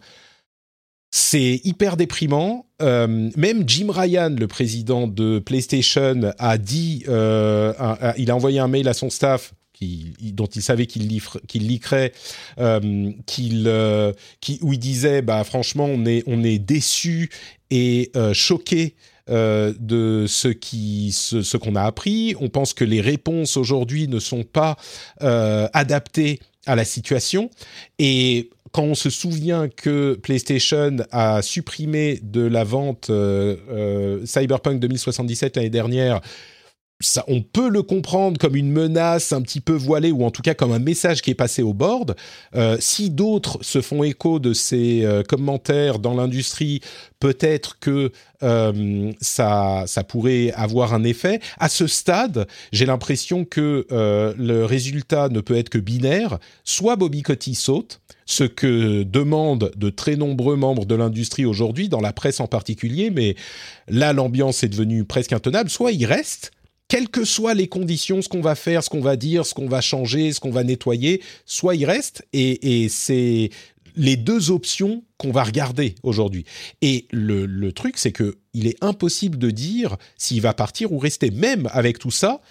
C'est hyper déprimant. Euh, même Jim Ryan, le président de PlayStation, a dit, euh, il a envoyé un mail à son staff dont il savait qu'il qu'il liquerait, euh, qu'il, qui, où il disait, bah franchement, on est, on est déçu et choqué de ce qu'on a appris. On pense que les réponses aujourd'hui ne sont pas adaptées à la situation et quand on se souvient que PlayStation a supprimé de la vente euh, euh, Cyberpunk 2077 l'année dernière, ça, on peut le comprendre comme une menace un petit peu voilée ou en tout cas comme un message qui est passé au board. Euh, si d'autres se font écho de ces commentaires dans l'industrie, peut-être que ça, ça pourrait avoir un effet. À ce stade, j'ai l'impression que le résultat ne peut être que binaire. Soit Bobby Kotick saute, ce que demandent de très nombreux membres de l'industrie aujourd'hui, dans la presse en particulier, mais là l'ambiance est devenue presque intenable, soit il reste, quelles que soient les conditions, ce qu'on va faire, ce qu'on va dire, ce qu'on va changer, ce qu'on va nettoyer, soit il reste, et, c'est les deux options qu'on va regarder aujourd'hui. Et le, le truc, c'est que il est impossible de dire s'il va partir ou rester. Même avec tout ça,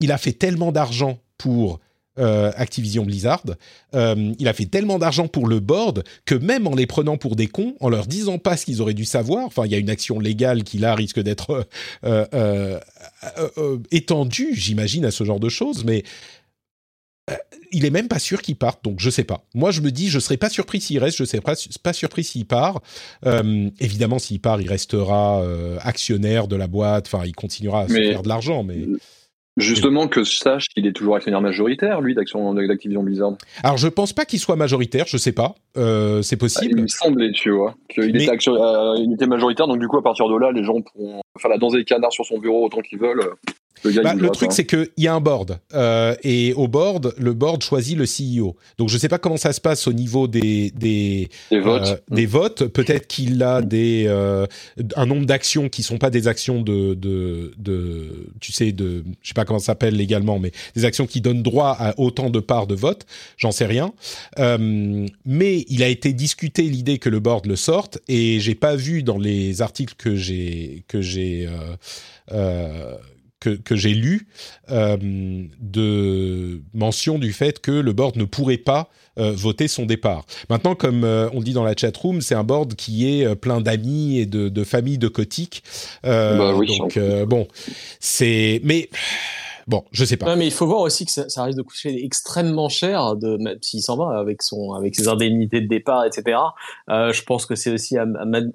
il a fait tellement d'argent pour euh, Activision Blizzard. Euh, il a fait tellement d'argent pour le board que même en les prenant pour des cons, en leur disant pas ce qu'ils auraient dû savoir, enfin il y a une action légale qui là risque d'être euh, étendue, j'imagine, à ce genre de choses, mais il est même pas sûr qu'il parte, donc je sais pas. Moi, je me dis, je serais pas surpris s'il reste, je serais pas, pas surpris s'il part. évidemment, s'il part, il restera actionnaire de la boîte, enfin, il continuera à se faire de l'argent, mais. Justement, que je sache qu'il est toujours actionnaire majoritaire, lui, d'Activision Blizzard. Alors, je pense pas qu'il soit majoritaire, je sais pas. Euh, c'est possible. il me semblait, tu vois, qu'il était, euh, était, majoritaire, donc du coup, à partir de là, les gens pourront faire la danse des canards sur son bureau autant qu'ils veulent. Le, bah, le truc, c'est qu'il y a un board. Euh, et au board, le board choisit le CEO. Donc, je ne sais pas comment ça se passe au niveau des, des, des votes. Euh, des votes. Peut-être qu'il a des, euh, un nombre d'actions qui sont pas des actions de, de, de tu sais, de, je sais pas comment ça s'appelle légalement, mais des actions qui donnent droit à autant de parts de vote. J'en sais rien. Euh, mais il a été discuté l'idée que le board le sorte et j'ai pas vu dans les articles que j'ai, que j'ai, euh, euh que, que j'ai lu euh, de mention du fait que le board ne pourrait pas euh, voter son départ. Maintenant, comme euh, on dit dans la chat room, c'est un board qui est euh, plein d'amis et de, de familles de cotiques. Bah oui, donc bon, c'est mais Bon, je sais pas. Non, mais il faut voir aussi que ça, ça risque de coûter extrêmement cher de même s'il s'en va avec son avec ses indemnités de départ, etc. Euh, je pense que c'est aussi à,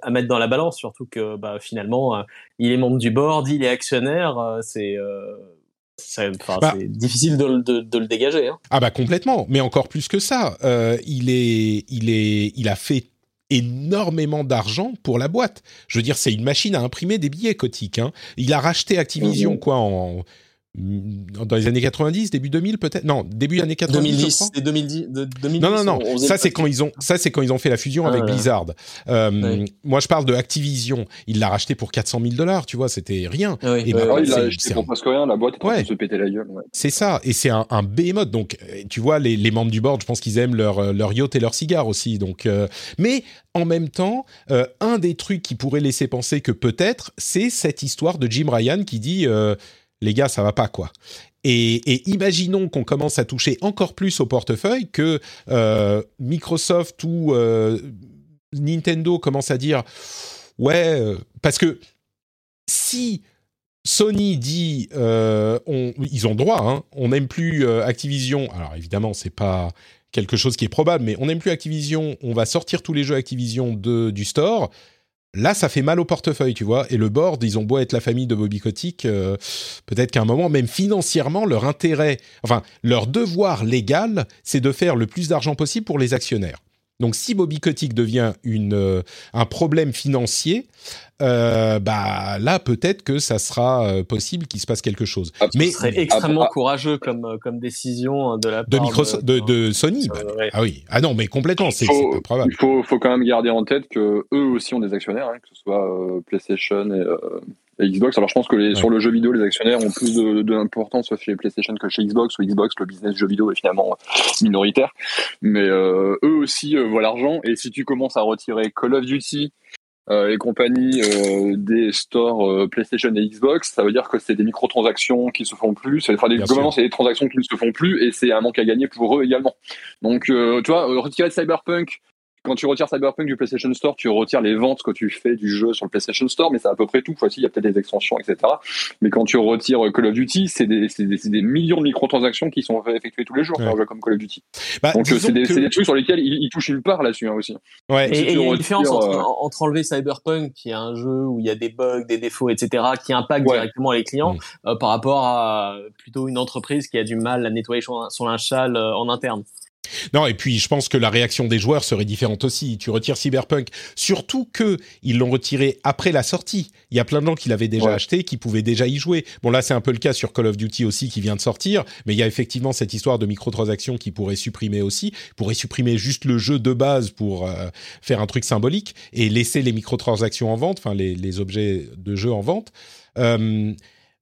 à, mettre dans la balance, surtout que bah, finalement euh, il est membre du board, il est actionnaire, euh, c'est bah, c'est difficile de, de, de, le dégager. Hein. Ah bah complètement, mais encore plus que ça. Il est, il est, il a fait énormément d'argent pour la boîte. Je veux dire, c'est une machine à imprimer des billets cotiques. Hein. Il a racheté Activision mmh. quoi en dans les années 90, début 2000 peut-être? Non, début années 90. 2010 et 2010, de, 2010. Non, non, non. Ça c'est quand ils ont, ça c'est quand ils ont fait la fusion avec Ah, ouais. Blizzard. Euh. Moi, je parle de Activision. Il l'a racheté pour 400 000 dollars. Tu vois, c'était rien. Ah oui, Et ouais, ben, Ah, ouais. il l'a acheté pour un- presque rien, la boîte en train Ouais. de se péter la gueule. ouais. C'est ça, et c'est un, un behemoth. Donc, euh, tu vois, les, les membres du board, je pense qu'ils aiment leur, euh, leur yacht et leur cigare aussi. Donc, euh, mais en même temps, euh, un des trucs qui pourrait laisser penser que peut-être, c'est cette histoire de Jim Ryan qui dit euh, les gars, ça va pas quoi. Et, imaginons qu'on commence à toucher encore plus au portefeuille, que euh, Microsoft ou euh, Nintendo commencent à dire ouais, euh, parce que si Sony dit, on- ils ont droit, hein, on n'aime plus Activision. Alors évidemment, c'est pas quelque chose qui est probable, mais on n'aime plus Activision. On va sortir tous les jeux Activision du store. Là, ça fait mal au portefeuille, tu vois. Et le board, ils ont beau être la famille de Bobby Kotick, euh, peut-être qu'à un moment, même financièrement, leur intérêt, enfin leur devoir légal, c'est de faire le plus d'argent possible pour les actionnaires. Donc, si Bobby Kotick devient une, euh, un problème financier, euh, bah là, peut-être que ça sera euh, possible qu'il se passe quelque chose. Ah, Mais Ce serait extrêmement Ah, courageux comme, comme décision hein, de la de part Microsoft, de, de Sony, bah, Euh, ouais. ah oui, ah non, mais complètement, c'est probable. Il faut, faut quand même garder en tête que eux aussi ont des actionnaires, hein, que ce soit euh, PlayStation et, euh, et Xbox. Alors je pense que les, Ouais. sur le jeu vidéo, les actionnaires ont plus de- d'importance chez PlayStation que chez Xbox. Ou Xbox, le business jeu vidéo est finalement minoritaire. Mais euh, eux aussi euh, voient l'argent. Et si tu commences à retirer Call of Duty euh, et compagnie euh, des stores euh, PlayStation et Xbox, ça veut dire que c'est des microtransactions qui se font plus. Enfin, des, c'est des transactions qui ne se font plus et c'est un manque à gagner pour eux également. Donc, euh, tu vois, euh, retirer Cyberpunk, quand tu retires Cyberpunk du PlayStation Store, tu retires les ventes que tu fais du jeu sur le PlayStation Store, mais c'est à peu près tout. Voici, il y a peut-être des extensions, etc. Mais quand tu retires Call of Duty, c'est des, millions de microtransactions qui sont effectuées tous les jours sur Ouais. un jeu comme Call of Duty. Bah, Donc, euh, c'est des, que- c'est des trucs sur lesquels ils, ils touchent une part là-dessus hein, aussi. ouais, Et Si et il y a une différence entre, euh, entre enlever Cyberpunk, qui est un jeu où il y a des bugs, des défauts, etc., qui impactent Ouais. directement les clients, Mm. euh, par rapport à euh, plutôt une entreprise qui a du mal à nettoyer son, son linge sale euh, en interne. Non, et puis je pense que la réaction des joueurs serait différente aussi. Tu retires Cyberpunk, surtout que ils l'ont retiré après la sortie. Il y a plein de gens qui l'avaient déjà Ouais. acheté, qui pouvaient déjà y jouer. Bon là, c'est un peu le cas sur Call of Duty aussi, qui vient de sortir, mais il y a effectivement cette histoire de microtransactions qui pourrait supprimer aussi, pourrait supprimer juste le jeu de base pour euh, faire un truc symbolique et laisser les microtransactions en vente, enfin les, les objets de jeu en vente. Euh,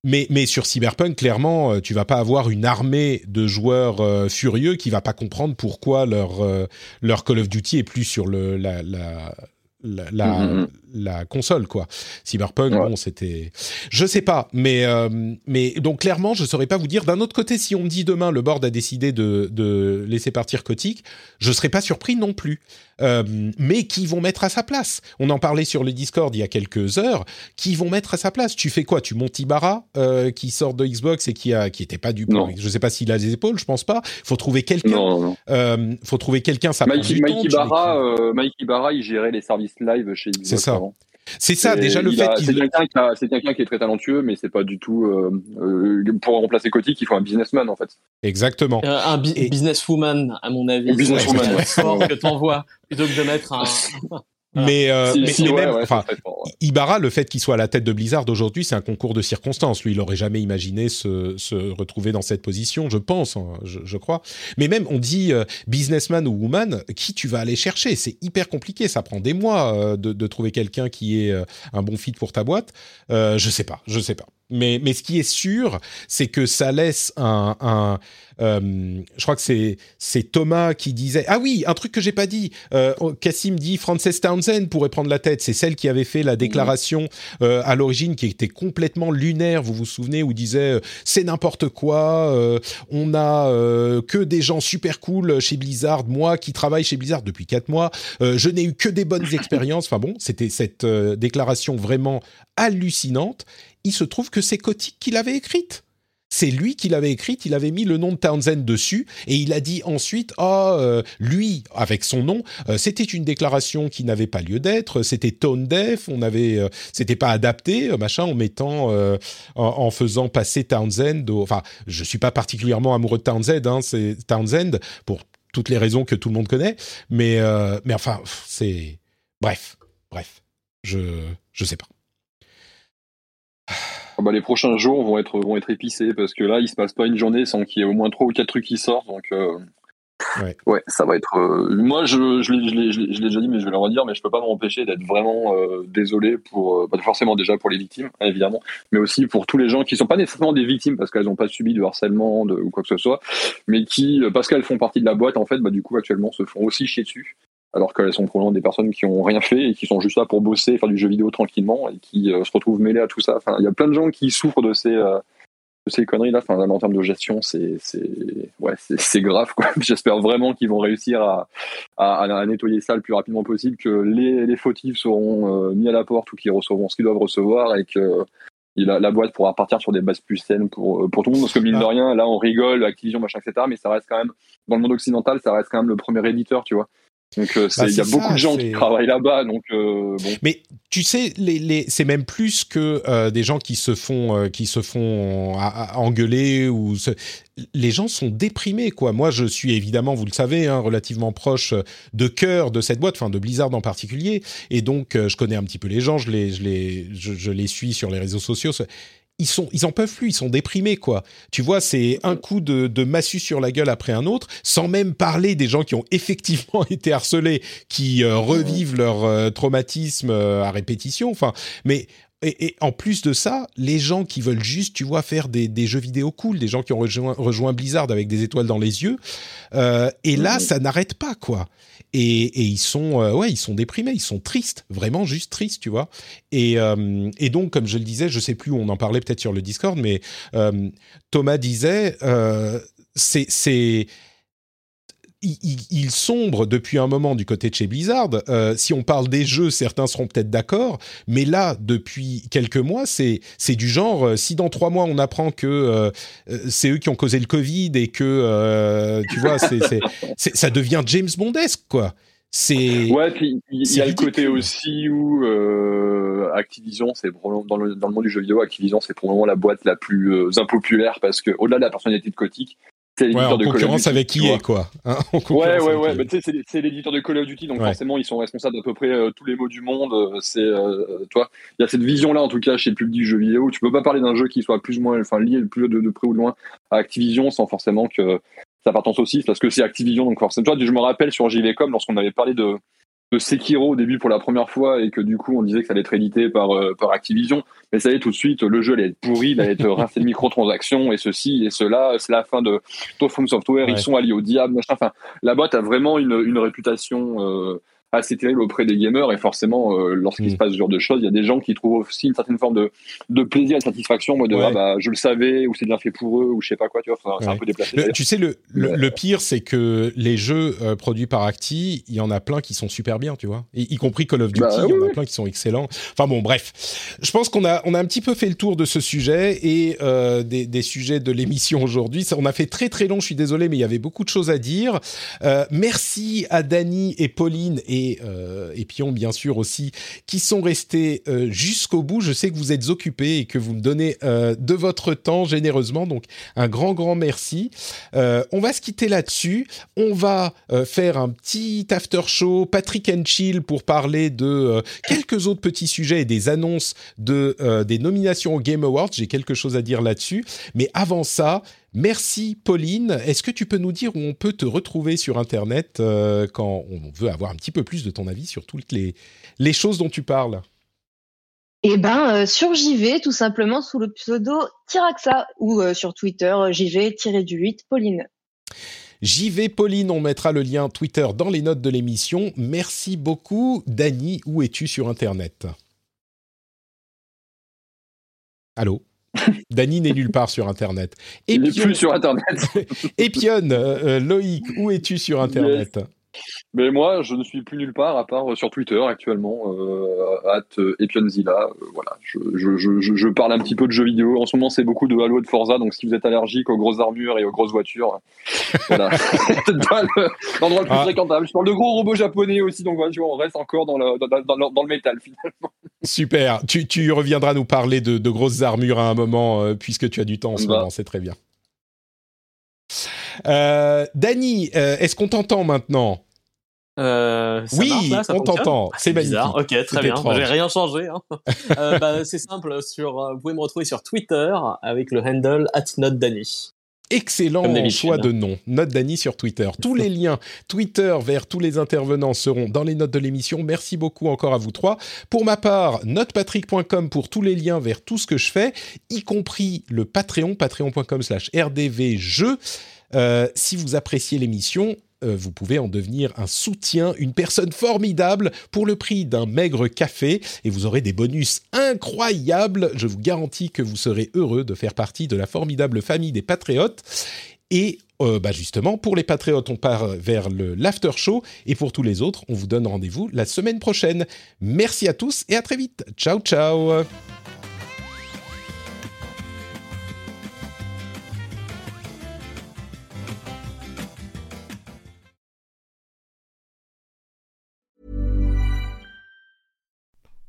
mais, mais sur Cyberpunk, clairement, euh, tu vas pas avoir une armée de joueurs euh, furieux qui va pas comprendre pourquoi leur euh, leur Call of Duty est plus sur le la la la, la, Mhm. la console quoi. Cyberpunk, Ouais. bon, c'était, je sais pas, mais euh, mais donc clairement, je saurais pas vous dire. D'un autre côté, si on me dit demain le board a décidé de de laisser partir Kotick, je serais pas surpris non plus. Euh, mais qui vont mettre à sa place. On en parlait sur le Discord il y a quelques heures. Qui vont mettre à sa place? Tu fais quoi? Tu montes Ibarra euh, qui sort de Xbox et qui a qui était pas du Non. Je sais pas s'il a des épaules, je pense pas. Faut trouver quelqu'un. Non, non, non. Euh, faut trouver quelqu'un. Ça prend Mike, du Mike temps, Ibarra, euh, Mike Ibarra, il gérait les services live chez Xbox C'est ça. avant. C'est ça. Déjà le fait c'est qu'il. quelqu'un qui, a- c'est quelqu'un qui est très talentueux, mais c'est pas du tout euh, euh, pour remplacer Kotick, il faut un businessman en fait. Exactement. Euh, un bi- Et- businesswoman, à mon avis, Un businesswoman, ouais. fort que t'envoies plutôt que de mettre un. Mais, euh, Si- mais, si, mais ouais, même, ouais, ouais. Ibarra, le fait qu'il soit à la tête de Blizzard aujourd'hui, c'est un concours de circonstances. Lui, il aurait jamais imaginé se, se retrouver dans cette position, je pense, hein, je, je crois. Mais même, on dit euh, businessman ou woman, qui tu vas aller chercher? C'est hyper compliqué, ça prend des mois euh, de, de trouver quelqu'un qui est euh, un bon fit pour ta boîte. Euh, je sais pas, je sais pas. Mais, mais ce qui est sûr, c'est que ça laisse un, un euh, je crois que c'est c'est Thomas qui disait ah oui un truc que j'ai pas dit. Euh, Cassim dit Frances Townsend pourrait prendre la tête. C'est celle qui avait fait la déclaration euh, à l'origine qui était complètement lunaire vous vous souvenez où disait c'est n'importe quoi on a que des gens super cool chez Blizzard moi qui travaille chez Blizzard depuis quatre mois je n'ai eu que des bonnes expériences. Enfin bon c'était cette déclaration vraiment hallucinante. Il se trouve que c'est Kotick qui l'avait écrite c'est lui qui l'avait écrite, il avait mis le nom de Townsend dessus, et il a dit ensuite, ah, euh, lui, avec son nom, euh, c'était une déclaration qui n'avait pas lieu d'être, c'était tone deaf, on avait, euh, c'était pas adapté, machin, en mettant, en, faisant passer Townsend, enfin, je suis pas particulièrement amoureux de Townsend, hein, c'est Townsend pour toutes les raisons que tout le monde connaît, mais, mais enfin, c'est, bref, bref, je, je sais pas. Ah bah, les prochains jours vont être vont être épicés parce que là il se passe pas une journée sans qu'il y ait au moins trois ou quatre trucs qui sortent donc euh, Ouais. ouais. ça va être euh, moi je je l'ai je l'ai- je l'ai je l'ai déjà dit mais je vais le redire mais je peux pas m'empêcher d'être vraiment euh, désolé pour bah, forcément déjà pour les victimes évidemment mais aussi pour tous les gens qui sont pas nécessairement des victimes parce qu'elles ont pas subi de harcèlement de, ou quoi que ce soit mais qui parce qu'elles font partie de la boîte en fait bah du coup actuellement se font aussi chier dessus alors qu'elles sont probablement des personnes qui ont rien fait et qui sont juste là pour bosser, faire du jeu vidéo tranquillement et qui euh, se retrouvent mêlés à tout ça. Enfin, il y a plein de gens qui souffrent de ces, euh, de ces conneries là. Enfin, en termes de gestion, c'est, c'est, ouais, c'est, c'est grave. Quoi. J'espère vraiment qu'ils vont réussir à, à, à nettoyer ça le plus rapidement possible, que les, les fautifs seront euh, mis à la porte ou qu'ils recevront ce qu'ils doivent recevoir et que la boîte pourra partir sur des bases plus saines pour, pour tout le monde. Parce que mine de Ah. rien, là, on rigole, Activision, machin, etc. Mais ça reste quand même, dans le monde occidental, ça reste quand même le premier éditeur, tu vois. Donc, euh, Bah, il y a beaucoup de gens qui travaillent là-bas. Donc, euh, bon. Mais tu sais, les, les, c'est même plus que euh, des gens qui se font euh, qui se font à- à engueuler ou se- les gens sont déprimés quoi. Moi, je suis évidemment, vous le savez, hein, relativement proche de cœur de cette boîte, enfin de Blizzard en particulier, et donc je connais un petit peu les gens, je les je les je, je les suis sur les réseaux sociaux. Ils sont, ils en peuvent plus, ils sont déprimés quoi. Tu vois, c'est un coup de, de massue sur la gueule après un autre, sans même parler des gens qui ont effectivement été harcelés, qui euh, revivent leur euh, traumatisme euh, à répétition. Enfin, mais et, et en plus de ça, les gens qui veulent juste, tu vois, faire des, des jeux vidéo cool, des gens qui ont rejoint, rejoint Blizzard avec des étoiles dans les yeux, et là, ça n'arrête pas, quoi. Et, et ils sont, euh, ouais, ils sont déprimés, ils sont tristes, vraiment juste tristes, tu vois. Et, euh, et donc, comme je le disais, je sais plus où on en parlait peut-être sur le Discord, mais euh, Thomas disait, euh, c'est, c'est, il, il- il sombre depuis un moment du côté de chez Blizzard. Euh, si on parle des jeux, certains seront peut-être d'accord, mais là, depuis quelques mois, c'est c'est du genre, euh, si dans trois mois on apprend que euh, c'est eux qui ont causé le Covid et que, euh, tu vois, c'est c'est- c'est- ça devient James Bondesque, quoi. C'est Ouais, puis il y a le côté aussi où Activision, c'est dans le, dans le monde du jeu vidéo, Activision, c'est probablement la boîte la plus impopulaire parce que au-delà de la personnalité de Kotick, c'est l'éditeur en de Call of concurrence Duty, avec est, quoi. hein, en Ouais, concurrence ouais, ouais. Bah, sais, c'est- l'éditeur de Call of Duty, donc Ouais. forcément, ils sont responsables d'à peu près euh, tous les mots du monde. Euh, C'est, euh, toi, il y a cette vision-là, en tout cas, chez le public du jeu vidéo. Tu peux pas parler d'un jeu qui soit plus ou moins, enfin, lié plus de, de près ou de loin à Activision sans forcément que ça appartence aussi, parce que c'est Activision, donc forcément. Toi, je me rappelle sur JVcom, lorsqu'on avait parlé de, de Sekiro au début pour la première fois et que du coup on disait que ça allait être édité par, euh, par Activision, mais ça y est tout de suite, le jeu allait être pourri, il allait être rincé de microtransactions et ceci et cela, c'est la fin de From Software, Ouais. ils sont alliés au diable, machin. Enfin, la boîte a vraiment une, une réputation euh, assez terrible auprès des gamers et forcément euh, lorsqu'il Mm. se passe ce genre de choses, il y a des gens qui trouvent aussi une certaine forme de, de plaisir et de satisfaction, mode Ouais. ah bah je le savais ou c'est bien fait pour eux ou je sais pas quoi, tu vois, Enfin, c'est Ouais. un peu déplacé. Le- tu sais, le, le, Ouais. le pire, c'est que les jeux euh, produits par Acti, il y en a plein qui sont super bien, tu vois. Y, y compris Call of Duty, Bah, il y en a oui. plein qui sont excellents. Enfin bon, bref. Je pense qu'on a, on a un petit peu fait le tour de ce sujet et euh, des, des sujets de l'émission aujourd'hui. On a fait très très long, je suis désolé, mais il y avait beaucoup de choses à dire. Euh, merci à Dany et Pauline et, euh, et Pion, bien sûr, aussi, qui sont restés euh, jusqu'au bout. Je sais que vous êtes occupés et que vous me donnez euh, de votre temps généreusement. Donc, un grand, grand merci. Euh, on va se quitter là-dessus. On va euh, faire un petit after show, Patrick and Chill, pour parler de euh, quelques autres petits sujets et des annonces de, euh, des nominations au Game Awards. J'ai quelque chose à dire là-dessus. Mais avant ça, merci Pauline. Est-ce que tu peux nous dire où on peut te retrouver sur Internet euh, quand on veut avoir un petit peu plus de ton avis sur toutes les, les choses dont tu parles? Eh ben, euh, sur JV, tout simplement sous le pseudo Tiraxa ou euh, sur Twitter euh, JV-du-8 Pauline. J'y vais, Pauline. On mettra le lien Twitter dans les notes de l'émission. Merci beaucoup. Dany, où es-tu sur Internet? Allô? Dany n'est nulle part sur Internet. Et Il plus sur Internet. Epion, euh, euh, Loïc, où es-tu sur Internet? Mais moi, je ne suis plus nulle part à part euh, sur Twitter actuellement, euh, at euh, Epionzilla. Euh, voilà, je, je, je, je- je parle un petit peu de jeux vidéo. En ce moment, c'est beaucoup de Halo et de Forza, donc si vous êtes allergique aux grosses armures et aux grosses voitures, voilà, c'est pas le- l'endroit le plus Ah. fréquentable. Je parle de gros robots japonais aussi, donc voilà, tu vois, on reste encore dans le, dans, dans- dans- dans le métal finalement. Super. Tu, tu reviendras nous parler de, de grosses armures à un moment, euh, puisque tu as du temps en ce Bah. moment. C'est très bien. Euh, Dany, euh, est-ce qu'on t'entend maintenant? Euh, ça Oui, marche, là, ça on t'entend. Ah, C'est bizarre. magnifique. Ok, très bien. J'ai rien changé. Hein. Euh, bah, c'est simple. Sur, vous pouvez me retrouver sur Twitter avec le handle @notedany. Excellent Comme d'habitude. choix de nom. Note Dany sur Twitter. Tous les liens Twitter vers tous les intervenants seront dans les notes de l'émission. Merci beaucoup encore à vous trois. Pour ma part, notepatrick.com pour tous les liens vers tout ce que je fais, y compris le Patreon, patreon.com slash rdvjeux. Euh, si vous appréciez l'émission, euh, vous pouvez en devenir un soutien, une personne formidable pour le prix d'un maigre café et vous aurez des bonus incroyables. Je vous garantis que vous serez heureux de faire partie de la formidable famille des patriotes. Et euh, bah justement, pour les patriotes, on part vers le l'after show et pour tous les autres, on vous donne rendez-vous la semaine prochaine. Merci à tous et à très vite. Ciao ciao.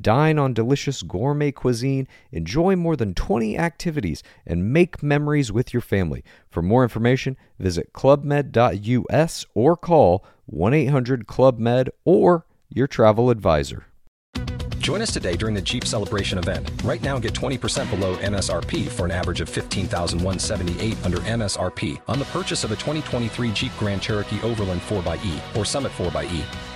Dine on delicious gourmet cuisine, enjoy more than 20 activities, and make memories with your family. For more information, visit clubmed.us or call 1 800 Club Med or your travel advisor. Join us today during the Jeep Celebration event. Right now, get 20% below MSRP for an average of 15178 under MSRP on the purchase of a 2023 Jeep Grand Cherokee Overland 4xE or Summit 4xE.